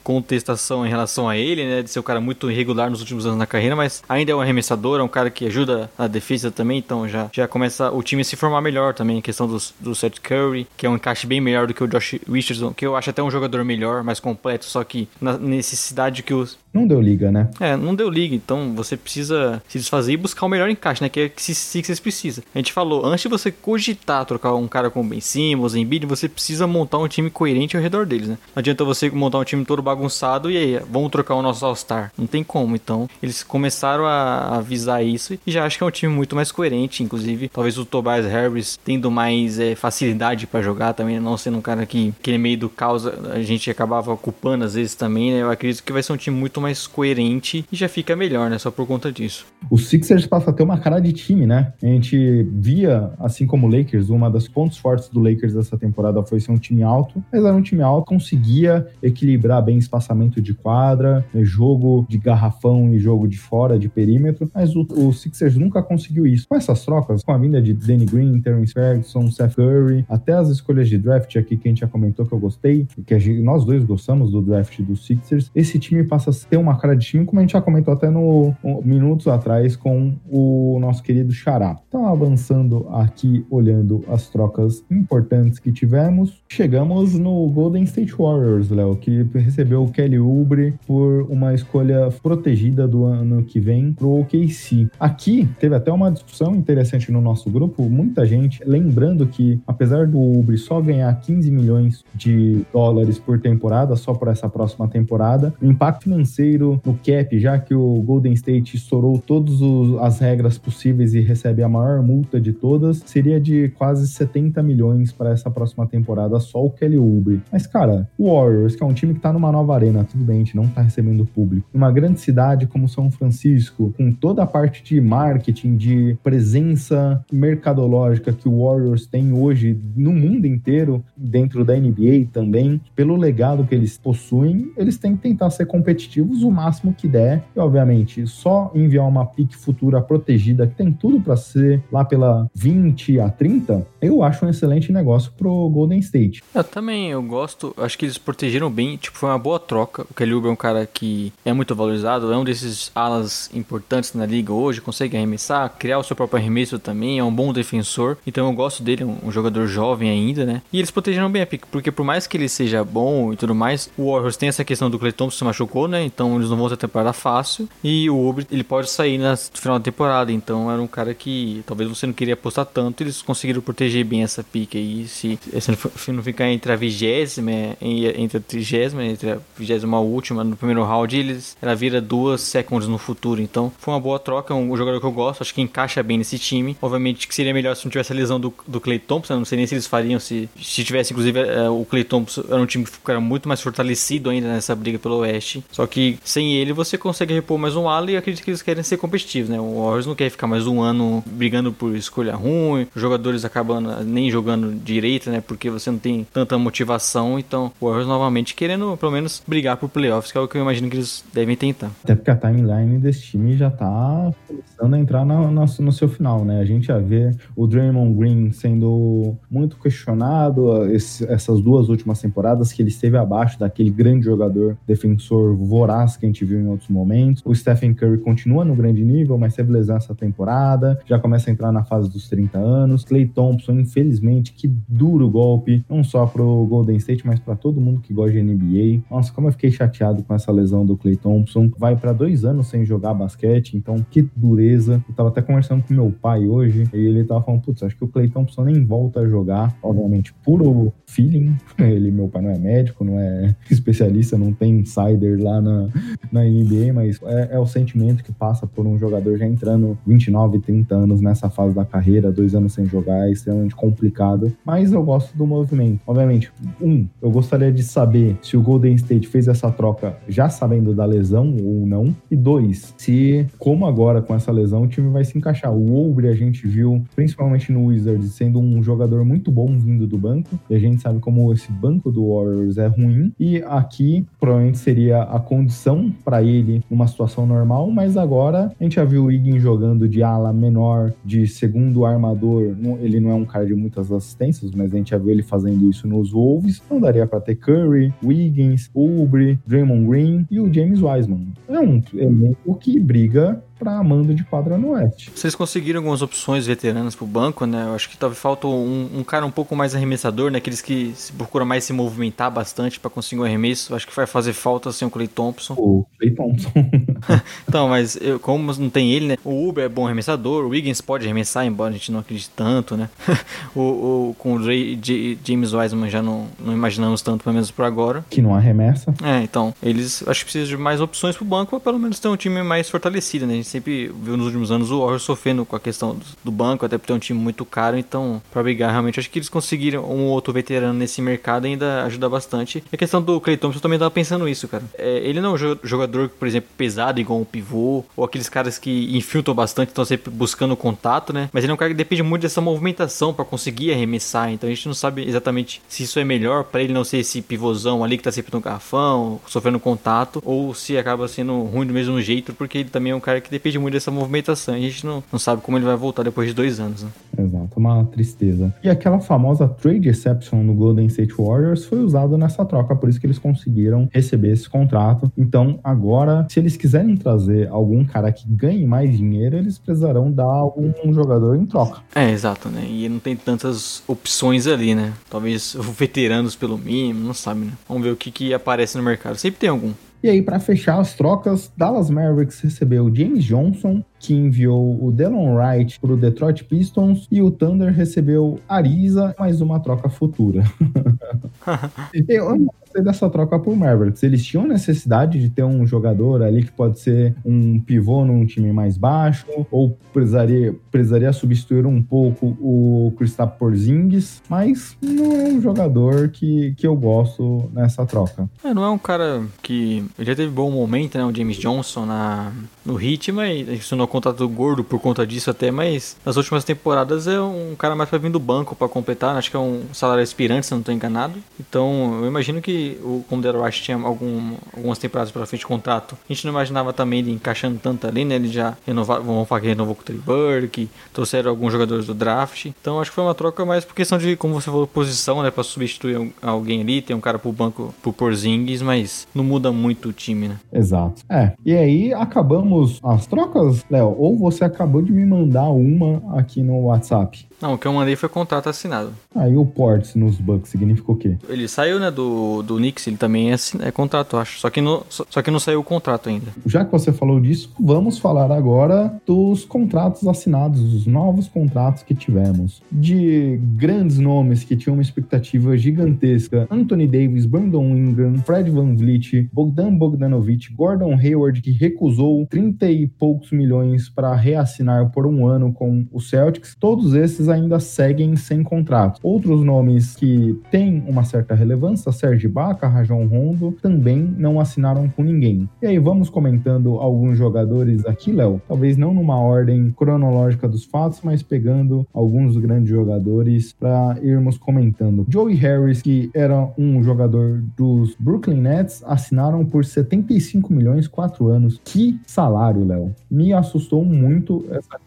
contestação em relação a ele, né? De ser um cara muito irregular nos últimos anos na carreira, mas ainda é um arremessador, é um cara que ajuda a defesa também, então já, já começa o time a se formar melhor também. A questão do, Seth Curry, que é um encaixe bem melhor do que o Josh Richardson, que eu acho até um jogador melhor, mais completo, só que na necessidade que os. Não deu liga, né? É, não deu liga, então você precisa se desfazer e buscar o melhor encaixe, né? né? Que é que Sixers precisa. A gente falou, antes de você cogitar trocar um cara como Ben Simmons, Embiid, você precisa montar um time coerente ao redor deles, né? Não adianta você montar um time todo bagunçado e aí, vamos trocar o nosso All-Star. Não tem como. Então, eles começaram a avisar isso e já acho que é um time muito mais coerente. Inclusive, talvez o Tobias Harris tendo mais é, facilidade para jogar também, não sendo um cara que, que meio do caos, a gente acabava ocupando às vezes também, né? Eu acredito que vai ser um time muito mais coerente e já fica melhor, né? Só por conta disso. O Sixers passa a ter uma cara de time time, né? A gente via, assim como o Lakers, uma das pontos fortes do Lakers dessa temporada foi ser um time alto, mas era um time alto, conseguia equilibrar bem espaçamento de quadra, né, jogo de garrafão e jogo de fora, de perímetro, mas o, o Sixers nunca conseguiu isso. Com essas trocas, com a vinda de Danny Green, Terence Ferguson, Seth Curry, até as escolhas de draft aqui que a gente já comentou que eu gostei, que gente, nós dois gostamos do draft do Sixers, esse time passa a ter uma cara de time, como a gente já comentou até no, no minutos atrás com o nosso querido Xará. Então, avançando aqui, olhando as trocas importantes que tivemos, chegamos no Golden State Warriors, Léo, que recebeu o Kelly Oubre por uma escolha protegida do ano que vem pro OKC. Aqui, teve até uma discussão interessante no nosso grupo, muita gente lembrando que, apesar do Oubre só ganhar 15 milhões de dólares por temporada, só por essa próxima temporada. O impacto financeiro no cap, já que o Golden State estourou todas as regras possíveis e recebe a maior multa de todas, seria de quase 70 milhões para essa próxima temporada, só o Kelly Oubre. Mas, cara, o Warriors, que é um time que tá numa nova arena, tudo bem, a gente não tá recebendo público. Numa grande cidade como São Francisco, com toda a parte de marketing, de presença mercadológica que o Warriors tem hoje no mundo inteiro, dentro da NBA também, pelo legado que eles possuem, eles têm que tentar ser competitivos o máximo que der. E, obviamente, só enviar uma pique futura protegida, que tem tudo para ser lá pela 20 a 30, eu acho um excelente negócio pro Golden State. Eu também, eu gosto, acho que eles protegeram bem, tipo, foi uma boa troca. O Kelly Oubre é um cara que é muito valorizado, é um desses alas importantes na liga hoje, consegue arremessar, criar o seu próprio arremesso também, é um bom defensor, então eu gosto dele, um jogador jovem ainda, né? E eles protegeram bem a pick, porque por mais que ele seja bom e tudo mais, o Warriors tem essa questão do Clay Thompson se machucou, né? Então eles não vão ter temporada fácil, e o Oubre, ele pode sair no final da temporada, então era um cara que talvez você não queria apostar tanto, eles conseguiram proteger bem essa pick aí, se, se não ficar entre a vigésima, entre a trigésima, entre a vigésima última no primeiro round, eles, ela vira duas seconds no futuro, então foi uma boa troca, um jogador que eu gosto, acho que encaixa bem nesse time, obviamente que seria melhor se não tivesse a lesão do, do Clay Thompson, não sei nem se eles fariam se, se tivesse, inclusive, é, o Clay Thompson era um time que era muito mais fortalecido ainda nessa briga pelo Oeste, só que sem ele você consegue repor mais um ala e acredito que eles querem ser competitivos, né, o Warriors não quer ficar mais um ano brigando por escolha ruim, jogadores acabando nem jogando direito, né? Porque você não tem tanta motivação. Então, o Warriors novamente querendo, pelo menos, brigar por playoffs, que é o que eu imagino que eles devem tentar. Até porque a timeline desse time já tá começando a entrar no, no, no seu final, né? A gente já vê o Draymond Green sendo muito questionado esse, essas duas últimas temporadas, que ele esteve abaixo daquele grande jogador defensor voraz que a gente viu em outros momentos. O Stephen Curry continua no grande nível, mas teve lesão essa temporada, já começa a entrar na fase dos 30 anos. Clay Thompson, infelizmente, que duro golpe, não só pro Golden State, mas para todo mundo que gosta de NBA. Nossa, como eu fiquei chateado com essa lesão do Clay Thompson. Vai para dois anos sem jogar basquete, então que dureza. Eu tava até conversando com meu pai hoje, e ele tava falando, putz, acho que o Clay Thompson nem volta a jogar. Obviamente, puro feeling. Ele, meu pai não é médico, não é especialista, não tem insider lá na, na NBA, mas é, é o sentimento que passa por um jogador já entrando 29, 30 anos nessa fase da carreira, dois anos sem jogar, é extremamente complicado. Mas eu gosto do movimento. Obviamente, um, eu gostaria de saber se o Golden State fez essa troca já sabendo da lesão ou não. E dois, se, como agora com essa lesão, o time vai se encaixar. O Oubre a gente viu, principalmente no Wizards, sendo um jogador muito bom vindo do banco. E a gente sabe como esse banco do Warriors é ruim. E aqui, provavelmente seria a condição para ele numa situação normal. Mas agora a gente já viu o Wiggins jogando de ala menor, de segundo armador. Ele não é um cara de muitas assistências, mas a gente já viu ele fazendo isso nos Wolves. Não daria para ter Curry, Wiggins, Oubre, Draymond Green e o James Wiseman. É um elenco que briga para mando de quadra no Oeste. Vocês conseguiram algumas opções veteranas pro banco, né? Eu acho que talvez falta um, um, cara um pouco mais arremessador, né? Aqueles que se procuram mais se movimentar bastante para conseguir um arremesso. Acho que vai fazer falta sem o Clay Thompson. O Clay Thompson. então, mas eu, como não tem ele, né? O Uber é bom arremessador, o Wiggins pode arremessar, embora a gente não acredite tanto, né? o, o, com o Ray, J, James Wiseman já não, não imaginamos tanto, pelo menos por agora. Que não arremessa. É, então, eles acho que precisam de mais opções pro banco, ou pelo menos ter um time mais fortalecido, né? Sempre viu nos últimos anos o Warriors sofrendo com a questão do, banco, até por ter um time muito caro, então, pra brigar, realmente, acho que eles conseguiram um ou outro veterano nesse mercado ainda ajuda bastante. E a questão do Clay Thompson, eu também tava pensando isso, cara. É, ele não é um jogador, por exemplo, pesado, igual um pivô, ou aqueles caras que infiltram bastante, estão sempre buscando contato, né? Mas ele é um cara que depende muito dessa movimentação para conseguir arremessar, então a gente não sabe exatamente se isso é melhor para ele não ser esse pivôzão ali que tá sempre no garrafão, sofrendo contato, ou se acaba sendo ruim do mesmo jeito, porque ele também é um cara que depende muito dessa movimentação. E a gente não, não sabe como ele vai voltar depois de dois anos, né? Exato, uma tristeza. E aquela famosa trade exception no Golden State Warriors foi usada nessa troca, por isso que eles conseguiram receber esse contrato. Então, agora, se eles quiserem trazer algum cara que ganhe mais dinheiro, eles precisarão dar algum jogador em troca. É, exato, né? E não tem tantas opções ali, né? Talvez veteranos pelo mínimo, não sabe, né? Vamos ver o que, que aparece no mercado. Sempre tem algum. E aí, para fechar as trocas, Dallas Mavericks recebeu James Johnson, que enviou o Delon Wright para o Detroit Pistons, e o Thunder recebeu Ariza, mais uma troca futura. Eu não gostei dessa troca por Mavericks. Eles tinham necessidade de ter um jogador ali que pode ser um pivô num time mais baixo, ou precisaria, precisaria substituir um pouco o Kristaps Porzingis, mas não é um jogador que, que eu gosto nessa troca. É, não é um cara que. Já teve bom momento, né? O James Johnson na, no Heat, mas assinou contrato gordo por conta disso até, mas nas últimas temporadas é um cara mais pra vir do banco pra completar. Acho que é um salário aspirante, se não tô enganado. Então eu imagino que, o, como o Rush tinha algum, algumas temporadas pra frente de contrato, a gente não imaginava também ele encaixando tanto ali, né? Ele já renovou, vamos falar que renovou com o Trey Burke, trouxeram alguns jogadores do draft. Então acho que foi uma troca mais por questão de, como você falou, posição, né? Pra substituir alguém ali, tem um cara pro banco pro Porzingis, mas não muda muito o time, né? Exato. É. E aí acabamos as trocas, Léo? Ou você acabou de me mandar uma aqui no WhatsApp? Não, o que eu mandei foi contrato assinado. Aí o Ports nos Bucks significa o quê? Ele saiu, né, do, do Knicks, ele também é, é contrato, acho. Só que, no, só, só que não saiu o contrato ainda. Já que você falou disso, vamos falar agora dos contratos assinados, dos novos contratos que tivemos. De grandes nomes que tinham uma expectativa gigantesca: Anthony Davis, Brandon Ingram, Fred Van Vliet, Bogdan Bogdanovic, Gordon Hayward, que recusou 30 e poucos milhões para reassinar por um ano com o Celtics. Todos esses ainda seguem sem contrato. Outros nomes que têm uma certa relevância, Serge Ibaka, Rajon Rondo, também não assinaram com ninguém. E aí vamos comentando alguns jogadores aqui, Léo. Talvez não numa ordem cronológica dos fatos, mas pegando alguns grandes jogadores para irmos comentando. Joey Harris, que era um jogador dos Brooklyn Nets, assinaram por 75 milhões, 4 anos. Que salário, Léo. Me assustou muito essa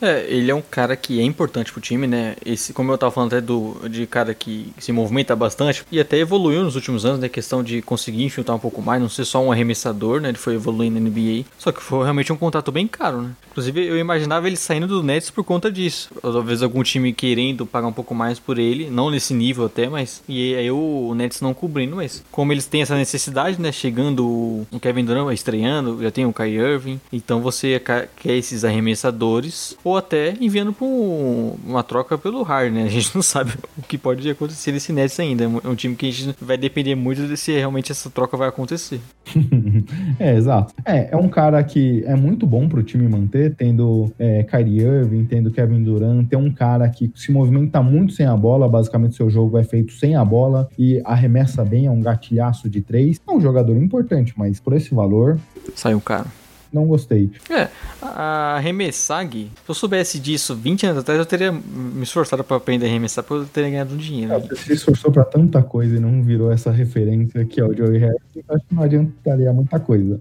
É, ele é um cara que é importante pro time, né? Esse, como eu tava falando até do, de cara que se movimenta bastante e até evoluiu nos últimos anos, né? Questão de conseguir infiltrar um pouco mais, não ser só um arremessador, né? Ele foi evoluindo na NBA. Só que foi realmente um contrato bem caro, né? Inclusive, eu imaginava ele saindo do Nets por conta disso. Talvez algum time querendo pagar um pouco mais por ele, não nesse nível até, mas. E aí o, Nets não cobrindo, mas como eles têm essa necessidade, né? Chegando o Kevin Durant estreando, já tem o Kai Irving, então você quer esses arremessadores, ou até enviando pra um- uma troca pelo Harden, né? A gente não sabe o que pode acontecer nesse Nets ainda. É um time que a gente vai depender muito de se realmente essa troca vai acontecer. é, exato. É, é um cara que é muito bom pro time manter, tendo é, Kyrie Irving, tendo Kevin Durant, tem um cara que se movimenta muito sem a bola, basicamente seu jogo é feito sem a bola e arremessa bem, é um gatilhaço de três. É um jogador importante, mas por esse valor, Saiu caro. Não gostei. É, a arremessar, Gui, se eu soubesse disso 20 anos atrás, eu teria me esforçado pra aprender a arremessar pra eu ter ganhado um dinheiro. Você se esforçou pra tanta coisa e não virou essa referência aqui ao Joey Harris, acho que não adiantaria muita coisa.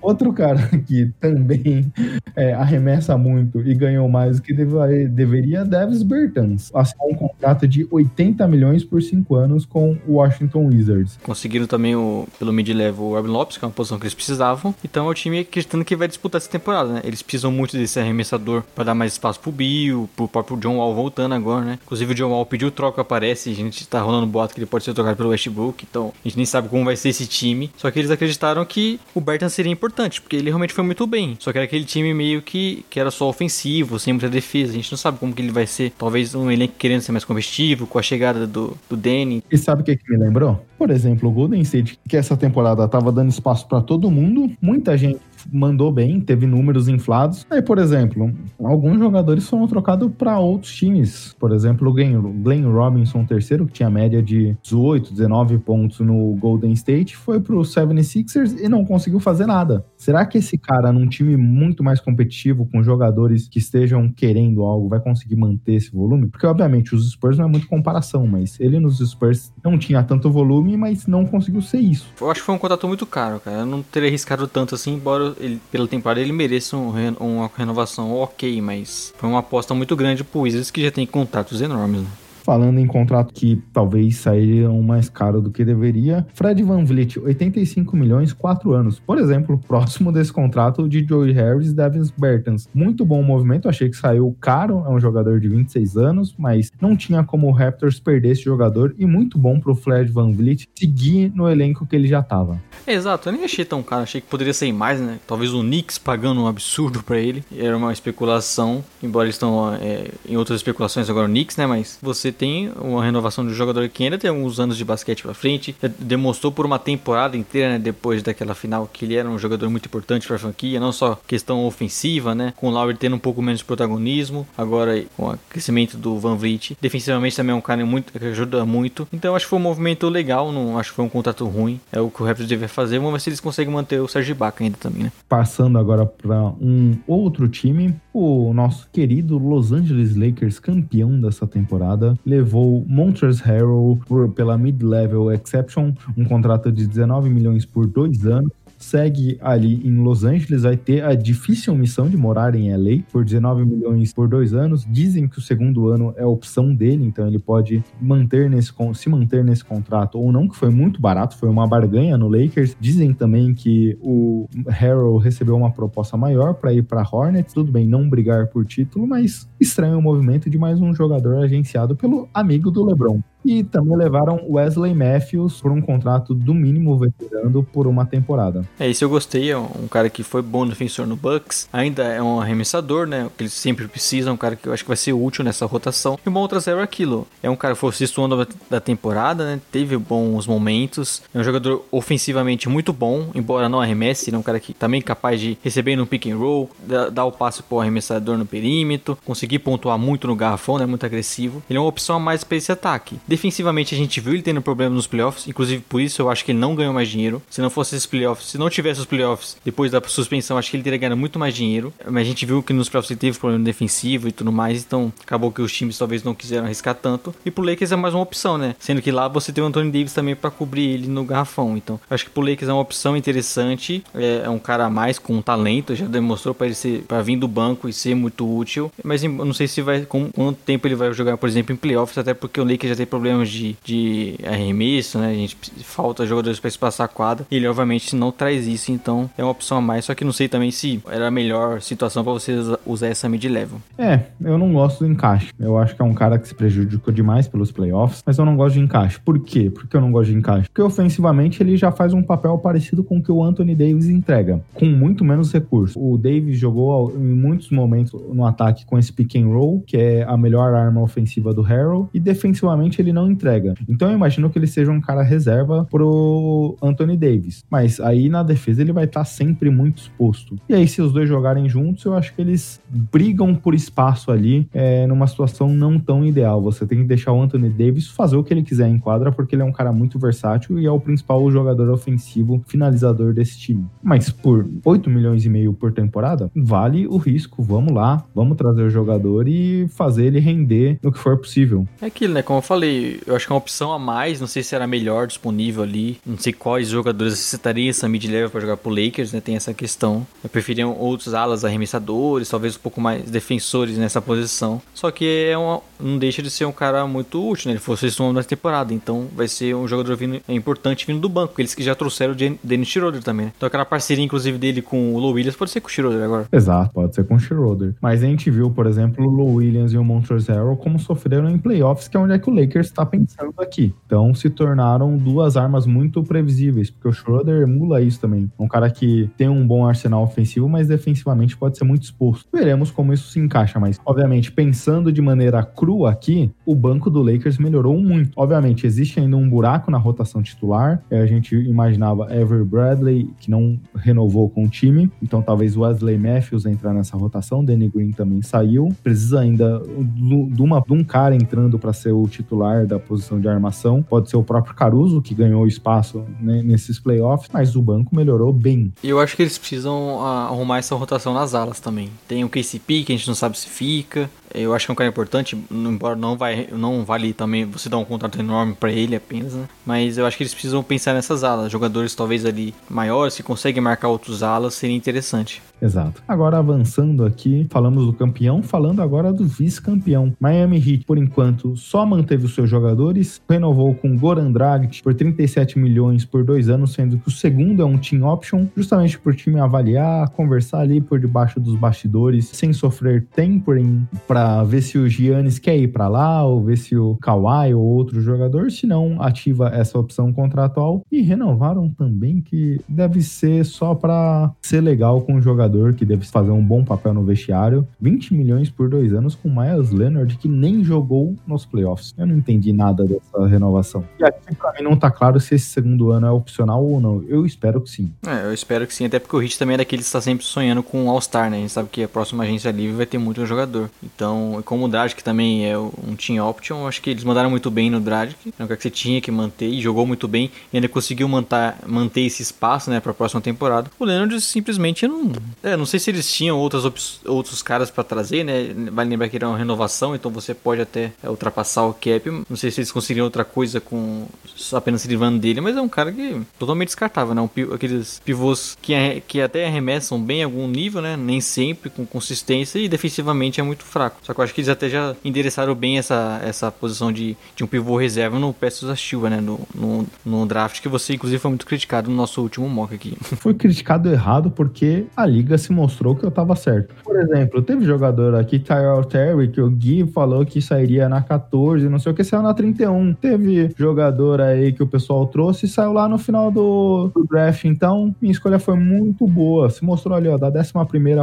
Outro cara que também é, arremessa muito e ganhou mais do que deve- deveria, Davis Bertans. Assinou um contrato de 80 milhões por 5 anos com o Washington Wizards. Conseguiram também o, pelo mid-level o Robin Lopes, que é uma posição que eles precisavam. Então é o time acreditando que vai disputar essa temporada, né? Eles precisam muito desse arremessador pra dar mais espaço pro Bill, pro próprio John Wall voltando agora, né? Inclusive o John Wall pediu troca, parece. A gente tá rolando boato que ele pode ser trocado pelo Westbrook. Então a gente nem sabe como vai ser esse time. Só que eles acreditaram que o Bertan seria importante, porque ele realmente foi muito bem. Só que era aquele time meio que, que era só ofensivo, sem muita defesa. A gente não sabe como que ele vai ser. Talvez um elenco querendo ser mais competitivo, com a chegada do, do Danny. E sabe o que, que me lembrou? Por exemplo, o Golden State, que essa temporada tava dando espaço pra todo mundo, muita gente mandou bem, teve números inflados. Aí, por exemplo, alguns jogadores foram trocados para outros times. Por exemplo, o Glenn, Robinson, terceiro, que tinha média de 18, 19 pontos no Golden State, foi pro 76ers e não conseguiu fazer nada. Será que esse cara, num time muito mais competitivo, com jogadores que estejam querendo algo, vai conseguir manter esse volume? Porque, obviamente, os Spurs não é muito comparação, mas ele nos Spurs não tinha tanto volume, mas não conseguiu ser isso. Eu acho que foi um contrato muito caro, cara. Eu não teria arriscado tanto assim, embora ele, pela temporada ele mereça um uma renovação ok, mas foi uma aposta muito grande pro Wizards que já tem contratos enormes, né? Falando em contrato que talvez sairiam mais caro do que deveria, Fred Van Vliet, 85 milhões, 4 anos. Por exemplo, próximo desse contrato de Joey Harris e Devin Bertans. Muito bom movimento, achei que saiu caro, é um jogador de 26 anos, mas não tinha como o Raptors perder esse jogador e muito bom pro Fred Van Vliet seguir no elenco que ele já tava. Exato, eu nem achei tão caro, achei que poderia ser mais, né? Talvez o Knicks pagando um absurdo pra ele. Era uma especulação, embora eles estão é, em outras especulações agora o Knicks, né? Mas você tem uma renovação de um jogador que ainda tem alguns anos de basquete pra frente, demonstrou por uma temporada inteira, né, depois daquela final, que ele era um jogador muito importante pra franquia, não só questão ofensiva, né, com o Lowry tendo um pouco menos de protagonismo, agora com o crescimento do Van Vliet, defensivamente também é um cara muito, que ajuda muito, então acho que foi um movimento legal, não acho que foi um contrato ruim, é o que o Raptors devia fazer, vamos ver se eles conseguem manter o Serge Ibaka ainda também, né. Passando agora para um outro time, o nosso querido Los Angeles Lakers, campeão dessa temporada, levou Montrezl Harrell pela Mid-Level Exception, um contrato de 19 milhões por dois anos segue ali em Los Angeles, vai ter a difícil missão de morar em LA por 19 milhões por dois anos. Dizem que o segundo ano é opção dele, então ele pode manter nesse, se manter nesse contrato ou não, que foi muito barato, foi uma barganha no Lakers. Dizem também que o Harrell recebeu uma proposta maior para ir para Hornets. Tudo bem, não brigar por título, mas estranho o movimento de mais um jogador agenciado pelo amigo do LeBron. E também levaram Wesley Matthews por um contrato do mínimo veterano por uma temporada. É, isso eu gostei. É um cara que foi bom defensor no Bucks. Ainda é um arremessador, né? Que eles sempre precisam. Um cara que eu acho que vai ser útil nessa rotação. E uma outra zero aquilo. É um cara que foi o sexto ano da temporada, né? Teve bons momentos. É um jogador ofensivamente muito bom, embora não arremesse. Ele é um cara que também é capaz de receber no pick and roll, dar o passe pro arremessador no perímetro, conseguir pontuar muito no garrafão, né? Muito agressivo. Ele é uma opção a mais para esse ataque. Defensivamente a gente viu ele tendo problemas nos playoffs, inclusive por isso eu acho que ele não ganhou mais dinheiro. Se não fosse esses playoffs, se não tivesse os playoffs depois da suspensão, acho que ele teria ganhado muito mais dinheiro. Mas a gente viu que nos playoffs ele teve problema defensivo e tudo mais, então acabou que os times talvez não quiseram arriscar tanto. E pro Lakers é mais uma opção, né? Sendo que lá você tem o Anthony Davis também para cobrir ele no garrafão. Então acho que pro Lakers é uma opção interessante. É, é um cara a mais com talento, já demonstrou para ele ser para vir do banco e ser muito útil. Mas eu não sei se vai com quanto tempo ele vai jogar, por exemplo, em playoffs, até porque o Lakers já tem problemas de de, arremesso, né? A gente falta jogadores para espaçar a quadra. E ele, obviamente, não traz isso, então é uma opção a mais. Só que não sei também se era a melhor situação para você usar essa mid-level. É, eu não gosto do encaixe. Eu acho que é um cara que se prejudicou demais pelos playoffs, mas eu não gosto de encaixe. Por quê? Porque eu não gosto de encaixe? Porque ofensivamente ele já faz um papel parecido com o que o Anthony Davis entrega, com muito menos recursos. O Davis jogou em muitos momentos no ataque com esse pick and roll, que é a melhor arma ofensiva do Harrell, e defensivamente ele não entrega. Então eu imagino que ele seja um cara reserva pro Anthony Davis. Mas aí na defesa ele vai estar tá sempre muito exposto. E aí, se os dois jogarem juntos, eu acho que eles brigam por espaço ali é, numa situação não tão ideal. Você tem que deixar o Anthony Davis fazer o que ele quiser em quadra, porque ele é um cara muito versátil e é o principal jogador ofensivo finalizador desse time. Mas por 8 milhões e meio por temporada, vale o risco. Vamos lá, vamos trazer o jogador e fazer ele render no que for possível. É aquilo, né? Como eu falei, eu acho que é uma opção a mais. Não sei se era melhor disponível ali. Não sei quais jogadores necessitariam essa mid-level para jogar pro Lakers, né? Tem essa questão. Eu preferia outros alas arremessadores, talvez um pouco mais defensores nessa posição. Só que é uma, não deixa de ser um cara muito útil, né? Ele fosse esse nome da temporada. Então vai ser um jogador vindo, é importante vindo do banco. Eles que já trouxeram o Dennis Schroeder também, né? Então aquela parceria, inclusive, dele com o Low Williams pode ser com o Schroeder agora. Exato, pode ser com o Schroeder. Mas a gente viu, por exemplo, o Low Williams e o Montrezl Harrell como sofreram em playoffs, que é onde é que o Lakers está pensando aqui. Então se tornaram duas armas muito previsíveis, porque o Schroeder emula isso também. Um cara que tem um bom arsenal ofensivo, mas defensivamente pode ser muito exposto. Veremos como isso se encaixa, mas obviamente pensando de maneira crua aqui, o banco do Lakers melhorou muito. Obviamente existe ainda um buraco na rotação titular. É, a gente imaginava Ever Bradley que não renovou com o time, então talvez Wesley Matthews entrar nessa rotação. Danny Green também saiu. Precisa ainda de, uma, de um cara entrando para ser o titular da posição de armação. Pode ser o próprio Caruso, que ganhou espaço né, nesses playoffs, mas o banco melhorou bem. Eu acho que eles precisam ah, arrumar essa rotação nas alas também. Tem o KCP, que a gente não sabe se fica. Eu acho que é um cara importante, embora não, vai, não vale também você dar um contrato enorme para ele apenas, né? Mas eu acho que eles precisam pensar nessas alas. Jogadores talvez ali maiores, que conseguem marcar outros alas, seria interessante. Exato. Agora avançando aqui, falamos do campeão, falando agora do vice-campeão. Miami Heat, por enquanto, só manteve os seus jogadores, renovou com Goran Dragic por 37 milhões por dois anos, sendo que o segundo é um team option, justamente por time avaliar, conversar ali por debaixo dos bastidores, sem sofrer tempering para ver se o Giannis quer ir para lá, ou ver se o Kawhi ou outro jogador, se não, ativa essa opção contratual. E renovaram também que deve ser só para ser legal com o jogador, que deve fazer um bom papel no vestiário. 20 milhões por dois anos com Miles Leonard, que nem jogou nos playoffs. Eu não entendi nada dessa renovação. E aqui pra mim não tá claro se esse segundo ano é opcional ou não. Eu espero que sim. É, eu espero que sim, até porque o Hit também é daquele que está sempre sonhando com o All-Star, né? A gente sabe que a próxima agência livre vai ter muito jogador. Então, como o Dragic também é um team option, acho que eles mandaram muito bem no Dragic. É um cara que você tinha que manter e jogou muito bem e ainda conseguiu manter, manter esse espaço, né, pra próxima temporada. O Leonard simplesmente não. É, não sei se eles tinham outras outros caras para trazer, né? Vai lembrar que era uma renovação, então você pode até é, ultrapassar o cap. Não sei se eles conseguiriam outra coisa com apenas se livrando dele, mas é um cara que totalmente descartável, né? Um, aqueles pivôs que, que até arremessam bem em algum nível, né? Nem sempre com consistência e defensivamente é muito fraco. Só que eu acho que eles até já endereçaram bem essa, essa posição de, de um pivô reserva no Pestos Silva, né? No, no, no, draft, que você inclusive foi muito criticado no nosso último mock aqui. Foi criticado errado porque a liga se mostrou que eu tava certo. Por exemplo, teve jogador aqui, Tyrell Terry, que o Gui falou que sairia na 14, não sei o que, saiu na 31. Teve jogador aí que o pessoal trouxe e saiu lá no final do, do draft. Então, minha escolha foi muito boa. Se mostrou ali, ó, da 11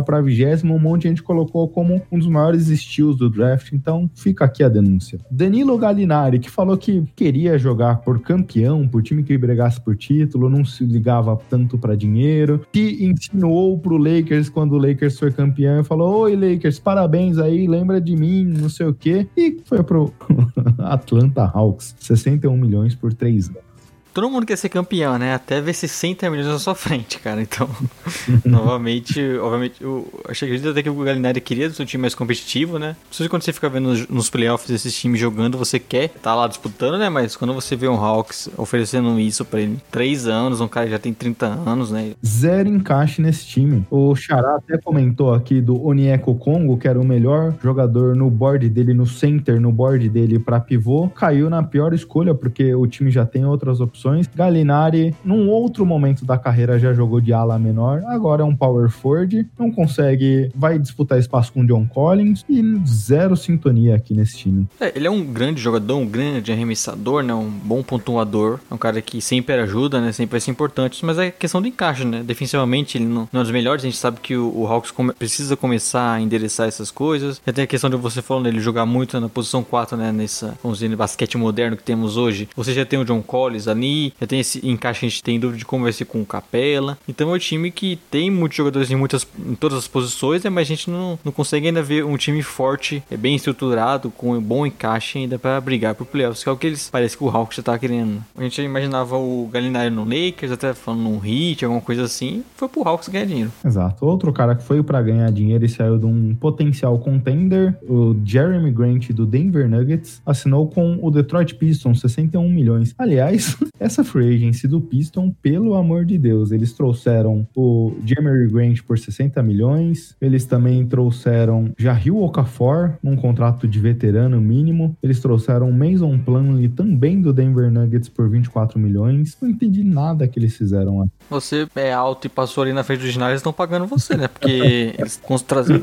pra 20, um monte de gente colocou como um dos maiores estilos do draft. Então, fica aqui a denúncia. Danilo Gallinari, que falou que queria jogar por campeão, por time que brigasse por título, não se ligava tanto para dinheiro, que insinuou pro Lakers quando o Lakers foi campeão e falou: Oi, Lakers, parabéns aí, lembra de mim, não sei o quê. E foi pro Atlanta Hawks, 61 milhões por três anos. Todo mundo quer ser campeão, né? Até ver 60 milhões na sua frente, cara. Então, novamente, obviamente, eu achei que até que o Galinari queria ser um time mais competitivo, né? Sei quando você fica vendo nos playoffs esses times jogando, você quer estar tá lá disputando, né? Mas quando você vê um Hawks oferecendo isso pra ele, três anos, um cara que já tem 30 anos, né? Zero encaixe nesse time. O Xará até comentou aqui do Onieko Congo, que era o melhor jogador no board dele, no center, no board dele pra pivô. Caiu na pior escolha, porque o time já tem outras opções opções. Galinari, num outro momento da carreira, já jogou de ala menor, agora é um power forward, não consegue, vai disputar espaço com o John Collins e zero sintonia aqui nesse time. É, ele é um grande jogador, um grande arremessador, né? Um bom pontuador, é um cara que sempre ajuda, né? Sempre vai ser importante, mas é questão do encaixe, né? Defensivamente ele não, não é dos melhores, a gente sabe que o, o Hawks come, precisa começar a endereçar essas coisas. E tem a questão de você falando ele jogar muito na posição 4, né? Nessa, vamos dizer, basquete moderno que temos hoje. Você já tem o John Collins ali, já tem esse encaixe, a gente tem dúvida de como vai ser com o Capela. Então é um time que tem muitos jogadores em, muitas, em todas as posições, né, mas a gente não, não consegue ainda ver um time forte, é bem estruturado, com um bom encaixe ainda para brigar por playoffs, que é o que eles parece que o Hawks já tá querendo. A gente imaginava o Galinari no Lakers, até falando num hit, alguma coisa assim, foi pro Hawks ganhar dinheiro. Exato. Outro cara que foi para ganhar dinheiro e saiu de um potencial contender, o Jeremy Grant do Denver Nuggets, assinou com o Detroit Pistons 61 milhões. Aliás, essa free agency do Piston, pelo amor de Deus, eles trouxeram o Jeremy Grant por 60 milhões, eles também trouxeram Jahil Okafor, num contrato de veterano mínimo, eles trouxeram Mason Plumlee também do Denver Nuggets por 24 milhões. Não entendi nada que eles fizeram lá. Você é alto e passou ali na frente do ginásio, eles estão pagando você, né? Porque eles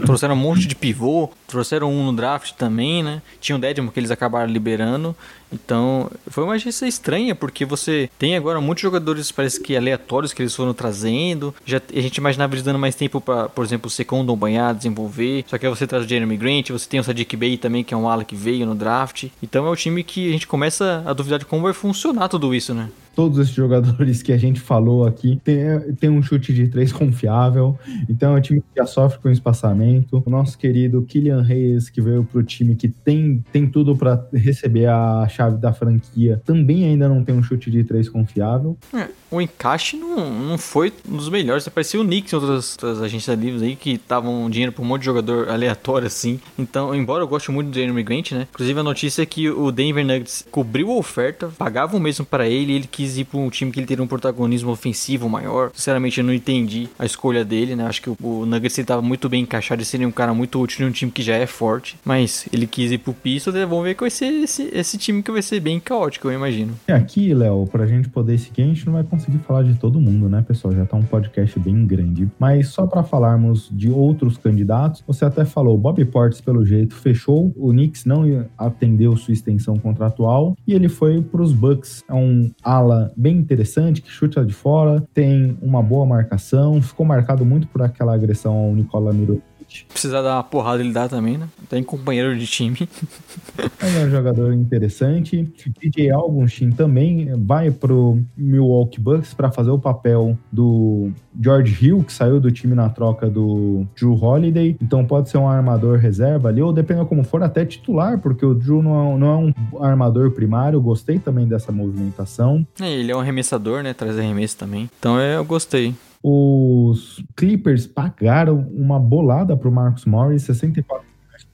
trouxeram um monte de pivô, trouxeram um no draft também, né? Tinha um Dedmon que eles acabaram liberando. Então, foi uma agência estranha, porque você tem agora muitos jogadores, parece que aleatórios que eles foram trazendo. Já, a gente imaginava eles dando mais tempo para, por exemplo, o Secondon banhar, desenvolver. Só que aí você traz o Jeremy Grant, você tem o Sadiq Bey também, que é um ala que veio no draft. Então é o time que a gente começa a duvidar de como vai funcionar tudo isso, né? Todos esses jogadores que a gente falou aqui tem, tem um chute de três confiável. Então é um time que já sofre com espaçamento. O nosso querido Kylian Reis, que veio pro time que tem, tem tudo para receber a chave da franquia, também ainda não tem um chute de três confiável. É, o encaixe não, não foi um dos melhores. Parecia o Knicks e outras, outras agências livres aí que estavam dinheiro pra um monte de jogador aleatório assim. Então, embora eu goste muito do Jeremy Grant, né? Inclusive a notícia é que o Denver Nuggets cobriu a oferta, pagava o mesmo para ele e ele quis quis ir pra um time que ele teria um protagonismo ofensivo maior. Sinceramente, eu não entendi a escolha dele, né? Acho que o, o Nuggets ele tava muito bem encaixado e seria um cara muito útil em um time que já é forte. Mas ele quis ir pro Pistons, vamos ver que vai ser esse, esse time que vai ser bem caótico, eu imagino. E aqui, Léo, pra gente poder seguir, a gente não vai conseguir falar de todo mundo, né, pessoal? Já tá um podcast bem grande. Mas só para falarmos de outros candidatos, você até falou, Bob Portes, pelo jeito, fechou. O Knicks não atendeu sua extensão contratual e ele foi pros Bucks. É um ala bem interessante, que chuta de fora, tem uma boa marcação, ficou marcado muito por aquela agressão ao Nicola Miro Precisar dar uma porrada, ele dá também, né? Tem companheiro de time. é um jogador interessante. DJ Augustin também vai pro Milwaukee Bucks para fazer o papel do George Hill, que saiu do time na troca do Drew Holiday. Então pode ser um armador reserva ali, ou dependendo como for, até titular, porque o Drew não é, não é um armador primário. Gostei também dessa movimentação. É, ele é um arremessador, né? Traz arremesso também. Então é, eu gostei. Os Clippers pagaram uma bolada pro Marcus Morris, 64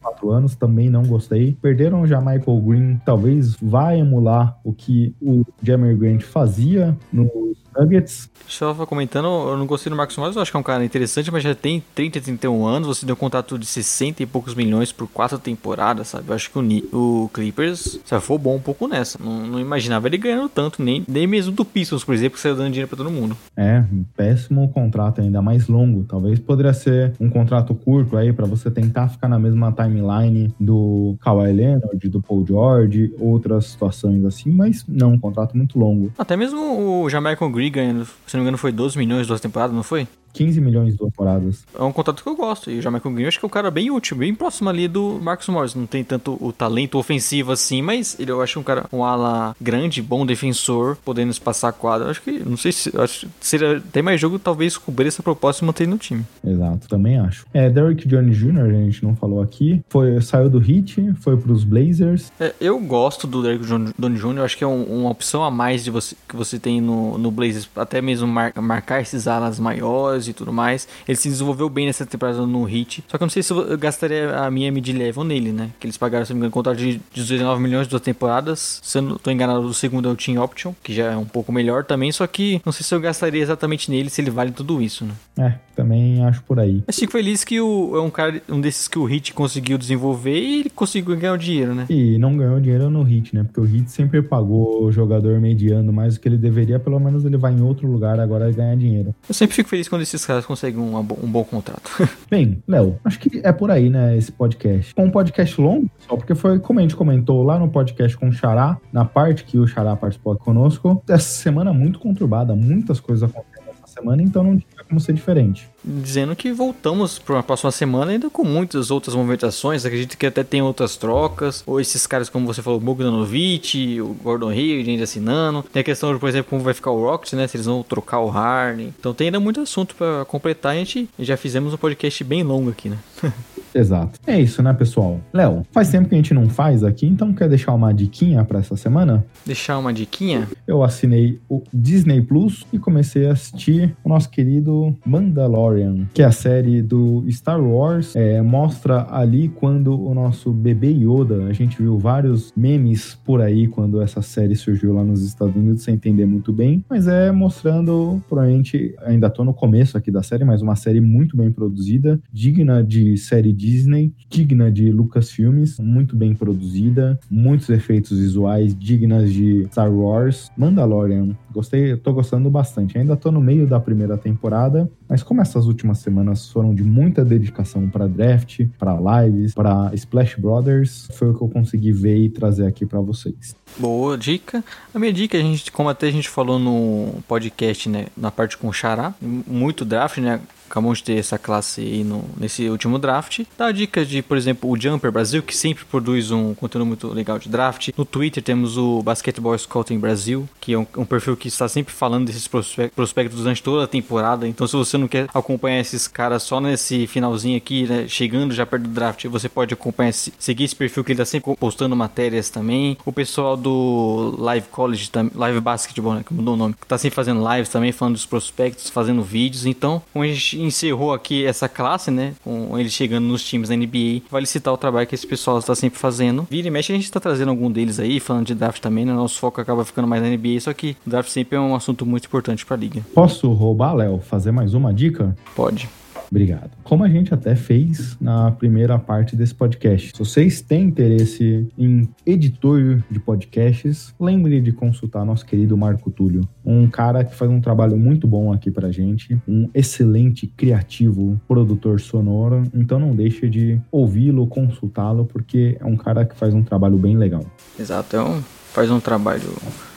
4 anos, também não gostei. Perderam já Michael Green, talvez vá emular o que o Jammer Grant fazia nos Nuggets. Só comentando, eu não gostei do Marcos Morris, eu acho que é um cara interessante, mas já tem 30, 31 anos, você deu um contrato de 60 e poucos milhões por quatro temporadas, sabe? Eu acho que o, o Clippers for bom um pouco nessa. Não, não, imaginava ele ganhando tanto, nem, nem mesmo do Pistons, por exemplo, que saiu dando dinheiro pra todo mundo. É, péssimo contrato, ainda mais longo. Talvez poderia ser um contrato curto aí para você tentar ficar na mesma timeline do Kawhi Leonard, do Paul George, outras situações assim, mas não, um contrato muito longo. Até mesmo o Jamaican Green ganhando, se não me engano, foi 12 milhões duas temporadas, não foi? 15 milhões de temporadas. É um contrato que eu gosto. E o Jamaica Green acho que é um cara bem útil, bem próximo ali do Marcos Morris. Não tem tanto o talento ofensivo assim, mas ele eu acho um cara, um ala grande, bom defensor, podendo espaçar a quadra. Acho que, não sei se, acho que seria até mais jogo talvez cobrir essa proposta e manter no time. Exato, também acho. É, Derrick Jones Jr., a gente não falou aqui, foi, saiu do Heat, foi pros Blazers. É, eu gosto do Derrick Jones Jr., acho que é um, uma opção a mais de você, que você tem no, no Blazers, até mesmo mar, marcar esses alas maiores e tudo mais. Ele se desenvolveu bem nessa temporada no Hit. Só que eu não sei se eu gastaria a minha mid-level nele, né? Que eles pagaram, se não me engano, contrato de 19 milhões de duas temporadas. Se eu não tô enganado, o segundo é o Team Option, que já é um pouco melhor também. Só que não sei se eu gastaria exatamente nele, se ele vale tudo isso, né? É, também acho por aí. Mas fico feliz que o, é um cara, um desses que o Hit conseguiu desenvolver e ele conseguiu ganhar o dinheiro, né? E não ganhou dinheiro no Hit, né? Porque o Hit sempre pagou o jogador mediano mais do que ele deveria, pelo menos ele vai em outro lugar agora ganhar dinheiro. Eu sempre fico feliz quando esses esses caras conseguem um, um bom contrato. Bem, Léo, acho que é por aí, né, esse podcast. Um podcast longo, só porque foi como a gente comentou lá no podcast com o Xará, na parte que o Xará participou conosco. Essa semana muito conturbada, muitas coisas acontecendo semana, então não como ser diferente dizendo que voltamos para a próxima semana ainda com muitas outras movimentações. Acredito que até tem outras trocas. Ou esses caras, como você falou, Bogdanovic, o Gordon Hayward ainda assinando. Tem a questão, por exemplo, como vai ficar o Rockets, né? Se eles vão trocar o Harden. Então tem ainda muito assunto para completar. A gente já fizemos um podcast bem longo aqui, né? Exato. É isso, né, pessoal? Léo, faz tempo que a gente não faz aqui, então quer deixar uma diquinha para essa semana? Deixar uma diquinha? Eu assinei o Disney Plus e comecei a assistir o nosso querido Mandalorian, que é a série do Star Wars. É, mostra ali quando o nosso bebê Yoda, a gente viu vários memes por aí quando essa série surgiu lá nos Estados Unidos, sem entender muito bem, mas é mostrando, provavelmente, ainda tô no começo aqui da série, mas uma série muito bem produzida, digna de série de Disney, digna de Lucasfilmes, muito bem produzida, muitos efeitos visuais dignas de Star Wars. Mandalorian, gostei, tô gostando bastante. Ainda tô no meio da primeira temporada, mas como essas últimas semanas foram de muita dedicação para draft, para lives, para Splash Brothers, foi o que eu consegui ver e trazer aqui para vocês. Boa dica. A minha dica, a gente, como até a gente falou no podcast, né, na parte com o Xará, muito draft, né? Acabamos de ter essa classe aí no, nesse último draft. Dá a dica de, por exemplo, o Jumper Brasil, que sempre produz um conteúdo muito legal de draft. No Twitter temos o Basketball Scouting Brasil, que é um, um perfil que está sempre falando desses prospectos durante toda a temporada. Então, se você não quer acompanhar esses caras só nesse finalzinho aqui, né, chegando já perto do draft, você pode acompanhar, seguir esse perfil que ele está sempre postando matérias também. O pessoal do Live College, Live Basketball, né, que mudou o nome, que está sempre fazendo lives também, falando dos prospectos, fazendo vídeos. Então, como a gente encerrou aqui essa classe, né? Com ele chegando nos times da NBA. Vale citar o trabalho que esse pessoal está sempre fazendo. Vira e mexe, a gente está trazendo algum deles aí, falando de draft também, né? Nosso foco acaba ficando mais na NBA, só que draft sempre é um assunto muito importante para a liga. Posso roubar, Léo? Fazer mais uma dica? Pode. Obrigado. Como a gente até fez na primeira parte desse podcast, se vocês têm interesse em editor de podcasts, lembre de consultar nosso querido Marco Túlio, um cara que faz um trabalho muito bom aqui pra gente, um excelente criativo produtor sonoro, então não deixe de ouvi-lo, consultá-lo, porque é um cara que faz um trabalho bem legal. Exato, é um, faz um trabalho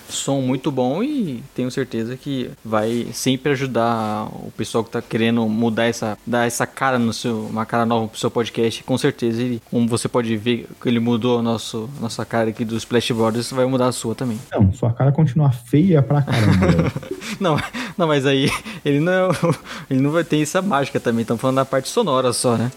som muito bom e tenho certeza que vai sempre ajudar o pessoal que tá querendo mudar essa, dar essa cara no seu, uma cara nova pro seu podcast. Com certeza ele, como você pode ver que ele mudou a nosso, nossa cara aqui dos Splash Brothers, vai mudar a sua também. Não, sua cara continua feia pra caramba. não, não, mas aí ele não, ele não vai ter essa mágica também. Estamos falando da parte sonora só, né?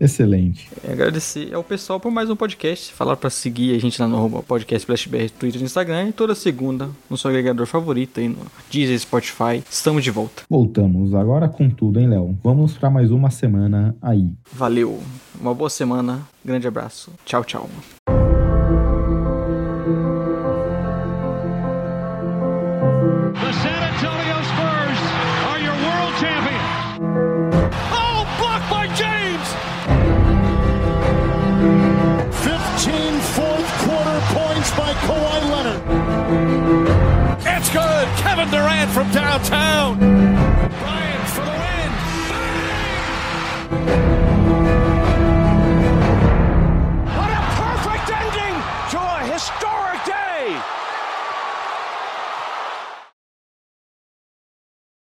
Excelente. É agradecer ao pessoal por mais um podcast. Falar para seguir a gente lá no podcast FlashBR, Twitter e Instagram. E toda segunda no seu agregador favorito aí no Deezer, Spotify. Estamos de volta. Voltamos agora com tudo, hein, Léo? Vamos para mais uma semana aí. Valeu. Uma boa semana. Grande abraço. Tchau, tchau. Kevin Durant from downtown. Bryant for the win. Bang!